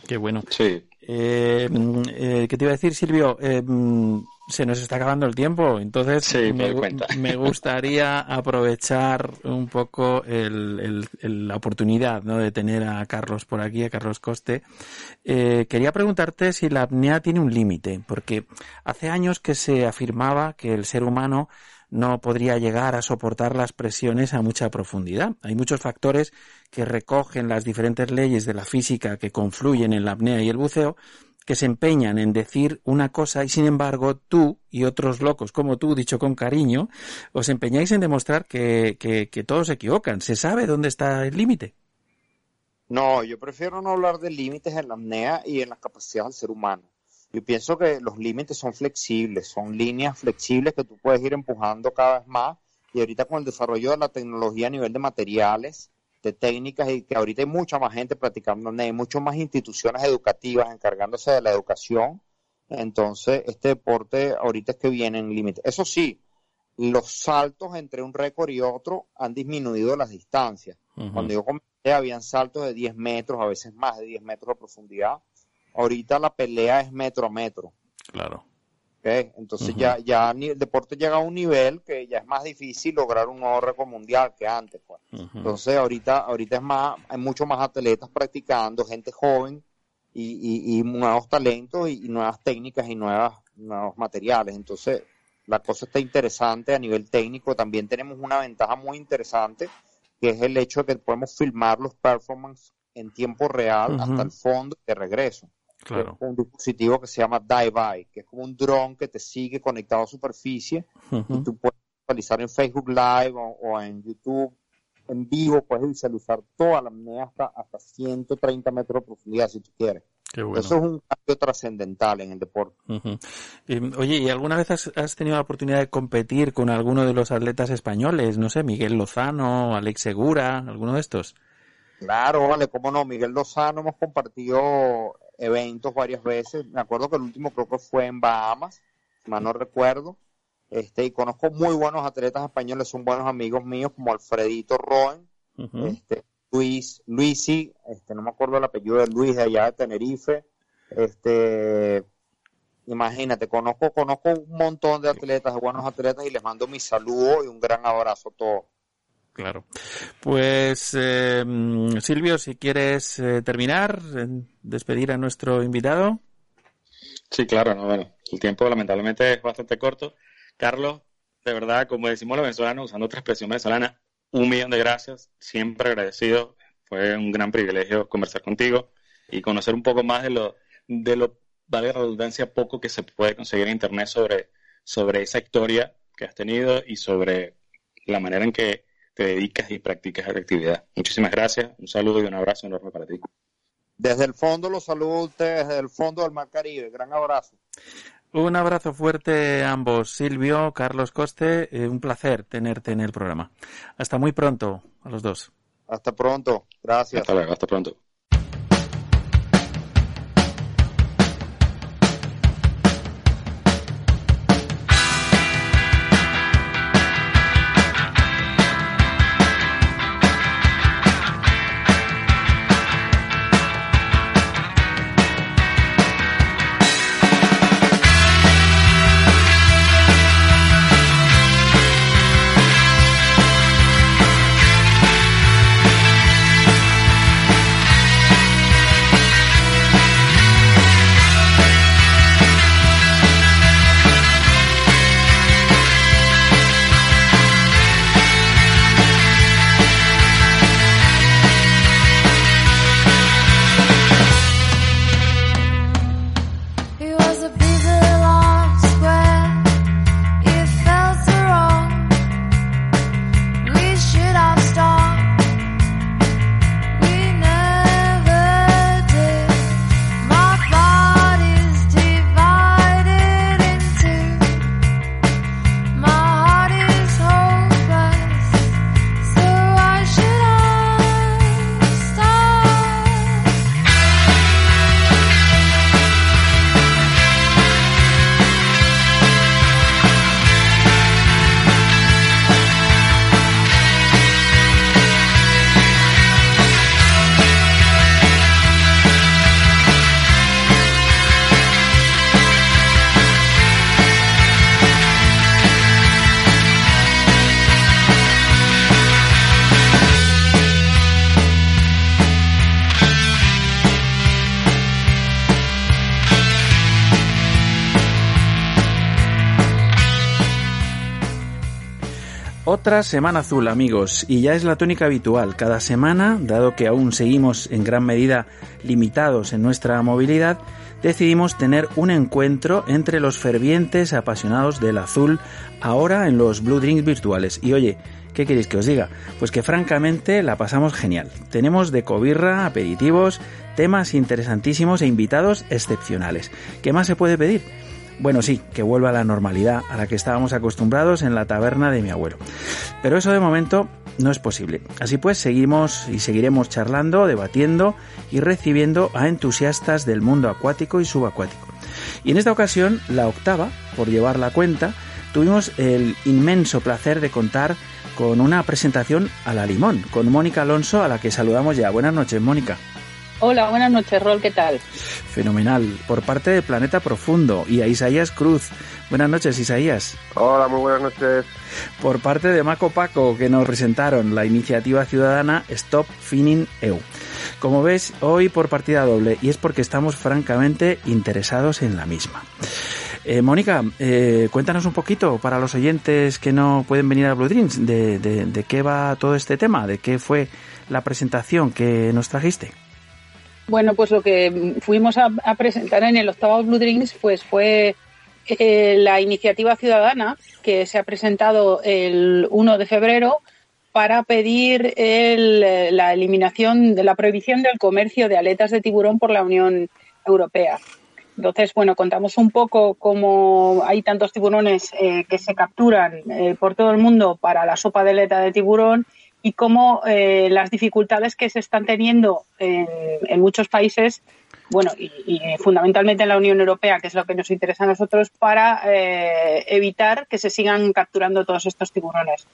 [SPEAKER 1] Qué bueno.
[SPEAKER 10] Sí.
[SPEAKER 1] Eh, eh, ¿Qué te iba a decir, Silvio? Eh, mm, se nos está acabando el tiempo, entonces
[SPEAKER 10] Sí, <laughs> me
[SPEAKER 1] gustaría aprovechar un poco el- el- el- la oportunidad ¿no? de tener a Carlos por aquí, a Carlos Coste. Eh, quería preguntarte si la apnea tiene un límite, porque hace años que se afirmaba que el ser humano no podría llegar a soportar las presiones a mucha profundidad. Hay muchos factores que recogen las diferentes leyes de la física que confluyen en la apnea y el buceo que se empeñan en decir una cosa y sin embargo tú y otros locos como tú, dicho con cariño, os empeñáis en demostrar que, todos se equivocan. ¿Se sabe dónde está el límite?
[SPEAKER 11] No, yo prefiero no hablar de límites en la apnea y en las capacidades del ser humano. Yo pienso que los límites son flexibles, son líneas flexibles que tú puedes ir empujando cada vez más. Y ahorita con el desarrollo de la tecnología a nivel de materiales, de técnicas, y que ahorita hay mucha más gente practicando hay muchas más instituciones educativas encargándose de la educación. Entonces, este deporte ahorita es que viene en límite. Eso sí, los saltos entre un récord y otro han disminuido las distancias. Cuando yo comencé, habían saltos de 10 metros, a veces más de 10 metros de profundidad. Ahorita la pelea es metro a metro.
[SPEAKER 1] Claro.
[SPEAKER 11] ¿ok? Entonces ya, ya el deporte llega a un nivel que ya es más difícil lograr un nuevo récord mundial que antes. pues. Entonces ahorita, ahorita es más, hay mucho más atletas practicando, gente joven y, y- y nuevos talentos y, y nuevas técnicas y nuevas, nuevos materiales. Entonces la cosa está interesante a nivel técnico. También tenemos una ventaja muy interesante que es el hecho de que podemos filmar los performances en tiempo real hasta el fondo de regreso.
[SPEAKER 1] Claro.
[SPEAKER 11] Un dispositivo que se llama Dive que es como un dron que te sigue conectado a superficie y tú puedes visualizar en Facebook Live o, o en YouTube en vivo, puedes visualizar toda la apnea hasta, hasta 130 metros de profundidad si tú quieres.
[SPEAKER 1] Bueno.
[SPEAKER 11] Eso es un cambio trascendental en el deporte.
[SPEAKER 1] Ujú. Eh, Oye, ¿y alguna vez has, has tenido la oportunidad de competir con alguno de los atletas españoles? No sé, Miguel Lozano, Alex Segura, alguno de estos.
[SPEAKER 11] Claro, vale, cómo no, Miguel Lozano hemos compartido eventos varias veces. Me acuerdo que el último creo que fue en Bahamas, si mal no recuerdo. Este, y conozco muy buenos atletas españoles, son buenos amigos míos como Alfredito Roen, este, Luis, Luisi, este, no me acuerdo el apellido de Luis de allá de Tenerife, este, imagínate, conozco, conozco un montón de atletas, de buenos atletas, y les mando mi saludo y un gran abrazo a todos.
[SPEAKER 1] Claro. Pues, eh, Silvio, si quieres eh, terminar, eh, despedir a nuestro invitado.
[SPEAKER 10] Sí, claro, no, bueno, el tiempo lamentablemente es bastante corto. Carlos, de verdad, como decimos los venezolanos, usando otra expresión venezolana, un millón de gracias, siempre agradecido. Fue un gran privilegio conversar contigo y conocer un poco más de lo, de lo, vale la redundancia, poco que se puede conseguir en Internet sobre, sobre esa historia que has tenido y sobre la manera en que te dedicas y practicas la actividad. Muchísimas gracias, un saludo y un abrazo enorme para ti.
[SPEAKER 11] Desde el fondo los saludo a ustedes, desde el fondo del Mar Caribe. Gran abrazo.
[SPEAKER 1] Un abrazo fuerte a ambos, Silvio, Carlos Coste, eh, un placer tenerte en el programa. Hasta muy pronto a los dos.
[SPEAKER 11] Hasta pronto. Gracias.
[SPEAKER 10] Hasta luego, hasta pronto.
[SPEAKER 1] Otra semana azul, amigos, y ya es la tónica habitual. Cada semana, dado que aún seguimos en gran medida limitados en nuestra movilidad, decidimos tener un encuentro entre los fervientes apasionados del azul ahora en los Blue Drinks virtuales. Y oye, ¿qué queréis que os diga? Pues que francamente la pasamos genial. Tenemos de cobirra, aperitivos, temas interesantísimos e invitados excepcionales. ¿Qué más se puede pedir? Bueno, sí, que vuelva a la normalidad a la que estábamos acostumbrados en la taberna de mi abuelo. Pero eso de momento no es posible. Así pues, seguimos y seguiremos charlando, debatiendo y recibiendo a entusiastas del mundo acuático y subacuático. Y en esta ocasión, la octava, por llevar la cuenta, tuvimos el inmenso placer de contar con una presentación a la limón, con Mónica Alonso, a la que saludamos ya. Buenas noches, Mónica.
[SPEAKER 12] Hola, buenas noches, Rol, ¿qué tal?
[SPEAKER 1] Fenomenal. Por parte de Planeta Profundo y a Isaías Cruz. Buenas noches, Isaías.
[SPEAKER 13] Hola, muy buenas noches.
[SPEAKER 1] Por parte de Maco Paco, que nos presentaron la iniciativa ciudadana Stop Finning EU. Como ves, hoy por partida doble, y es porque estamos francamente interesados en la misma. Eh, Mónica, eh, cuéntanos un poquito para los oyentes que no pueden venir a Blue Dreams, de, de, de qué va todo este tema, de qué fue la presentación que nos trajiste.
[SPEAKER 12] Bueno, pues lo que fuimos a, presentar en el octavo Blue Drinks pues fue eh, la iniciativa ciudadana que se ha presentado el 1 de febrero para pedir el- la eliminación de la prohibición del comercio de aletas de tiburón por la Unión Europea. Entonces, bueno, contamos un poco cómo hay tantos tiburones eh, que se capturan eh, por todo el mundo para la sopa de aleta de tiburón y cómo eh, las dificultades que se están teniendo en, muchos países, bueno, y, fundamentalmente en la Unión Europea, que es lo que nos interesa a nosotros, para eh, evitar que se sigan capturando todos estos tiburones.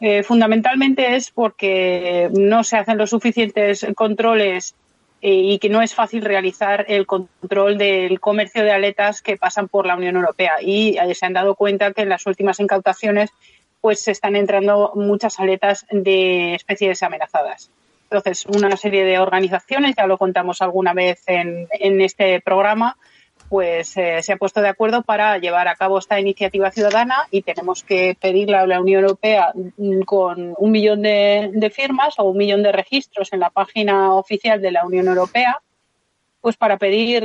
[SPEAKER 12] Eh, fundamentalmente es porque no se hacen los suficientes controles y que no es fácil realizar el control del comercio de aletas que pasan por la Unión Europea. Y se han dado cuenta que en las últimas incautaciones pues están entrando muchas aletas de especies amenazadas. Entonces, una serie de organizaciones, ya lo contamos alguna vez en, en este programa, pues eh, se ha puesto de acuerdo para llevar a cabo esta iniciativa ciudadana y tenemos que pedirle a la Unión Europea mm, con un millón de, firmas o un millón de registros en la página oficial de la Unión Europea, pues para pedir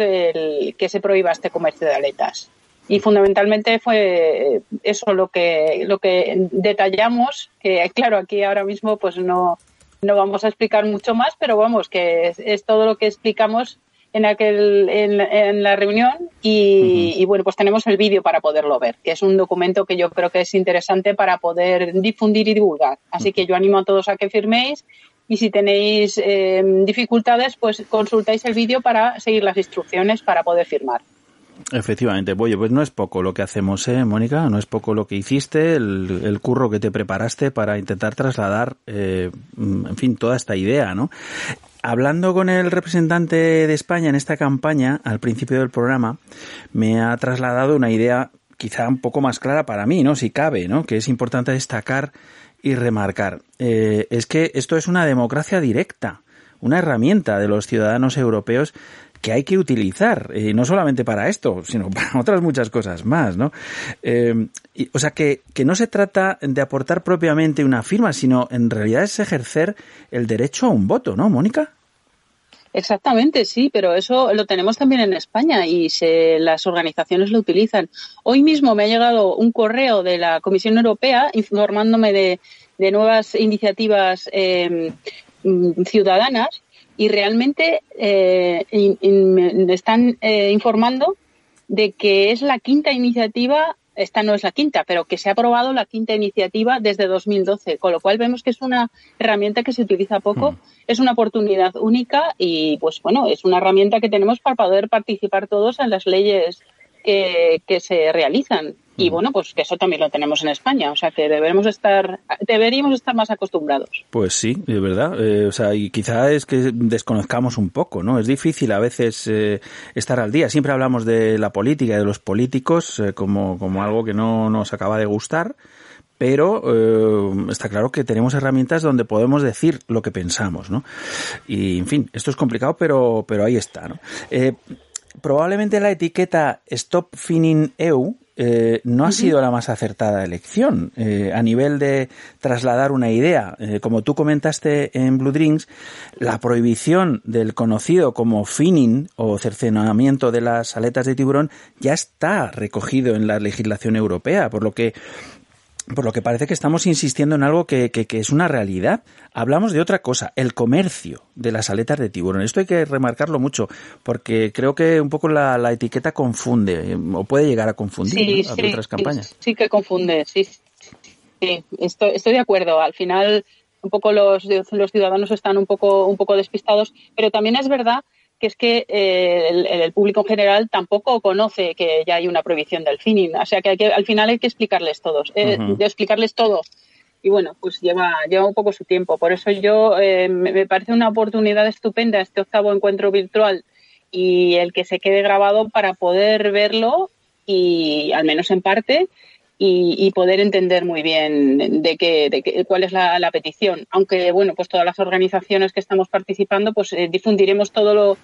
[SPEAKER 12] que se prohíba este comercio de aletas. Y fundamentalmente fue eso lo que, lo que detallamos, que claro, aquí ahora mismo pues no, no vamos a explicar mucho más, pero vamos, que es, es todo lo que explicamos en aquel en, en la reunión y, y, bueno pues tenemos el vídeo para poderlo ver que es un documento que yo creo que es interesante para poder difundir y divulgar. Así que yo animo a todos a que firméis y si tenéis eh, dificultades pues consultáis el vídeo para seguir las instrucciones para poder firmar
[SPEAKER 1] Efectivamente, oye, pues no es poco lo que hacemos, ¿eh, Mónica? No es poco lo que hiciste, el, curro que te preparaste para intentar trasladar, eh, en fin, toda esta idea, ¿no? Hablando con el representante de España en esta campaña, al principio del programa, me ha trasladado una idea quizá un poco más clara para mí, ¿no? Si cabe, ¿no? Que es importante destacar y remarcar. Eh, es que esto es una democracia directa, una herramienta de los ciudadanos europeos que hay que utilizar, eh, no solamente para esto, sino para <laughs> otras muchas cosas más, ¿no? Eh, y, o sea, que, que no se trata de aportar propiamente una firma, sino en realidad es ejercer el derecho a un voto, ¿no, Mónica?
[SPEAKER 12] Exactamente, sí, pero eso lo tenemos también en España y se, las organizaciones lo utilizan. Hoy mismo me ha llegado un correo de la Comisión Europea informándome de, de nuevas iniciativas eh, ciudadanas y realmente eh, in, in, me están eh, informando de que es la quinta iniciativa esta no es la quinta, pero que se ha aprobado la quinta iniciativa desde 2012, con lo cual vemos que es una herramienta que se utiliza poco, mm. es una oportunidad única y, pues bueno, es una herramienta que tenemos para poder participar todos en las leyes que, que se realizan. Y bueno, pues que eso también lo tenemos en España, o sea que deberemos estar, deberíamos estar más acostumbrados.
[SPEAKER 1] Pues sí, de verdad. Eh, o sea, y quizá es que desconozcamos un poco, ¿no? Es difícil a veces eh, estar al día. Siempre hablamos de la política y de los políticos eh, como, como algo que no nos acaba de gustar, pero eh, está claro que tenemos herramientas donde podemos decir lo que pensamos, ¿no? Y, en fin, esto es complicado, pero, pero ahí está, ¿no? Eh, probablemente la etiqueta Stop Finning EU eh, no ha sido la más acertada elección eh, a nivel de trasladar una idea. Eh, como tú comentaste en Blue Drinks, la prohibición del conocido como finning o cercenamiento de las aletas de tiburón ya está recogido en la legislación europea, por lo que por lo que parece que estamos insistiendo en algo que, que, que, es una realidad. Hablamos de otra cosa, el comercio de las aletas de tiburón. Esto hay que remarcarlo mucho, porque creo que un poco la, la etiqueta confunde, o puede llegar a confundir
[SPEAKER 12] sí,
[SPEAKER 1] ¿no?
[SPEAKER 12] sí,
[SPEAKER 1] otras campañas.
[SPEAKER 12] Sí, sí, que confunde, sí. sí estoy, estoy de acuerdo. Al final, un poco los, los ciudadanos están un poco, un poco despistados, pero también es verdad que es que eh, el, el, público en general tampoco conoce que ya hay una prohibición del finning. O sea que, hay que al final hay que explicarles todos, eh, uh -huh. explicarles todo. Y bueno, pues lleva, lleva un poco su tiempo. Por eso yo eh, me, me, parece una oportunidad estupenda este octavo encuentro virtual y el que se quede grabado para poder verlo y al menos en parte y, poder entender muy bien de qué, de qué, cuál es la, petición. Aunque, bueno, pues todas las organizaciones que estamos participando, pues eh, difundiremos todo lo,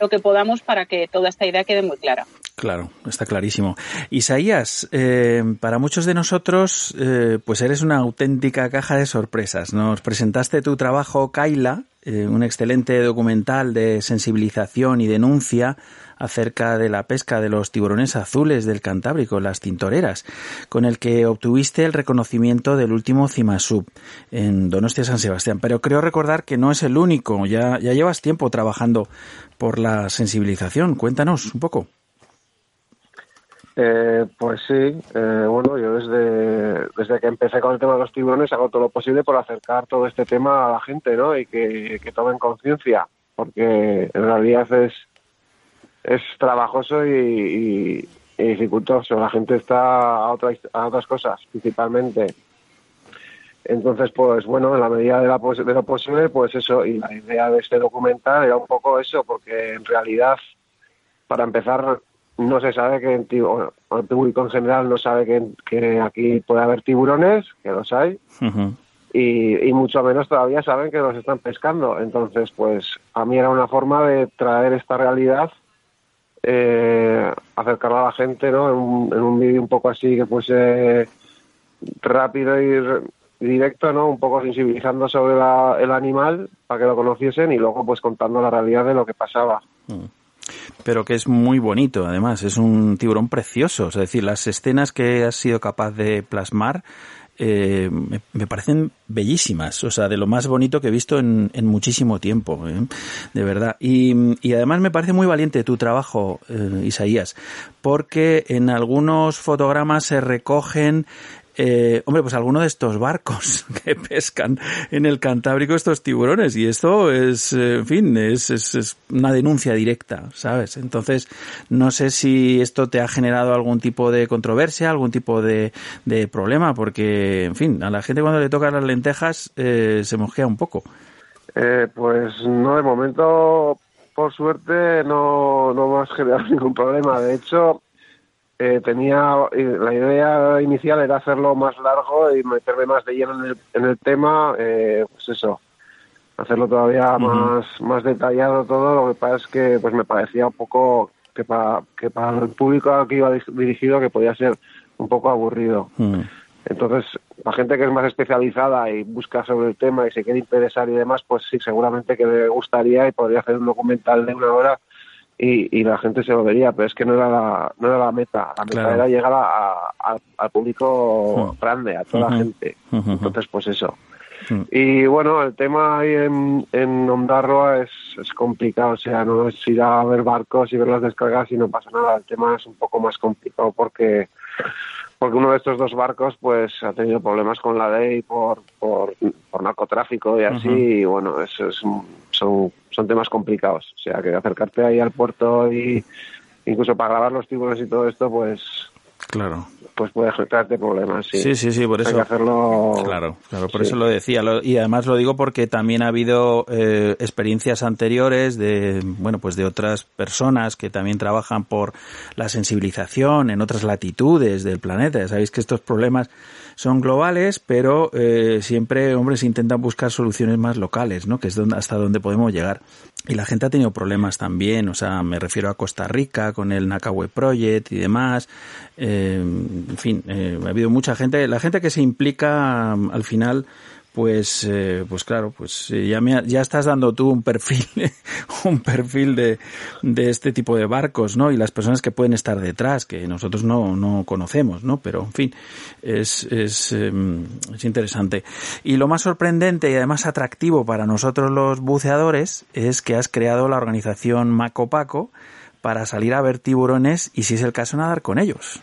[SPEAKER 12] lo, que podamos para que toda esta idea quede muy clara.
[SPEAKER 1] Claro, está clarísimo. Isaías, eh, para muchos de nosotros, eh, pues eres una auténtica caja de sorpresas. Nos presentaste tu trabajo, Kaila, un excelente documental de sensibilización y denuncia acerca de la pesca de los tiburones azules del Cantábrico, las tintoreras, con el que obtuviste el reconocimiento del último CIMASUB en Donostia San Sebastián. Pero creo recordar que no es el único, ya, ya llevas tiempo trabajando por la sensibilización. Cuéntanos un poco.
[SPEAKER 13] Eh, pues sí, eh, bueno, yo desde, desde que empecé con el tema de los tiburones hago todo lo posible por acercar todo este tema a la gente, ¿no? Y que, que tomen conciencia, porque en realidad es, es trabajoso y, y, y, dificultoso. La gente está a otras, a otras cosas, principalmente. Entonces, pues bueno, en la medida de, la de lo posible, pues eso, y la idea de este documental era un poco eso, porque en realidad, para empezar, no se sabe que bueno, el público en general no sabe que, que aquí puede haber tiburones, que los hay, y, y mucho menos todavía saben que los están pescando. Entonces, pues a mí era una forma de traer esta realidad, eh, a la gente, ¿no? En un, en un vídeo un poco así que fuese rápido y re- y directo, ¿no? Un poco sensibilizando sobre la- el animal para que lo conociesen y luego pues contando la realidad de lo que pasaba.
[SPEAKER 1] pero que es muy bonito, además, es un tiburón precioso, es decir, las escenas que has sido capaz de plasmar eh, me, parecen bellísimas, o sea, de lo más bonito que he visto en, en muchísimo tiempo, ¿eh? de verdad. Y, y además me parece muy valiente tu trabajo, eh, Isaías, porque en algunos fotogramas se recogen eh, hombre, pues alguno de estos barcos <laughs> que pescan en el Cantábrico estos tiburones y esto es, en fin, es, es, es una denuncia directa, ¿sabes? Entonces, no sé si esto te ha generado algún tipo de controversia, algún tipo de, de problema, porque, en fin, a la gente cuando le tocan las lentejas eh, se mosquea un poco.
[SPEAKER 13] Eh, pues no, de momento, por suerte, no, no me has generado <laughs> ningún problema. De hecho, eh, tenía la idea inicial era hacerlo más largo y meterme más de lleno en el, en el tema, eh, pues eso, hacerlo todavía más, más detallado todo. Lo que pasa es que pues me parecía un poco que para, que para el público al que iba dirigido que podía ser un poco aburrido. Entonces, la gente que es más especializada y busca sobre el tema y se quiere interesar y demás, pues sí, seguramente que le gustaría y podría hacer un documental de una hora y, y la gente se lo vería, pero es que no era la, no era la meta. La meta
[SPEAKER 1] Claro.
[SPEAKER 13] era llegar a- a- al público grande, a toda la
[SPEAKER 1] Ujú.
[SPEAKER 13] gente.
[SPEAKER 1] Ujú.
[SPEAKER 13] Entonces, pues eso. Y bueno, el tema ahí en, en Ondarroa es, es complicado, o sea, no es ir a ver barcos y ver las descargas y no pasa nada. El tema es un poco más complicado porque porque uno de estos dos barcos pues ha tenido problemas con la ley por, por, por narcotráfico y así, y bueno, eso es, un- son, son temas complicados. O sea, que acercarte ahí al puerto y incluso para grabar los tiburones y todo esto, pues
[SPEAKER 1] Claro.
[SPEAKER 13] pues puede traerte problemas. Sí,
[SPEAKER 1] Sí, sí, sí, por
[SPEAKER 13] Hay
[SPEAKER 1] eso.
[SPEAKER 13] que hacerlo.
[SPEAKER 1] Claro, claro, por
[SPEAKER 13] Sí.
[SPEAKER 1] eso lo decía. Y además lo digo porque también ha habido eh, experiencias anteriores de, bueno, pues de otras personas que también trabajan por la sensibilización en otras latitudes del planeta. Sabéis que estos problemas son globales, pero eh, siempre, hombre, se intentan buscar soluciones más locales, ¿no? Que es donde, hasta donde podemos llegar. Y la gente ha tenido problemas también, o sea, me refiero a Costa Rica con el Nakawe Project y demás. Eh, en fin, eh, ha habido mucha gente, la gente que se implica al final, pues, eh, pues claro, pues eh, ya, me ya estás dando tú un perfil, <laughs> un perfil de, de este tipo de barcos, ¿no? Y las personas que pueden estar detrás, que nosotros no, no conocemos, ¿no? Pero, en fin, es, es, em, es interesante. Y lo más sorprendente y además atractivo para nosotros los buceadores es que has creado la organización Maco Paco para salir a ver tiburones y, si es el caso, nadar con ellos.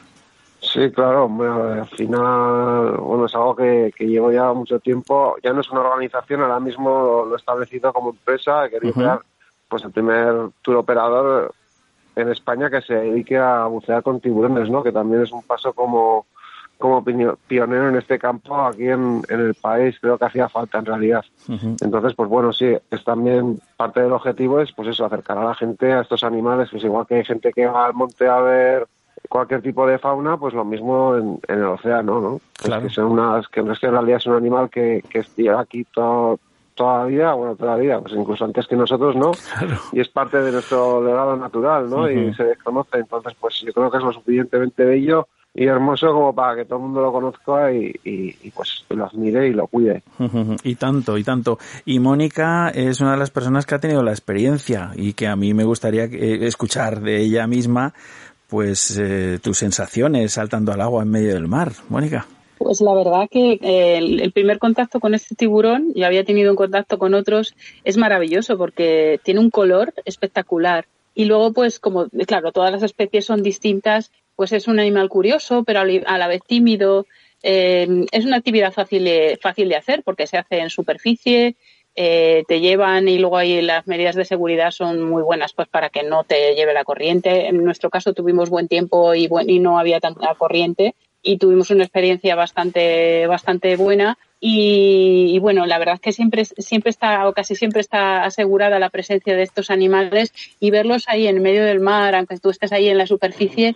[SPEAKER 13] Sí, claro, bueno, al final, bueno, es algo que, que llevo ya mucho tiempo. Ya no es una organización, ahora mismo lo he establecido como empresa. He querido crear pues el primer tour operador en España que se dedique a bucear con tiburones, ¿no? Que también es un paso como, como pionero en este campo aquí en, en el país. Creo que hacía falta en realidad. Entonces, pues bueno, sí, es también parte del objetivo es, pues eso, acercar a la gente a estos animales, pues igual que hay gente que va al monte a ver cualquier tipo de fauna, pues lo mismo en, en el océano, ¿no?
[SPEAKER 1] Claro.
[SPEAKER 13] que son unas, que no es que en realidad es un animal que, que lleva aquí todo, toda la vida, bueno, toda la vida, pues incluso antes que nosotros, ¿no? Y es parte de nuestro legado natural, ¿no? Y se desconoce, entonces, pues yo creo que es lo suficientemente bello y hermoso como para que todo el mundo lo conozca y, y- y, pues lo admire y lo cuide.
[SPEAKER 1] Y tanto, y tanto. Y Mónica es una de las personas que ha tenido la experiencia y que a mí me gustaría eh, escuchar de ella misma, pues, eh, tus sensaciones saltando al agua en medio del mar. Mónica.
[SPEAKER 12] Pues la verdad que eh, el, primer contacto con este tiburón, ya había tenido un contacto con otros, es maravilloso porque tiene un color espectacular. Y luego, pues, como, claro, todas las especies son distintas, pues es un animal curioso, pero a la vez tímido. Eh, es una actividad fácil fácil de hacer porque se hace en superficie, eh, te llevan y luego ahí las medidas de seguridad son muy buenas pues para que no te lleve la corriente. En nuestro caso tuvimos buen tiempo y, buen, y no había tanta corriente y tuvimos una experiencia bastante, bastante buena. Y, bueno, la verdad es que siempre, siempre está, o casi siempre está asegurada la presencia de estos animales y verlos ahí en medio del mar, aunque tú estés ahí en la superficie,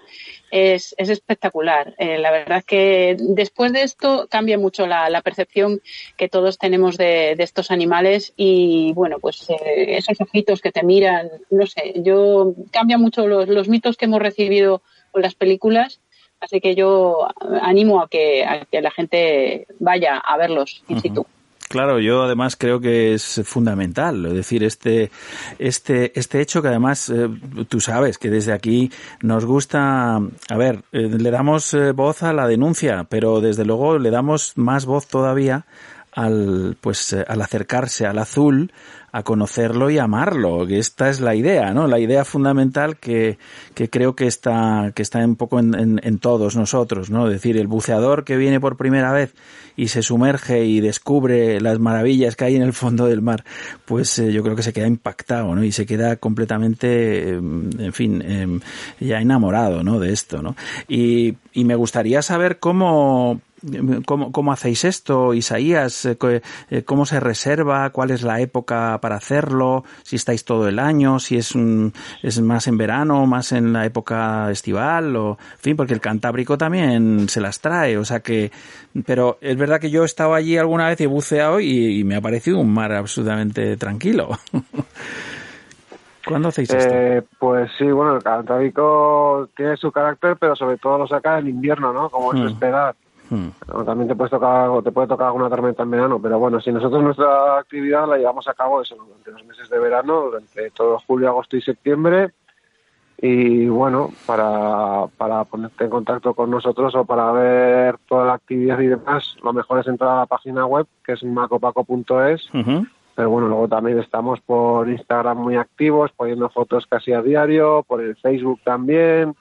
[SPEAKER 12] es, es espectacular. Eh, la verdad es que después de esto cambia mucho la, percepción que todos tenemos de, estos animales y bueno, pues eh, esos ojitos que te miran, no sé, yo cambia mucho los mitos que hemos recibido con las películas Así que yo animo a que, a que la gente vaya a verlos in situ. Uh -huh.
[SPEAKER 1] Claro, yo además creo que es fundamental, es decir, este, este, este hecho que además eh, tú sabes que desde aquí nos gusta, a ver, eh, le damos eh, voz a la denuncia, pero desde luego le damos más voz todavía al, pues, al acercarse al azul, a conocerlo y amarlo, esta es la idea, ¿no? La idea fundamental que, que creo que está, que está un poco en, en, todos nosotros, ¿no? Es decir, el buceador que viene por primera vez y se sumerge y descubre las maravillas que hay en el fondo del mar, pues eh, yo creo que se queda impactado, ¿no? Y se queda completamente, eh, en fin, eh, ya enamorado, ¿no? De esto, ¿no? Y, y me gustaría saber cómo, ¿Cómo, ¿Cómo, hacéis esto, Isaías? ¿Cómo se reserva? ¿Cuál es la época para hacerlo? Si estáis todo el año, si es, un, es más en verano, más en la época estival, o, en fin, porque el Cantábrico también se las trae, o sea que, pero es verdad que yo he estado allí alguna vez y he buceado y, y me ha parecido un mar absolutamente tranquilo. <laughs> ¿Cuándo hacéis esto?
[SPEAKER 13] Eh, pues sí, bueno, el Cantábrico tiene su carácter, pero sobre todo lo saca en invierno, ¿no? Como es
[SPEAKER 1] Hmm.
[SPEAKER 13] esperar.
[SPEAKER 1] Hmm.
[SPEAKER 13] También te, puedes tocar, te puede tocar alguna tormenta en verano, pero bueno, si nosotros nuestra actividad la llevamos a cabo eso, durante los meses de verano, durante todo julio, agosto y septiembre, y bueno, para, para ponerte en contacto con nosotros o para ver toda la actividad y demás, lo mejor es entrar a la página web, que es macopaco.es,
[SPEAKER 1] Uh -huh.
[SPEAKER 13] pero bueno, luego también estamos por Instagram muy activos, poniendo fotos casi a diario, por el Facebook también,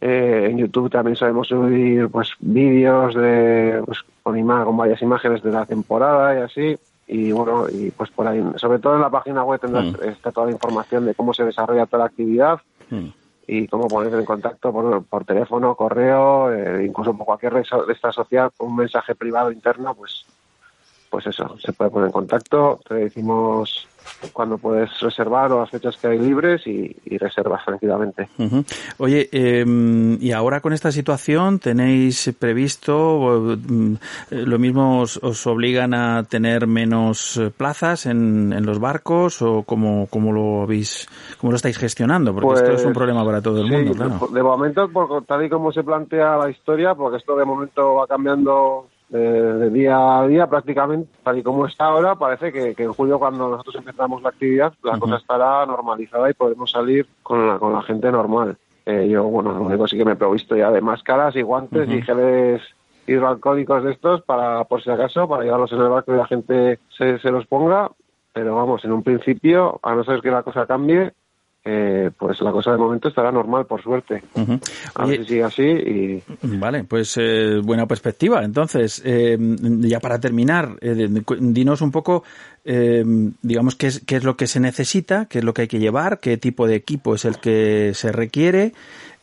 [SPEAKER 13] eh, en YouTube también sabemos subir pues vídeos de pues, con, ima con varias imágenes de la temporada y así y bueno y pues por ahí sobre todo en la página web tendrás mm. está toda la información de cómo se desarrolla toda la actividad mm. y cómo ponerte en contacto por, por teléfono correo eh, incluso por cualquier red de esta social con un mensaje privado interno pues pues eso se puede poner en contacto te decimos cuando puedes reservar o las fechas que hay libres y, y reservas tranquilamente.
[SPEAKER 1] Uh -huh. Oye, eh, y ahora con esta situación tenéis previsto, eh, lo mismo os, os, obligan a tener menos plazas en, en los barcos o cómo, cómo lo habéis, cómo lo estáis gestionando, porque
[SPEAKER 13] pues,
[SPEAKER 1] esto es un problema para todo el
[SPEAKER 13] sí,
[SPEAKER 1] mundo, claro.
[SPEAKER 13] De momento, por, tal y como se plantea la historia, porque esto de momento va cambiando de, de, día a día prácticamente, tal y como está ahora, parece que, que en julio cuando nosotros empezamos la actividad, la uh -huh. cosa estará normalizada y podremos salir con la, con la gente normal. Eh, yo, bueno, lo único sí que me he provisto ya de máscaras y guantes uh -huh. y geles hidroalcohólicos de estos para, por si acaso, para llevarlos en el barco y la gente se, se los ponga, pero vamos, en un principio, a no ser que la cosa cambie, eh, pues la cosa de momento estará normal, por suerte. Uh -huh. A ver si sigue así y...
[SPEAKER 1] Vale, pues eh, buena perspectiva. Entonces, eh, ya para terminar, eh, dinos un poco, eh, digamos, qué es, qué es lo que se necesita, qué es lo que hay que llevar, qué tipo de equipo es el que se requiere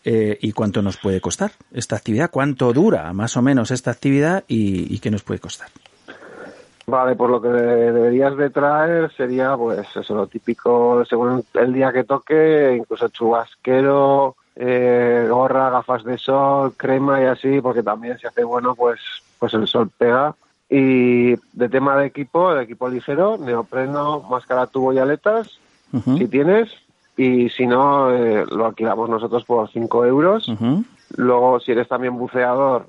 [SPEAKER 1] eh, y cuánto nos puede costar esta actividad, cuánto dura más o menos esta actividad y, y qué nos puede costar.
[SPEAKER 13] Vale, pues lo que deberías de traer sería, pues, eso, lo típico, según el día que toque, incluso chubasquero, eh, gorra, gafas de sol, crema y así, porque también si hace bueno, pues, pues el sol pega. Y de tema de equipo, de equipo ligero, neopreno, máscara, tubo y aletas, uh -huh. si tienes, y si no, eh, lo alquilamos nosotros por 5 euros. Uh -huh. Luego, si eres también buceador,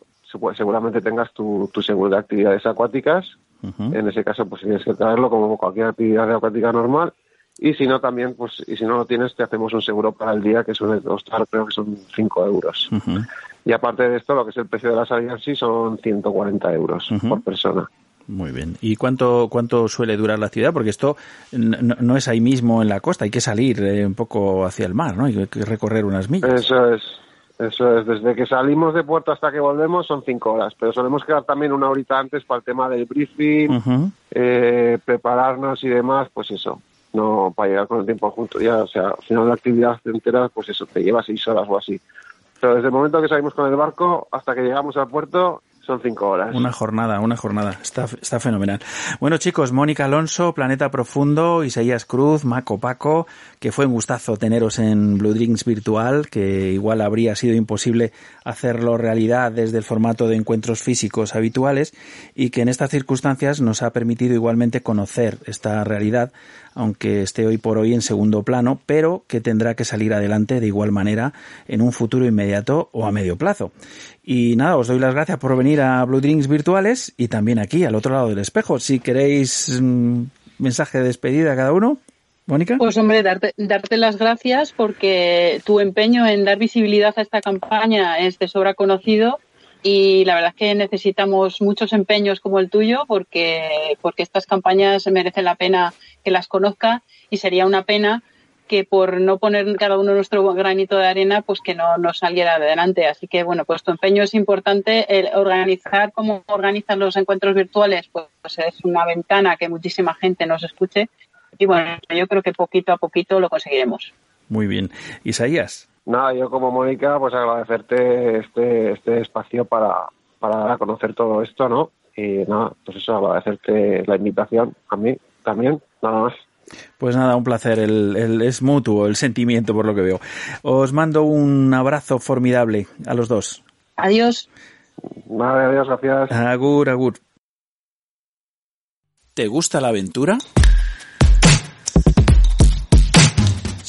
[SPEAKER 13] seguramente tengas tu, tu seguro de actividades acuáticas. Uh -huh. En ese caso, pues tienes que traerlo como cualquier actividad acuática normal. Y si no, también, pues, y si no lo tienes, te hacemos un seguro para el día que suele costar, creo que son 5 euros. Uh -huh. Y aparte de esto, lo que es el precio de la salida en sí son 140 euros uh -huh. por persona.
[SPEAKER 1] Muy bien. ¿Y cuánto cuánto suele durar la actividad? Porque esto no, no es ahí mismo en la costa, hay que salir eh, un poco hacia el mar, ¿no? Hay que recorrer unas millas.
[SPEAKER 13] Eso es. Eso es, desde que salimos de puerto hasta que volvemos son cinco horas, pero solemos quedar también una horita antes para el tema del briefing, uh -huh. eh, prepararnos y demás, pues eso, no para llegar con el tiempo junto, ya, o sea, al final de la actividad entera, pues eso, te lleva seis horas o así. Pero desde el momento que salimos con el barco hasta que llegamos al puerto son cinco horas.
[SPEAKER 1] Una jornada, una jornada. Está, está fenomenal. Bueno, chicos, Mónica Alonso, Planeta Profundo, Isaías Cruz, Maco Paco, que fue un gustazo teneros en Blue Drinks Virtual, que igual habría sido imposible hacerlo realidad desde el formato de encuentros físicos habituales y que en estas circunstancias nos ha permitido igualmente conocer esta realidad, aunque esté hoy por hoy en segundo plano, pero que tendrá que salir adelante de igual manera en un futuro inmediato o a medio plazo. Y nada, os doy las gracias por venir a Blue Drinks Virtuales y también aquí, al otro lado del espejo. Si queréis mm, mensaje de despedida a cada uno, Mónica.
[SPEAKER 12] Pues hombre, darte, darte las gracias porque tu empeño en dar visibilidad a esta campaña es de sobra conocido y la verdad es que necesitamos muchos empeños como el tuyo porque, porque estas campañas merecen la pena que las conozca y sería una pena que por no poner cada uno nuestro granito de arena, pues que no nos saliera adelante. Así que, bueno, pues tu empeño es importante. El organizar como organizan los encuentros virtuales, pues es una ventana que muchísima gente nos escuche. Y bueno, yo creo que poquito a poquito lo conseguiremos.
[SPEAKER 1] Muy bien. Isaías.
[SPEAKER 13] Nada, yo como Mónica, pues agradecerte este, este espacio para, para dar a conocer todo esto, ¿no? Y nada, pues eso, agradecerte la invitación a mí también, nada más.
[SPEAKER 1] Pues nada, un placer. El, el- es mutuo el sentimiento por lo que veo. Os mando un abrazo formidable a los dos.
[SPEAKER 12] Adiós.
[SPEAKER 13] Vale, adiós, gracias.
[SPEAKER 1] Agur, agur. ¿Te gusta la aventura?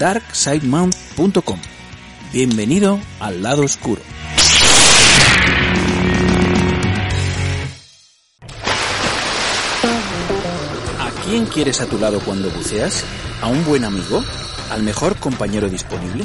[SPEAKER 1] darksidemount.com. Bienvenido al lado oscuro. ¿A quién quieres a tu lado cuando buceas? ¿A un buen amigo? ¿Al mejor compañero disponible?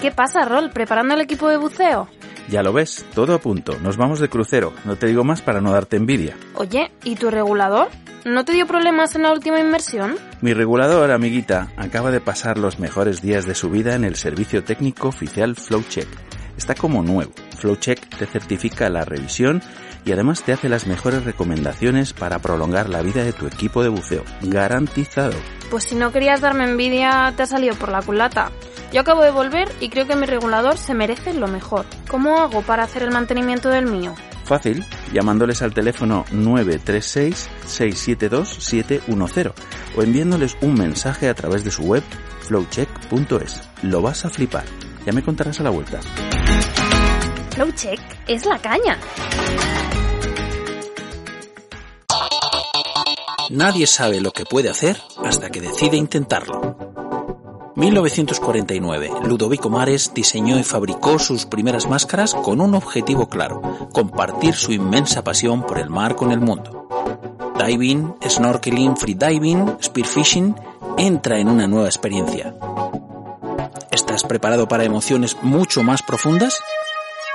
[SPEAKER 4] ¿Qué pasa, Rol? ¿Preparando el equipo de buceo?
[SPEAKER 1] Ya lo ves, todo a punto. Nos vamos de crucero. No te digo más para no darte envidia.
[SPEAKER 4] Oye, ¿y tu regulador? ¿No te dio problemas en la última inmersión?
[SPEAKER 1] Mi regulador, amiguita, acaba de pasar los mejores días de su vida en el servicio técnico oficial FlowCheck. Está como nuevo. FlowCheck te certifica la revisión y además te hace las mejores recomendaciones para prolongar la vida de tu equipo de buceo. Garantizado.
[SPEAKER 4] Pues si no querías darme envidia, te ha salido por la culata. Yo acabo de volver y creo que mi regulador se merece lo mejor. ¿Cómo hago para hacer el mantenimiento del mío?
[SPEAKER 1] Fácil, llamándoles al teléfono 936-672-710 o enviándoles un mensaje a través de su web flowcheck.es. Lo vas a flipar. Ya me contarás a la vuelta.
[SPEAKER 4] Flowcheck es la caña.
[SPEAKER 1] Nadie sabe lo que puede hacer hasta que decide intentarlo. 1949, Ludovico Mares diseñó y fabricó sus primeras máscaras con un objetivo claro, compartir su inmensa pasión por el mar con el mundo. Diving, snorkeling, freediving, spearfishing, entra en una nueva experiencia. ¿Estás preparado para emociones mucho más profundas?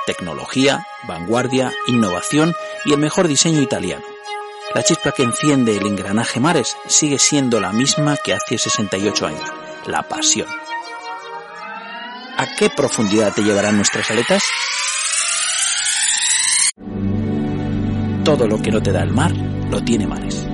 [SPEAKER 1] Tecnología, vanguardia, innovación y el mejor diseño italiano. La chispa que enciende el engranaje Mares sigue siendo la misma que hace 68 años, la pasión. ¿A qué profundidad te llevarán nuestras aletas? Todo lo que no te da el mar, lo tiene Mares.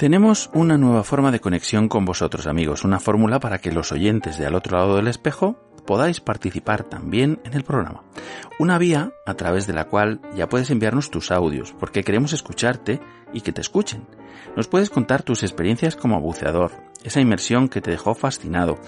[SPEAKER 1] Tenemos una nueva forma de conexión con vosotros amigos, una fórmula para que los oyentes de al otro lado del espejo podáis participar también en el programa. Una vía a través de la cual ya puedes enviarnos tus audios, porque queremos escucharte y que te escuchen. Nos puedes contar tus experiencias como buceador, esa inmersión que te dejó fascinado,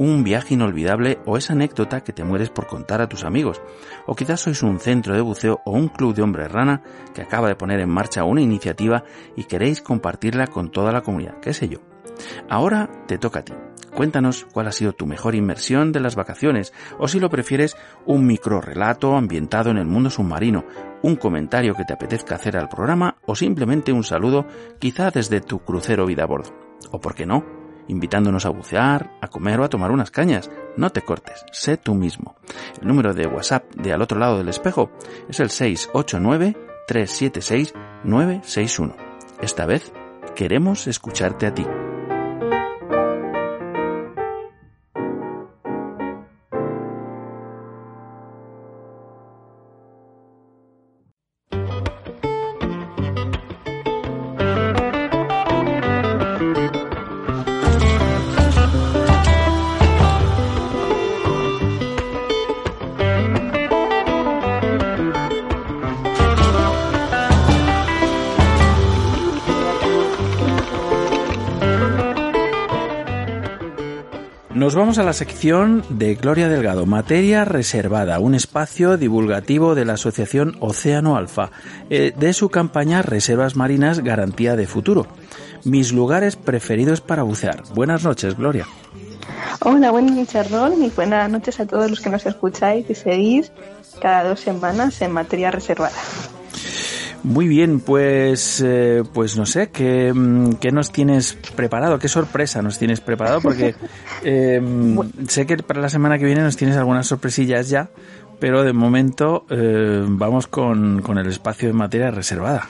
[SPEAKER 1] un viaje inolvidable o esa anécdota que te mueres por contar a tus amigos. O quizás sois un centro de buceo o un club de hombres rana que acaba de poner en marcha una iniciativa y queréis compartirla con toda la comunidad, qué sé yo. Ahora te toca a ti. Cuéntanos cuál ha sido tu mejor inmersión de las vacaciones, o si lo prefieres, un micro relato ambientado en el mundo submarino, un comentario que te apetezca hacer al programa, o simplemente un saludo, quizá desde tu crucero vida a bordo. O por qué no, invitándonos a bucear, a comer o a tomar unas cañas. No te cortes, sé tú mismo. El número de WhatsApp de al otro lado del espejo es el 689 376 961. Esta vez queremos escucharte a ti. A la sección de Gloria Delgado, materia reservada, un espacio divulgativo de la Asociación Océano Alfa, eh, de su campaña Reservas Marinas Garantía de Futuro. Mis lugares preferidos para bucear. Buenas noches, Gloria.
[SPEAKER 14] Hola, buenas noches, Ron, y buenas noches a todos los que nos escucháis y seguís cada dos semanas en materia reservada.
[SPEAKER 1] Muy bien, pues, eh, pues no sé, ¿qué, mm, ¿qué nos tienes preparado? ¿Qué sorpresa nos tienes preparado? Porque <laughs> eh, sé que para la semana que viene nos tienes algunas sorpresillas ya, pero de momento eh, vamos con, con el espacio de materia reservada.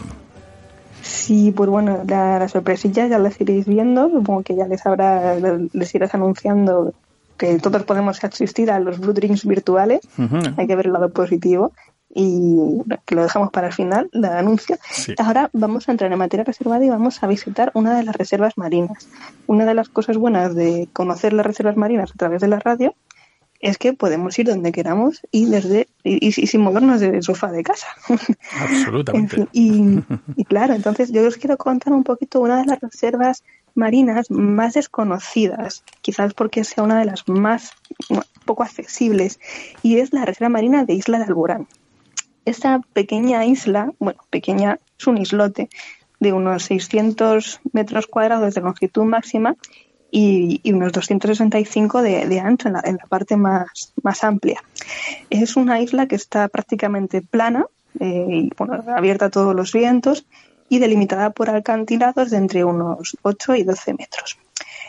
[SPEAKER 14] Sí, pues bueno, la- las sorpresillas ya las iréis viendo, supongo que ya les habrá, les irás anunciando que todos podemos asistir a los Blue Drinks virtuales, hay que ver el lado positivo y que lo dejamos para el final, el anuncio.
[SPEAKER 1] Sí.
[SPEAKER 14] Ahora vamos a entrar en materia reservada y vamos a visitar una de las reservas marinas. Una de las cosas buenas de conocer las reservas marinas a través de la radio es que podemos ir donde queramos y desde y, y- sin movernos del sofá de casa. <laughs> En
[SPEAKER 1] Absolutamente.
[SPEAKER 14] fin, y, y claro, entonces yo os quiero contar un poquito una de las reservas marinas más desconocidas, quizás porque sea una de las más poco accesibles, y es la reserva marina de Isla de Alborán. Esta pequeña isla, bueno, pequeña, es un islote de unos 600 metros cuadrados de longitud máxima y, unos 265 de, de ancho en la, en la parte más, más amplia. Es una isla que está prácticamente plana, eh, y, bueno, abierta a todos los vientos y delimitada por acantilados de entre unos 8 y 12 metros.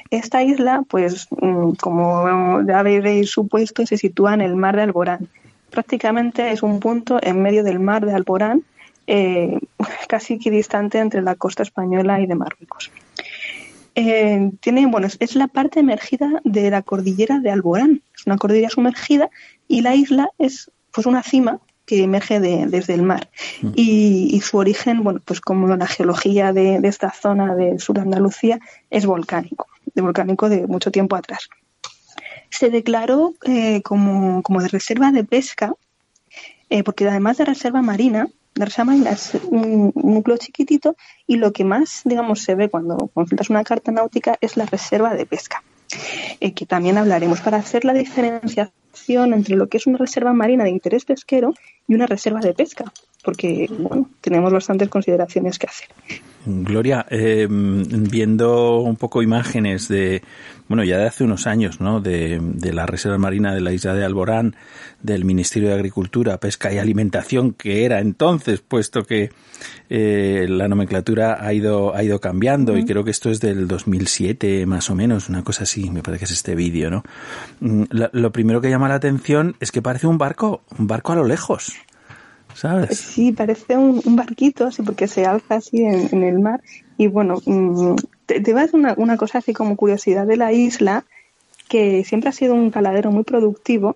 [SPEAKER 14] Esta isla, pues, mm, como ya habréis supuesto, se sitúa en el mar de Alborán. Prácticamente es un punto en medio del mar de Alborán, eh, <laughs> casi equidistante entre la costa española y de Marruecos. Eh, tiene, bueno, es, la parte emergida de la cordillera de Alborán. Es una cordillera sumergida y la isla es pues una cima que emerge de- desde el mar. Y, y su origen, bueno, pues como la geología de, de esta zona del sur de Andalucía es volcánico, de volcánico de mucho tiempo atrás. Se declaró eh, como, como de reserva de pesca, eh, porque además de reserva marina, la reserva marina es un, un núcleo chiquitito y lo que más, digamos, se ve cuando consultas una carta náutica es la reserva de pesca, eh, que también hablaremos. Para hacer la diferenciación entre lo que es una reserva marina de interés pesquero y una reserva de pesca, porque, bueno, tenemos bastantes consideraciones que hacer.
[SPEAKER 1] Gloria, eh, viendo un poco imágenes de, bueno, ya de hace unos años, ¿no? De, de la Reserva Marina de la isla de Alborán, del Ministerio de Agricultura, Pesca y Alimentación, que era entonces, puesto que eh, la nomenclatura ha ido, ha ido cambiando y creo que esto es del 2007 más o menos, una cosa así, me parece que es este vídeo, ¿no? Mm, lo primero que llama la atención es que parece un barco, un barco a lo lejos, ¿sabes?
[SPEAKER 14] Sí, parece un, un barquito, así porque se alza así en, en el mar. Y bueno, mm, te, te vas una, una cosa así como curiosidad de la isla, que siempre ha sido un caladero muy productivo,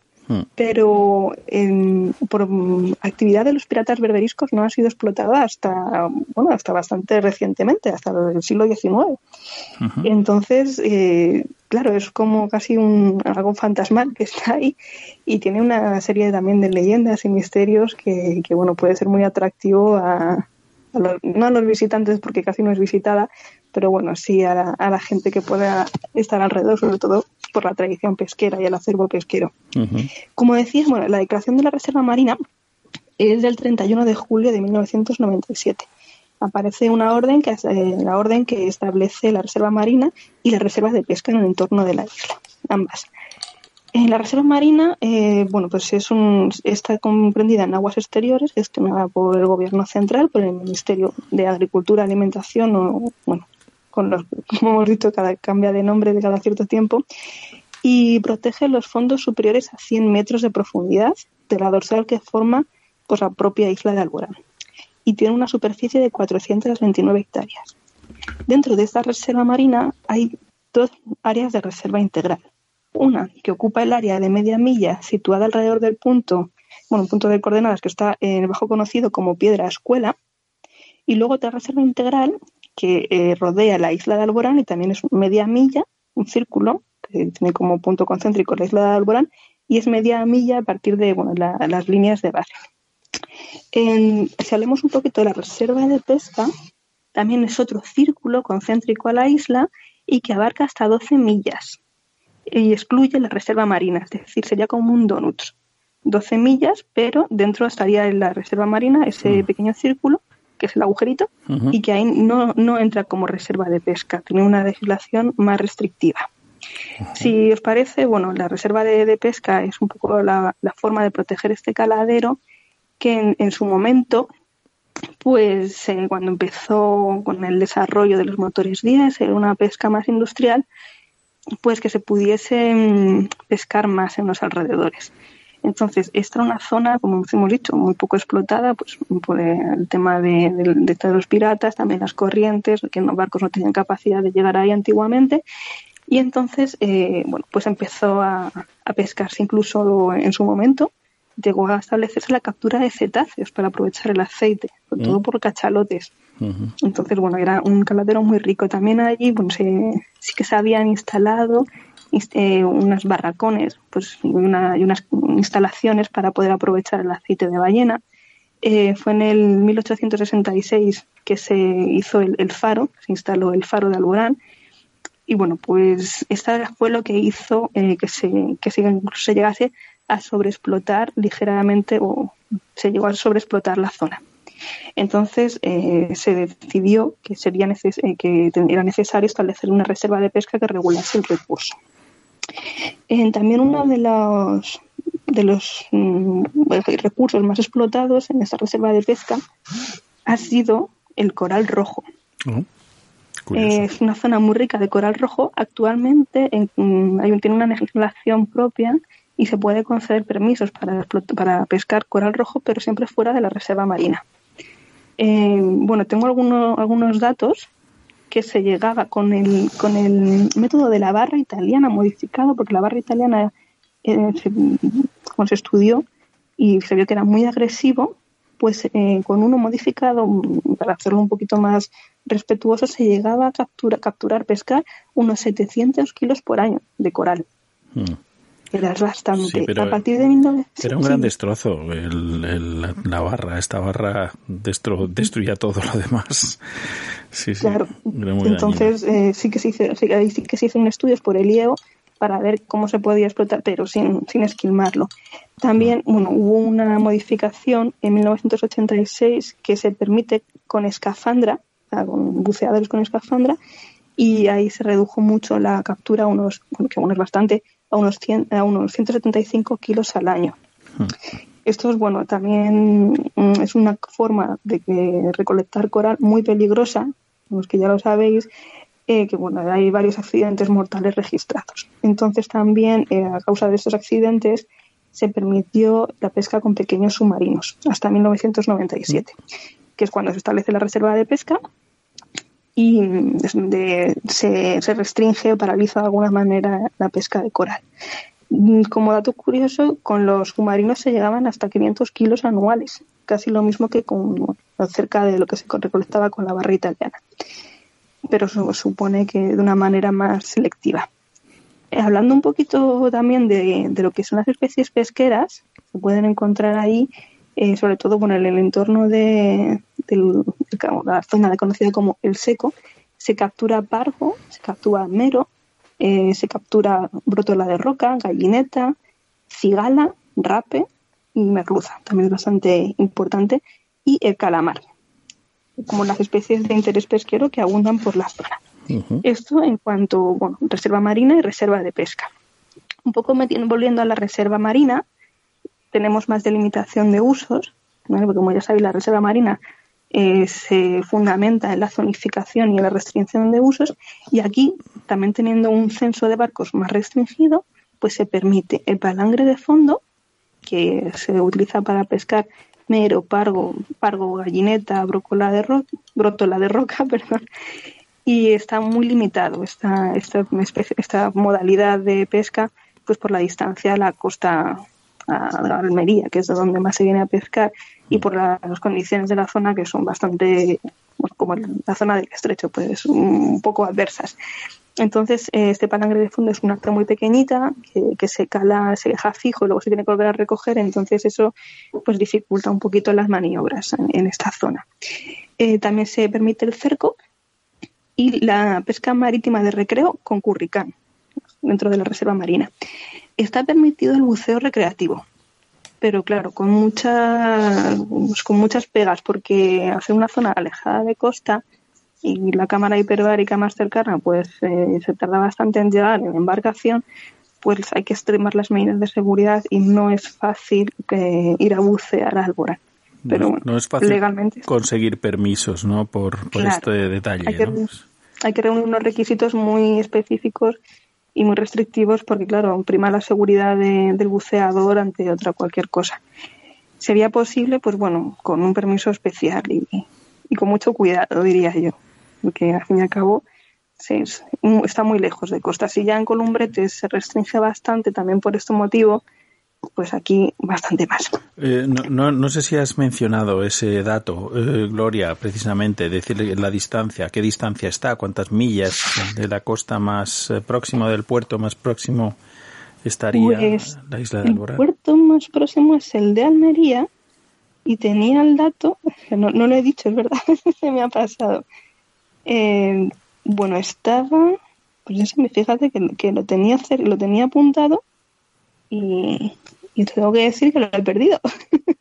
[SPEAKER 14] pero en- por mm, actividad de los piratas berberiscos no ha sido explotada hasta, bueno, hasta bastante recientemente, hasta el siglo XIX. Entonces, eh, claro, es como casi un algo fantasmal que está ahí y tiene una serie también de leyendas y misterios que, que bueno, puede ser muy atractivo a, a los- no a los visitantes porque casi no es visitada, pero bueno, sí a la, a la gente que pueda estar alrededor, sobre todo por la tradición pesquera y el acervo pesquero. Como decías, bueno, la declaración de la Reserva Marina es del 31 de julio de 1997. Aparece una orden que eh, la orden que establece la Reserva Marina y las reservas de pesca en el entorno de la isla, ambas. En la Reserva Marina, eh, bueno, pues es un, está comprendida en aguas exteriores, gestionada por el Gobierno Central, por el Ministerio de Agricultura, Alimentación, o, bueno, con los, <laughs> como hemos dicho, cada, cambia de nombre de cada cierto tiempo, y protege los fondos superiores a 100 metros de profundidad de la dorsal que forma pues, la propia isla de Alborán. Y tiene una superficie de 429 hectáreas. Dentro de esta reserva marina hay dos áreas de reserva integral. Una que ocupa el área de media milla situada alrededor del punto, bueno, punto de coordenadas que está en el bajo conocido como Piedra Escuela, y luego otra reserva integral que eh, rodea la isla de Alborán y también es media milla, un círculo que tiene como punto concéntrico la isla de Alborán y es media milla a partir de bueno, la- las líneas de base. En- si hablemos un poquito de la reserva de pesca, también es otro círculo concéntrico a la isla y que abarca hasta 12 millas y excluye la reserva marina, es decir, sería como un donut. 12 millas, pero dentro estaría en la reserva marina ese pequeño círculo, que es el agujerito, y que ahí no, no entra como reserva de pesca, tiene una legislación más restrictiva. Si os parece, bueno, la reserva de, de pesca es un poco la, la forma de proteger este caladero que en, en su momento, pues eh, cuando empezó con el desarrollo de los motores diésel, una pesca más industrial, pues que se pudiese mm, pescar más en los alrededores. Entonces, esta era una zona, como hemos dicho, muy poco explotada, pues por el tema de, de- los piratas, también las corrientes, que los barcos no tenían capacidad de llegar ahí antiguamente. Y entonces, eh, bueno, pues empezó a pescarse incluso en su momento. Llegó a establecerse la captura de cetáceos para aprovechar el aceite, sobre todo
[SPEAKER 1] Mm.
[SPEAKER 14] por cachalotes. Entonces, bueno, era un caladero muy rico. También allí, bueno, se- sí que se habían instalado inst- eh, unas barracones pues, y, una- y unas instalaciones para poder aprovechar el aceite de ballena. Eh, fue en el 1866 que se hizo el, el faro, se instaló el faro de Alborán. Y bueno, pues esta fue lo que hizo eh, que, se, que se, incluso se llegase a sobreexplotar ligeramente o se llegó a sobreexplotar la zona. Entonces eh, se decidió que, sería eh, que era necesario establecer una reserva de pesca que regulase el recurso. También uno de los, de los mm, recursos más explotados en esta reserva de pesca ha sido el coral rojo. Eh, es una zona muy rica de coral rojo. Actualmente en- mm, tiene una legislación propia y se puede conceder permisos para, para pescar coral rojo, pero siempre fuera de la reserva marina. Eh, bueno, tengo alguno- algunos datos que se llegaba con el, con el método de la barra italiana modificado, porque la barra italiana eh, se, se estudió y se vio que era muy agresivo, pues eh, con uno modificado, para hacerlo un poquito más respetuoso, se llegaba a captura- capturar, pescar unos 700 kilos por año de coral.
[SPEAKER 1] Mm.
[SPEAKER 14] Era bastante.
[SPEAKER 1] Sí, pero
[SPEAKER 14] a partir de 19...
[SPEAKER 1] Era un
[SPEAKER 14] sí,
[SPEAKER 1] gran
[SPEAKER 14] sí.
[SPEAKER 1] destrozo el, el- la, barra. Esta barra destro- destruía todo lo demás. <laughs> Sí.
[SPEAKER 14] Claro. Entonces eh, sí que se hizo, sí que se hicieron estudios por el IEO para ver cómo se podía explotar, pero sin, sin esquilmarlo. También bueno, hubo una modificación en 1986 que se permite con escafandra, con buceadores con escafandra, y ahí se redujo mucho la captura a unos, bueno, que aún es bastante, a unos, 100 a unos 175 kilos al año. Esto es bueno, también mm, es una forma de recolectar coral muy peligrosa, los que ya lo sabéis, eh, que bueno, hay varios accidentes mortales registrados. Entonces también eh, a causa de estos accidentes se permitió la pesca con pequeños submarinos hasta 1997, que es cuando se establece la reserva de pesca y de- se, se restringe o paraliza de alguna manera la pesca de coral. Mm, Como dato curioso, con los submarinos se llegaban hasta 500 kilos anuales, casi lo mismo que con cerca de lo que se recolectaba con la barra italiana. Pero eso supone que de una manera más selectiva. Eh, hablando un poquito también de, de lo que son las especies pesqueras, se pueden encontrar ahí, eh, sobre todo bueno, en el entorno de, de la zona conocida como el seco, se captura pargo, se captura mero, eh, se captura brótola de roca, gallineta, cigala, rape y merluza, también es bastante importante, y el calamar, como las especies de interés pesquero que abundan por la zona. Esto en cuanto, bueno, reserva marina y reserva de pesca. Un poco volviendo a la reserva marina, tenemos más delimitación de usos, porque como ya sabéis, la reserva marina eh, se fundamenta en la zonificación y en la restricción de usos, y aquí, también teniendo un censo de barcos más restringido, pues se permite el palangre de fondo, que se utiliza para pescar mero, pargo, pargo, gallineta, brócola de ro- brótola de roca, <laughs> perdón, y está muy limitado esta, esta modalidad de pesca pues por la distancia a la costa a Almería, que es de donde más se viene a pescar, y por la- las condiciones de la zona que son bastante, como la zona del estrecho, pues un poco adversas. Entonces, eh, este palangre de fondo es una acta muy pequeñita que, se cala, se deja fijo y luego se tiene que volver a recoger, entonces eso pues dificulta un poquito las maniobras en, en esta zona. Eh, también se permite el cerco y la pesca marítima de recreo con curricán dentro de la reserva marina. Está permitido el buceo recreativo, pero claro, con muchas, pues, con muchas pegas, porque al ser una zona alejada de costa y la cámara hiperbárica más cercana, pues eh, se tarda bastante en llegar en embarcación, pues hay que extremar las medidas de seguridad y no es fácil eh, ir a bucear a Alborán. Pero
[SPEAKER 1] no,
[SPEAKER 14] bueno,
[SPEAKER 1] no es fácil
[SPEAKER 14] legalmente
[SPEAKER 1] conseguir permisos, ¿no? Por, por
[SPEAKER 14] Claro.
[SPEAKER 1] este detalle,
[SPEAKER 14] hay que,
[SPEAKER 1] ¿no?
[SPEAKER 14] hay que reunir unos requisitos muy específicos y muy restrictivos porque, claro, prima la seguridad de- del buceador ante otra cualquier cosa. Sería posible, pues bueno, con un permiso especial y, y con mucho cuidado, diría yo, porque al fin y al cabo sí, es- está muy lejos de costa. Si ya en Columbrete se restringe bastante también por este motivo, pues aquí bastante más.
[SPEAKER 1] Eh, no, no, no sé si has mencionado ese dato, eh, Gloria, precisamente, decirle la distancia, qué distancia está, cuántas millas de la costa más eh, próxima del puerto más próximo estaría
[SPEAKER 14] Pues,
[SPEAKER 1] la isla de
[SPEAKER 14] El
[SPEAKER 1] Alborán.
[SPEAKER 14] puerto más próximo es el de Almería y tenía el dato, que <laughs> no, no lo he dicho, es verdad, <laughs> se me ha pasado. Eh, bueno, estaba, pues fíjate que, que lo tenía lo tenía apuntado y, y tengo que decir que lo he perdido. <laughs>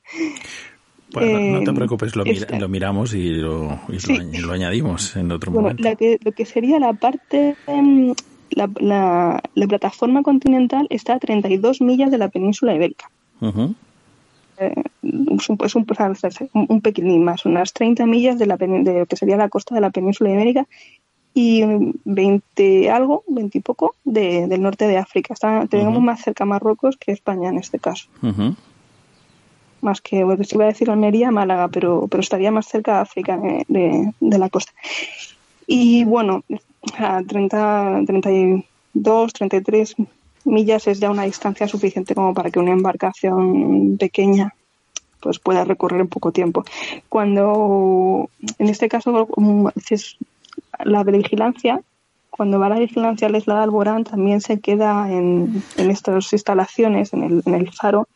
[SPEAKER 1] Bueno, no te
[SPEAKER 14] eh,
[SPEAKER 1] preocupes, lo, mira- lo miramos y, lo, y
[SPEAKER 14] Sí.
[SPEAKER 1] lo, añ- lo añadimos en otro
[SPEAKER 14] Bueno,
[SPEAKER 1] momento.
[SPEAKER 14] la que, lo que sería la parte, em, la, la, la plataforma continental está a 32 millas de la península ibérica. Eh, es un, es un, un, un pequeñín más, unas 30 millas de, la, de lo que sería la costa de la península ibérica y 20 algo, 20 y poco de, del norte de África. Está, tenemos más cerca Marruecos que España en este caso. Más que, bueno, si iba a decir Almería, Málaga, pero, pero estaría más cerca de África eh, de, de la costa. Y bueno, a 30, 32, 33 millas es ya una distancia suficiente como para que una embarcación pequeña pues pueda recorrer en poco tiempo. Cuando, en este caso, dices, la vigilancia, cuando va la vigilancia al isla de Alborán, también se queda en, en estas instalaciones, en el, en el faro,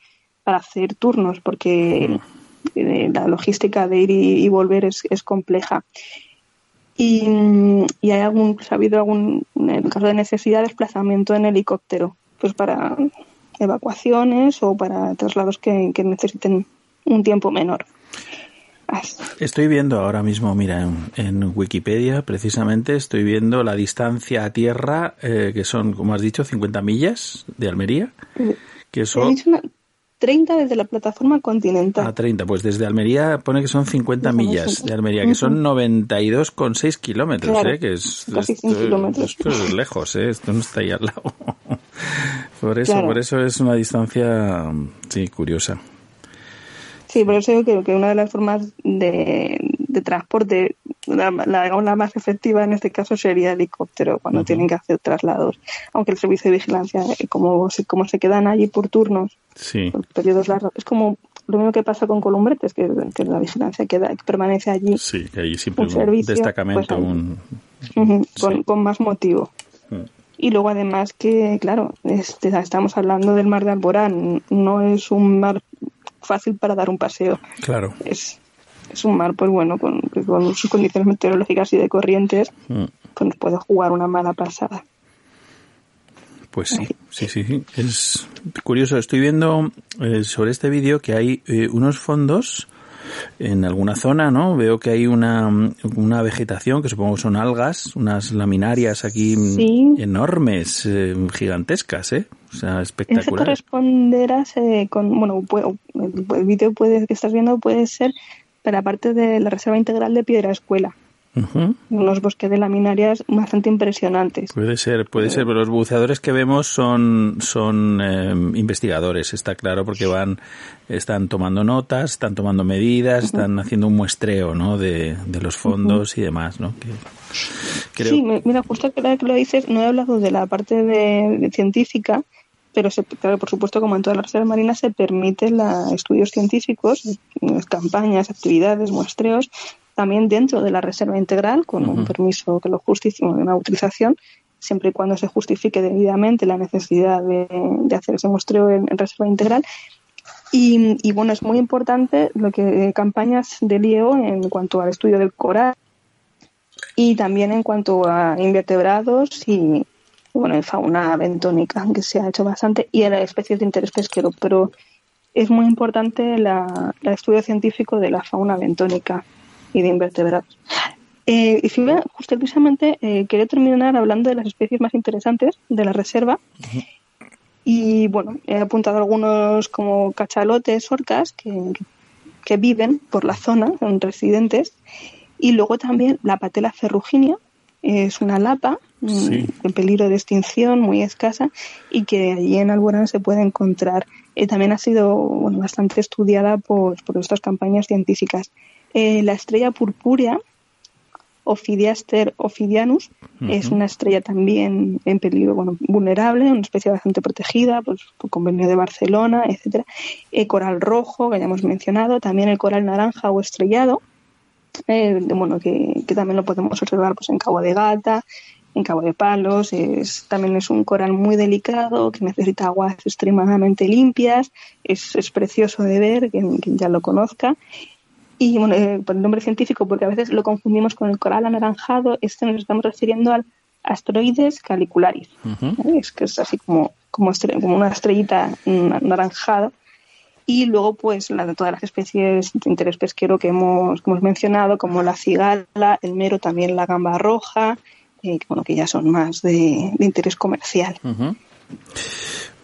[SPEAKER 14] para hacer turnos, porque eh, la logística de ir y, y volver es, es compleja. Y, y hay algún, pues, ha habido algún, en el caso de necesidad, desplazamiento en helicóptero, pues para evacuaciones o para traslados que, que necesiten un tiempo menor.
[SPEAKER 1] Estoy viendo ahora mismo, mira, en, en Wikipedia, precisamente, estoy viendo la distancia a tierra, eh, que son, como has dicho, 50 millas de Almería, que
[SPEAKER 14] He
[SPEAKER 1] son
[SPEAKER 14] dicho una- 30 desde la plataforma continental.
[SPEAKER 1] a 30. Pues desde Almería pone que son 50 millas de Almería, que son 92,6 kilómetros,
[SPEAKER 14] Claro,
[SPEAKER 1] ¿eh? Que es,
[SPEAKER 14] casi 100
[SPEAKER 1] esto,
[SPEAKER 14] kilómetros.
[SPEAKER 1] esto es lejos, ¿eh? Esto no está ahí al lado. <laughs> por eso,
[SPEAKER 14] Claro.
[SPEAKER 1] por eso es una distancia, sí, curiosa.
[SPEAKER 14] Sí, por eso digo que, que una de las formas de, de transporte, la, la- la más efectiva en este caso sería helicóptero, cuando tienen que hacer traslados. Aunque el servicio de vigilancia, eh, como se, como se quedan allí por turnos,
[SPEAKER 1] Sí.
[SPEAKER 14] por periodos largos, es como lo mismo que pasa con Columbretes, que, que la vigilancia queda, permanece allí
[SPEAKER 1] Sí, que hay siempre
[SPEAKER 14] Un
[SPEAKER 1] un,
[SPEAKER 14] servicio,
[SPEAKER 1] destacamento,
[SPEAKER 14] pues,
[SPEAKER 1] un...
[SPEAKER 14] con, con más motivo. Y luego además que, claro, este, estamos hablando del mar de Alborán, no es un mar fácil para dar un paseo.
[SPEAKER 1] Claro.
[SPEAKER 14] Es, es un mar, pues bueno, con, sus condiciones meteorológicas y de corrientes,
[SPEAKER 1] Mm.
[SPEAKER 14] pues nos puede jugar una mala pasada.
[SPEAKER 1] Pues sí, sí, sí, sí. Es curioso. Estoy viendo eh, sobre este vídeo que hay eh, unos fondos en alguna zona, ¿no? Veo que hay una, una vegetación que supongo que son algas, unas laminarias aquí
[SPEAKER 14] Sí.
[SPEAKER 1] enormes, eh, gigantescas, ¿eh? O sea,
[SPEAKER 14] Eso
[SPEAKER 1] espectaculares.
[SPEAKER 14] corresponderá eh, con, bueno, el, vídeo que estás viendo puede ser para parte de la Reserva Integral de Piedra Escuela, Unos bosques de laminarias bastante impresionantes.
[SPEAKER 1] Puede ser, puede ser, pero los buceadores que vemos son, son eh, investigadores, está claro, porque van, están tomando notas, están tomando medidas, están haciendo un muestreo, ¿no? De, de los fondos y demás, ¿no? Que, creo,
[SPEAKER 14] Sí, mira, justo que lo dices, no he hablado de la parte de, de científica, pero se, claro, por supuesto, como en todas las reservas marinas, se permiten estudios científicos, eh, campañas, actividades, muestreos, también dentro de la reserva integral, con un permiso que lo justifique, una autorización, siempre y cuando se justifique debidamente la necesidad de, de hacer ese muestreo en, en reserva integral. Y, y, bueno, es muy importante lo que campañas del IEO en cuanto al estudio del coral y también en cuanto a invertebrados y bueno, en fauna bentónica, que se ha hecho bastante, y en las especies de interés pesquero, pero es muy importante la, el estudio científico de la fauna bentónica y de invertebrados. Eh, y si me- justo precisamente eh, quería terminar hablando de las especies más interesantes de la reserva. Y bueno, he apuntado algunos como cachalotes, orcas, que, que viven por la zona, son residentes. Y luego también la patela ferruginia, es una lapa
[SPEAKER 1] Sí.
[SPEAKER 14] en peligro de extinción, muy escasa, y que allí en Alborán se puede encontrar. Eh, también ha sido bueno, bastante estudiada por, por estas campañas científicas. Eh, la estrella purpúrea, Ophidiaster ophidianus, es una estrella también en peligro, bueno, vulnerable, una especie bastante protegida, pues por convenio de Barcelona, etcétera. El coral rojo, que ya hemos mencionado, también el coral naranja o estrellado, eh, bueno, que, que también lo podemos observar pues en Cabo de Gata, en Cabo de Palos, es, también es un coral muy delicado que necesita aguas extremadamente limpias, es, es precioso de ver, quien, quien ya lo conozca. Y bueno, eh, por el nombre científico, porque a veces lo confundimos con el coral anaranjado, este nos estamos refiriendo al Asteroides calicularis, ¿vale? es que es así como, como, como una estrellita anaranjada. Y luego, pues, la de todas las especies de interés pesquero que hemos, que hemos mencionado, como la cigala, el mero, también la gamba roja, eh, que, bueno, que ya son más de, de interés comercial.
[SPEAKER 1] Ujú.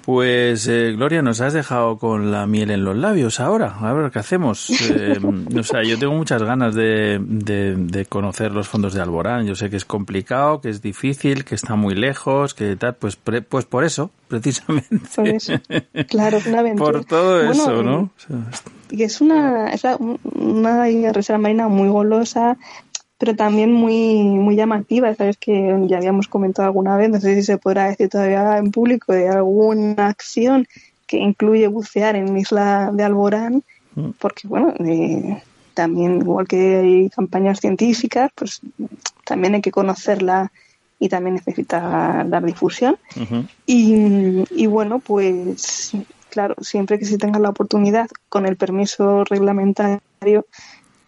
[SPEAKER 1] Pues, eh, Gloria, nos has dejado con la miel en los labios ahora. A ver qué hacemos. <laughs> Eh, o sea, yo tengo muchas ganas de, de, de conocer los fondos de Alborán. Yo sé que es complicado, que es difícil, que está muy lejos, que tal. Pues, pre- pues por eso, <laughs> precisamente.
[SPEAKER 14] Por eso. Claro, una <laughs> aventura.
[SPEAKER 1] Por todo
[SPEAKER 14] Bueno,
[SPEAKER 1] eso, ¿no? O sea,
[SPEAKER 14] y es una, es una reserva marina muy golosa, pero también muy, muy llamativa. Sabes que ya habíamos comentado alguna vez, no sé si se podrá decir todavía en público, de alguna acción que incluye bucear en Isla de Alborán, porque bueno, eh, también igual que hay campañas científicas, pues también hay que conocerla y también necesita dar difusión. Y, y bueno, pues claro, siempre que se tenga la oportunidad con el permiso reglamentario,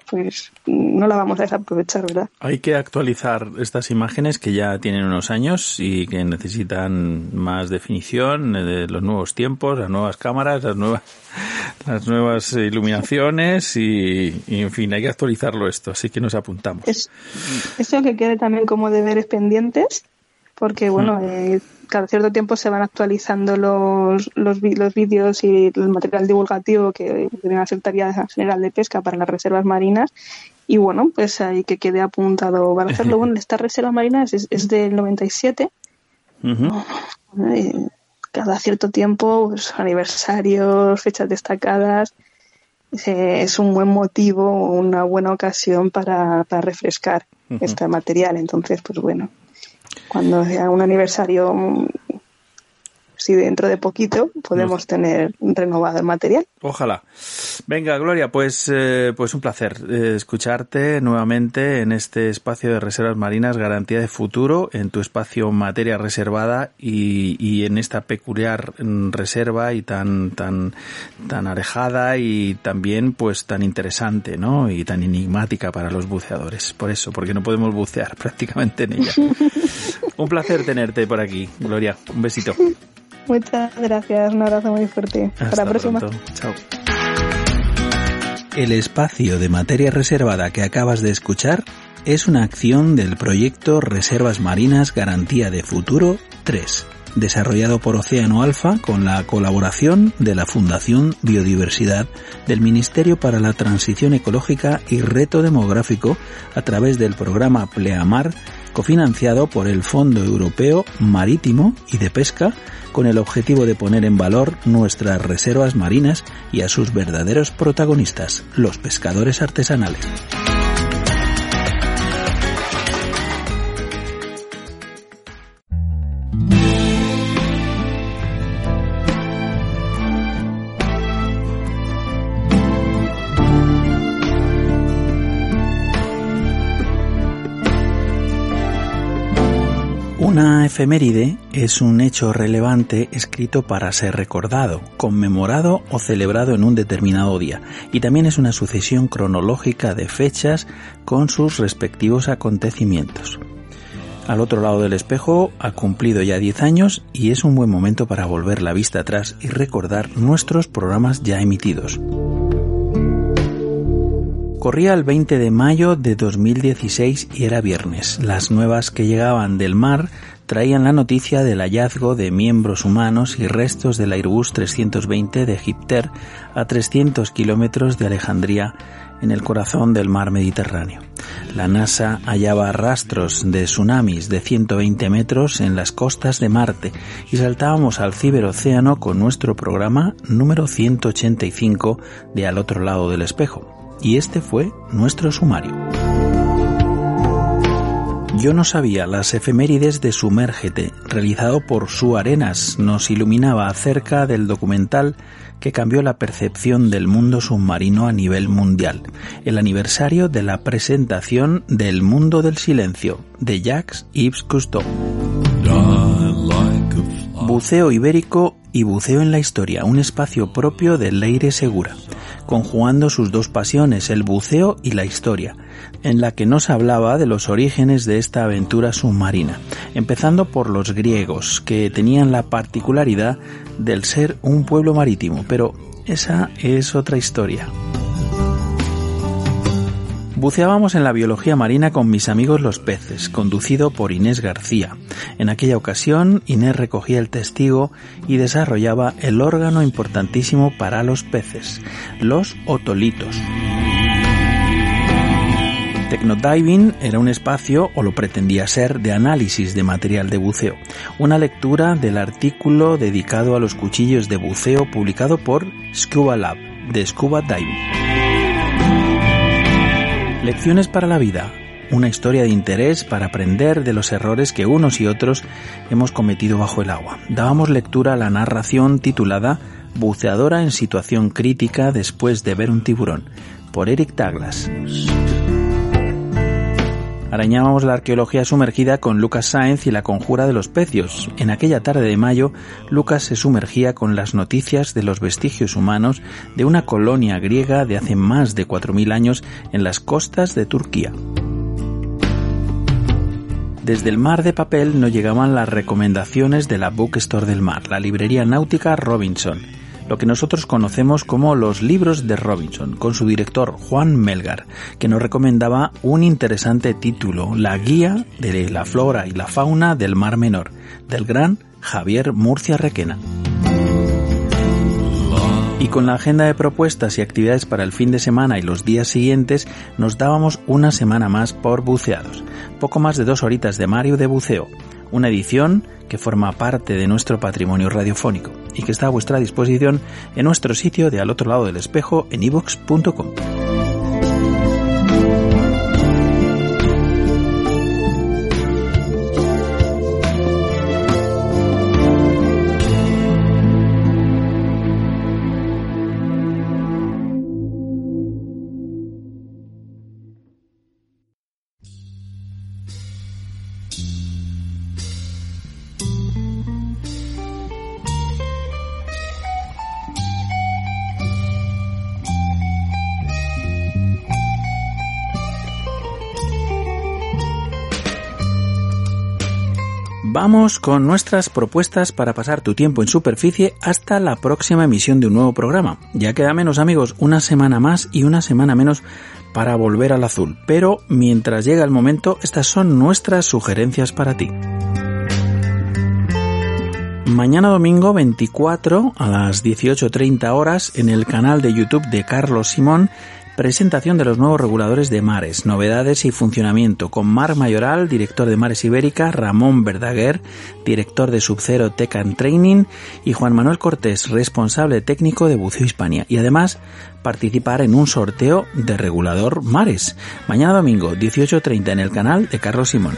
[SPEAKER 14] pues no la vamos a desaprovechar, ¿verdad?
[SPEAKER 1] Hay que actualizar estas imágenes que ya tienen unos años y que necesitan más definición de los nuevos tiempos, las nuevas cámaras, las nuevas, <laughs> las nuevas iluminaciones y, y, en fin, hay que actualizarlo esto, así que nos apuntamos.
[SPEAKER 14] Es, eso que quede también como deberes pendientes, porque bueno, eh, cada cierto tiempo se van actualizando los, los, los vídeos y el material divulgativo que deben hacer tarea general de pesca para las reservas marinas. Y bueno, pues ahí que quede apuntado para hacerlo. <laughs> Bueno, esta reserva marina es, es del 97. eh, cada cierto tiempo, pues, aniversarios, fechas destacadas. eh, es un buen motivo, una buena ocasión para, para refrescar este material. Entonces, pues bueno, cuando sea un aniversario si dentro de poquito podemos tener renovado el material.
[SPEAKER 1] Ojalá. Venga, Gloria, pues, eh, pues un placer eh, escucharte nuevamente en este espacio de reservas marinas, garantía de futuro, en tu espacio materia reservada y, y en esta peculiar mm, reserva y tan, tan, tan alejada y también pues tan interesante, ¿no? Y tan enigmática para los buceadores. Por eso, porque no podemos bucear <laughs> prácticamente en ella. <laughs> un placer tenerte por aquí, Gloria. Un besito.
[SPEAKER 14] Muchas gracias, un abrazo muy fuerte. Hasta, la próxima.
[SPEAKER 1] pronto. Chao. El espacio de materia reservada que acabas de escuchar es una acción del proyecto Reservas Marinas Garantía de Futuro 3, desarrollado por Océano Alfa con la colaboración de la Fundación Biodiversidad del Ministerio para la Transición Ecológica y Reto Demográfico a través del programa Pleamar cofinanciado por el Fondo Europeo Marítimo y de Pesca con el objetivo de poner en valor nuestras reservas marinas y a sus verdaderos protagonistas, los pescadores artesanales. Efeméride es un hecho relevante escrito para ser recordado, conmemorado o celebrado en un determinado día, y también es una sucesión cronológica de fechas con sus respectivos acontecimientos. Al otro lado del espejo ha cumplido ya 10 años y es un buen momento para volver la vista atrás y recordar nuestros programas ya emitidos. Corría el 20 de mayo de 2016 y era viernes. Las nuevas que llegaban del mar traían la noticia del hallazgo de miembros humanos y restos del Airbus 320 de Egipter a 300 kilómetros de Alejandría en el corazón del mar Mediterráneo. La NASA hallaba rastros de tsunamis de 120 metros en las costas de Marte y saltábamos al ciberocéano con nuestro programa número 185 de Al otro lado del espejo y este fue nuestro sumario. Yo no sabía las efemérides de Sumérgete, realizado por Su Arenas, nos iluminaba acerca del documental que cambió la percepción del mundo submarino a nivel mundial, el aniversario de la presentación del Mundo del Silencio, de Jacques Yves Cousteau. Buceo ibérico y buceo en la historia, un espacio propio del Leire Segura, conjugando sus dos pasiones, el buceo y la historia, en la que nos hablaba de los orígenes de esta aventura submarina, empezando por los griegos, que tenían la particularidad del ser un pueblo marítimo, pero esa es otra historia. Buceábamos en la biología marina con mis amigos los peces, conducido por Inés García. En aquella ocasión, Inés recogía el testigo y desarrollaba el órgano importantísimo para los peces, los otolitos. Technodiving era un espacio, o lo pretendía ser, de análisis de material de buceo, una lectura del artículo dedicado a los cuchillos de buceo publicado por Scuba Lab, de Scuba Diving. Lecciones para la vida. Una historia de interés para aprender de los errores que unos y otros hemos cometido bajo el agua. Dábamos lectura a la narración titulada Buceadora en situación crítica después de ver un tiburón, por Eric Douglas. Arañábamos la arqueología sumergida con Lucas Sáenz y la conjura de los pecios. En aquella tarde de mayo, Lucas se sumergía con las noticias de los vestigios humanos de una colonia griega de hace más de 4.000 años en las costas de Turquía. Desde el mar de papel nos llegaban las recomendaciones de la Bookstore del Mar, la librería náutica Robinson, lo que nosotros conocemos como los libros de Robinson, con su director Juan Melgar, que nos recomendaba un interesante título, La Guía de la Flora y la Fauna del Mar Menor, del gran Javier Murcia Requena. Y con la agenda de propuestas y actividades para el fin de semana y los días siguientes, nos dábamos una semana más por buceados. Poco más de dos horitas de Mario de buceo. Una edición que forma parte de nuestro patrimonio radiofónico y que está a vuestra disposición en nuestro sitio de al otro lado del espejo en ivox.com. Con nuestras propuestas para pasar tu tiempo en superficie hasta la próxima emisión de un nuevo programa. Ya queda menos amigos, una semana más y una semana menos para volver al azul. Pero mientras llega el momento, estas son nuestras sugerencias para ti. Mañana domingo 24 a las 18.30 horas en el canal de YouTube de Carlos Simón Presentación de los nuevos reguladores de mares, novedades y funcionamiento con Mar Mayoral, director de Mares Ibérica, Ramón Verdaguer, director de Subcero Tech and Training y Juan Manuel Cortés, responsable técnico de Buceo Hispania. Y además participar en un sorteo de regulador mares. Mañana domingo 18.30 en el canal de Carlos Simón.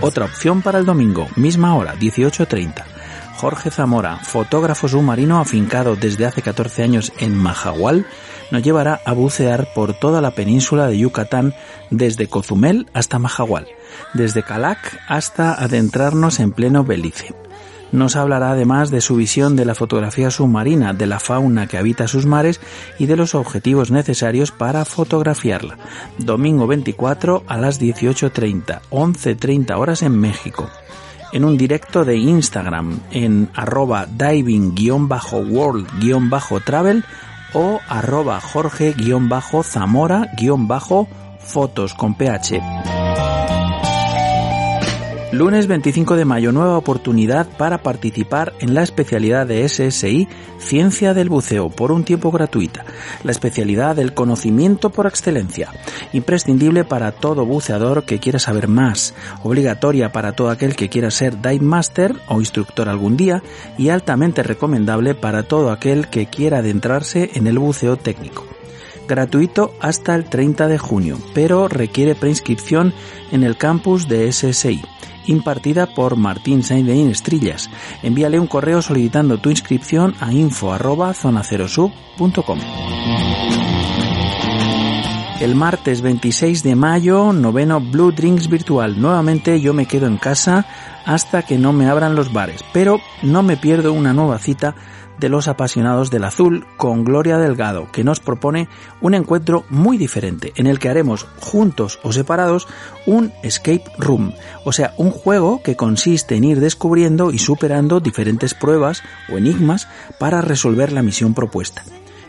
[SPEAKER 1] Otra opción para el domingo, misma hora, 18.30. Jorge Zamora, fotógrafo submarino afincado desde hace 14 años en Majagual, nos llevará a bucear por toda la península de Yucatán desde Cozumel hasta Majagual, desde Calac hasta adentrarnos en pleno Belice. Nos hablará además de su visión de la fotografía submarina, de la fauna que habita sus mares y de los objetivos necesarios para fotografiarla. Domingo 24 a las 18.30, 11.30 horas en México en un directo de Instagram en arroba diving-world-travel o arroba jorge-zamora-fotos con ph. Lunes 25 de mayo, nueva oportunidad para participar en la especialidad de SSI Ciencia del Buceo por un tiempo gratuita. La especialidad del conocimiento por excelencia. Imprescindible para todo buceador que quiera saber más. Obligatoria para todo aquel que quiera ser dive master o instructor algún día y altamente recomendable para todo aquel que quiera adentrarse en el buceo técnico gratuito hasta el 30 de junio, pero requiere preinscripción en el campus de SSI impartida por Martín Sainz Estrillas. Envíale un correo solicitando tu inscripción a info El martes 26 de mayo, noveno Blue Drinks virtual. Nuevamente yo me quedo en casa hasta que no me abran los bares, pero no me pierdo una nueva cita de los apasionados del azul con Gloria Delgado, que nos propone un encuentro muy diferente en el que haremos juntos o separados un escape room, o sea, un juego que consiste en ir descubriendo y superando diferentes pruebas o enigmas para resolver la misión propuesta.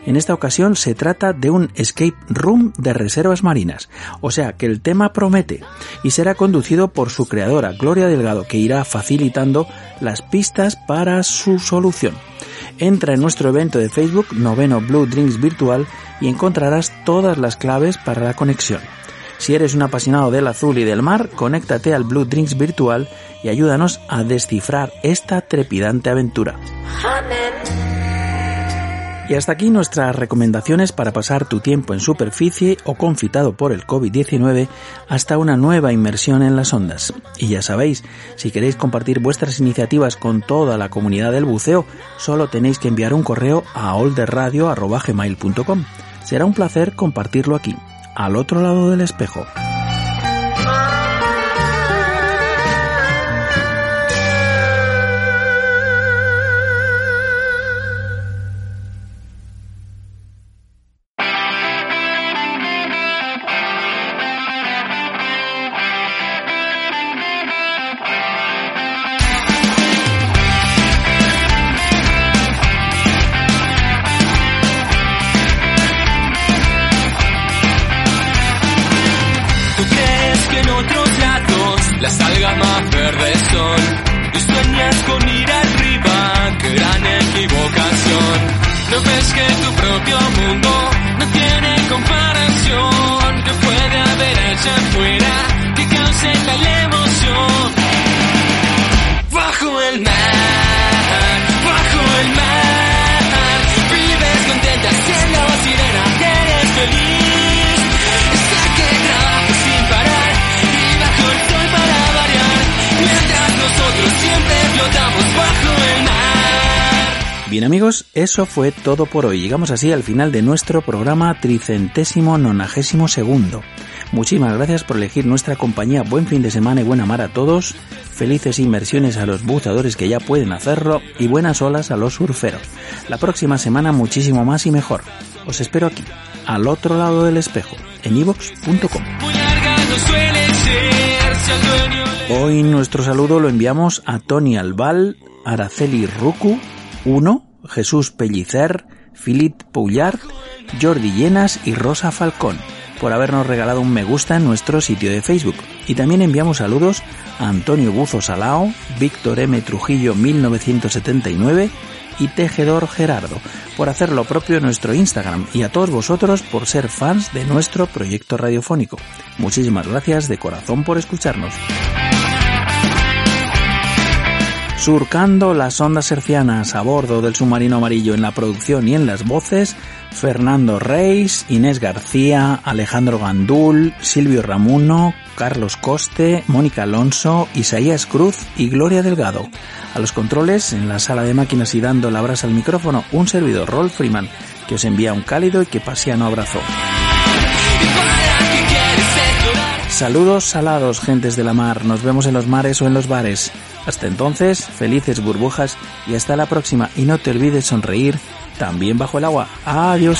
[SPEAKER 1] En esta ocasión se trata de un escape room de reservas marinas, o sea que el tema promete y será conducido por su creadora Gloria Delgado que irá facilitando las pistas para su solución. Entra en nuestro evento de Facebook Noveno Blue Drinks Virtual y encontrarás todas las claves para la conexión. Si eres un apasionado del azul y del mar, conéctate al Blue Drinks Virtual y ayúdanos a descifrar esta trepidante aventura. Y hasta aquí nuestras recomendaciones para pasar tu tiempo en superficie o confitado por el COVID-19 hasta una nueva inmersión en las ondas. Y ya sabéis, si queréis compartir vuestras iniciativas con toda la comunidad del buceo, solo tenéis que enviar un correo a olderradio.gmail.com. Será un placer compartirlo aquí, al otro lado del espejo. Amigos, eso fue todo por hoy. Llegamos así al final de nuestro programa tricentésimo nonagésimo segundo. Muchísimas gracias por elegir nuestra compañía. Buen fin de semana y buena mar a todos. Felices inmersiones a los buceadores que ya pueden hacerlo y buenas olas a los surferos. La próxima semana muchísimo más y mejor. Os espero aquí, al otro lado del espejo, en ivox.com. Hoy nuestro saludo lo enviamos a Tony Albal, Araceli Rucu, 1, Jesús Pellicer, Philip Poullard, Jordi Llenas y Rosa Falcón por habernos regalado un me gusta en nuestro sitio de Facebook. Y también enviamos saludos a Antonio Buzo Salao, Víctor M. Trujillo 1979 y Tejedor Gerardo por hacer lo propio en nuestro Instagram y a todos vosotros por ser fans de nuestro proyecto radiofónico. Muchísimas gracias de corazón por escucharnos. Surcando las ondas hercianas a bordo del submarino amarillo en la producción y en las voces, Fernando Reis, Inés García, Alejandro Gandul, Silvio Ramuno, Carlos Coste, Mónica Alonso, Isaías Cruz y Gloria Delgado. A los controles, en la sala de máquinas y dando la brasa al micrófono, un servidor Rolf Freeman, que os envía un cálido y que pasiano abrazo. Saludos salados, gentes de la mar. Nos vemos en los mares o en los bares. Hasta entonces, felices burbujas y hasta la próxima. Y no te olvides sonreír también bajo el agua. Adiós.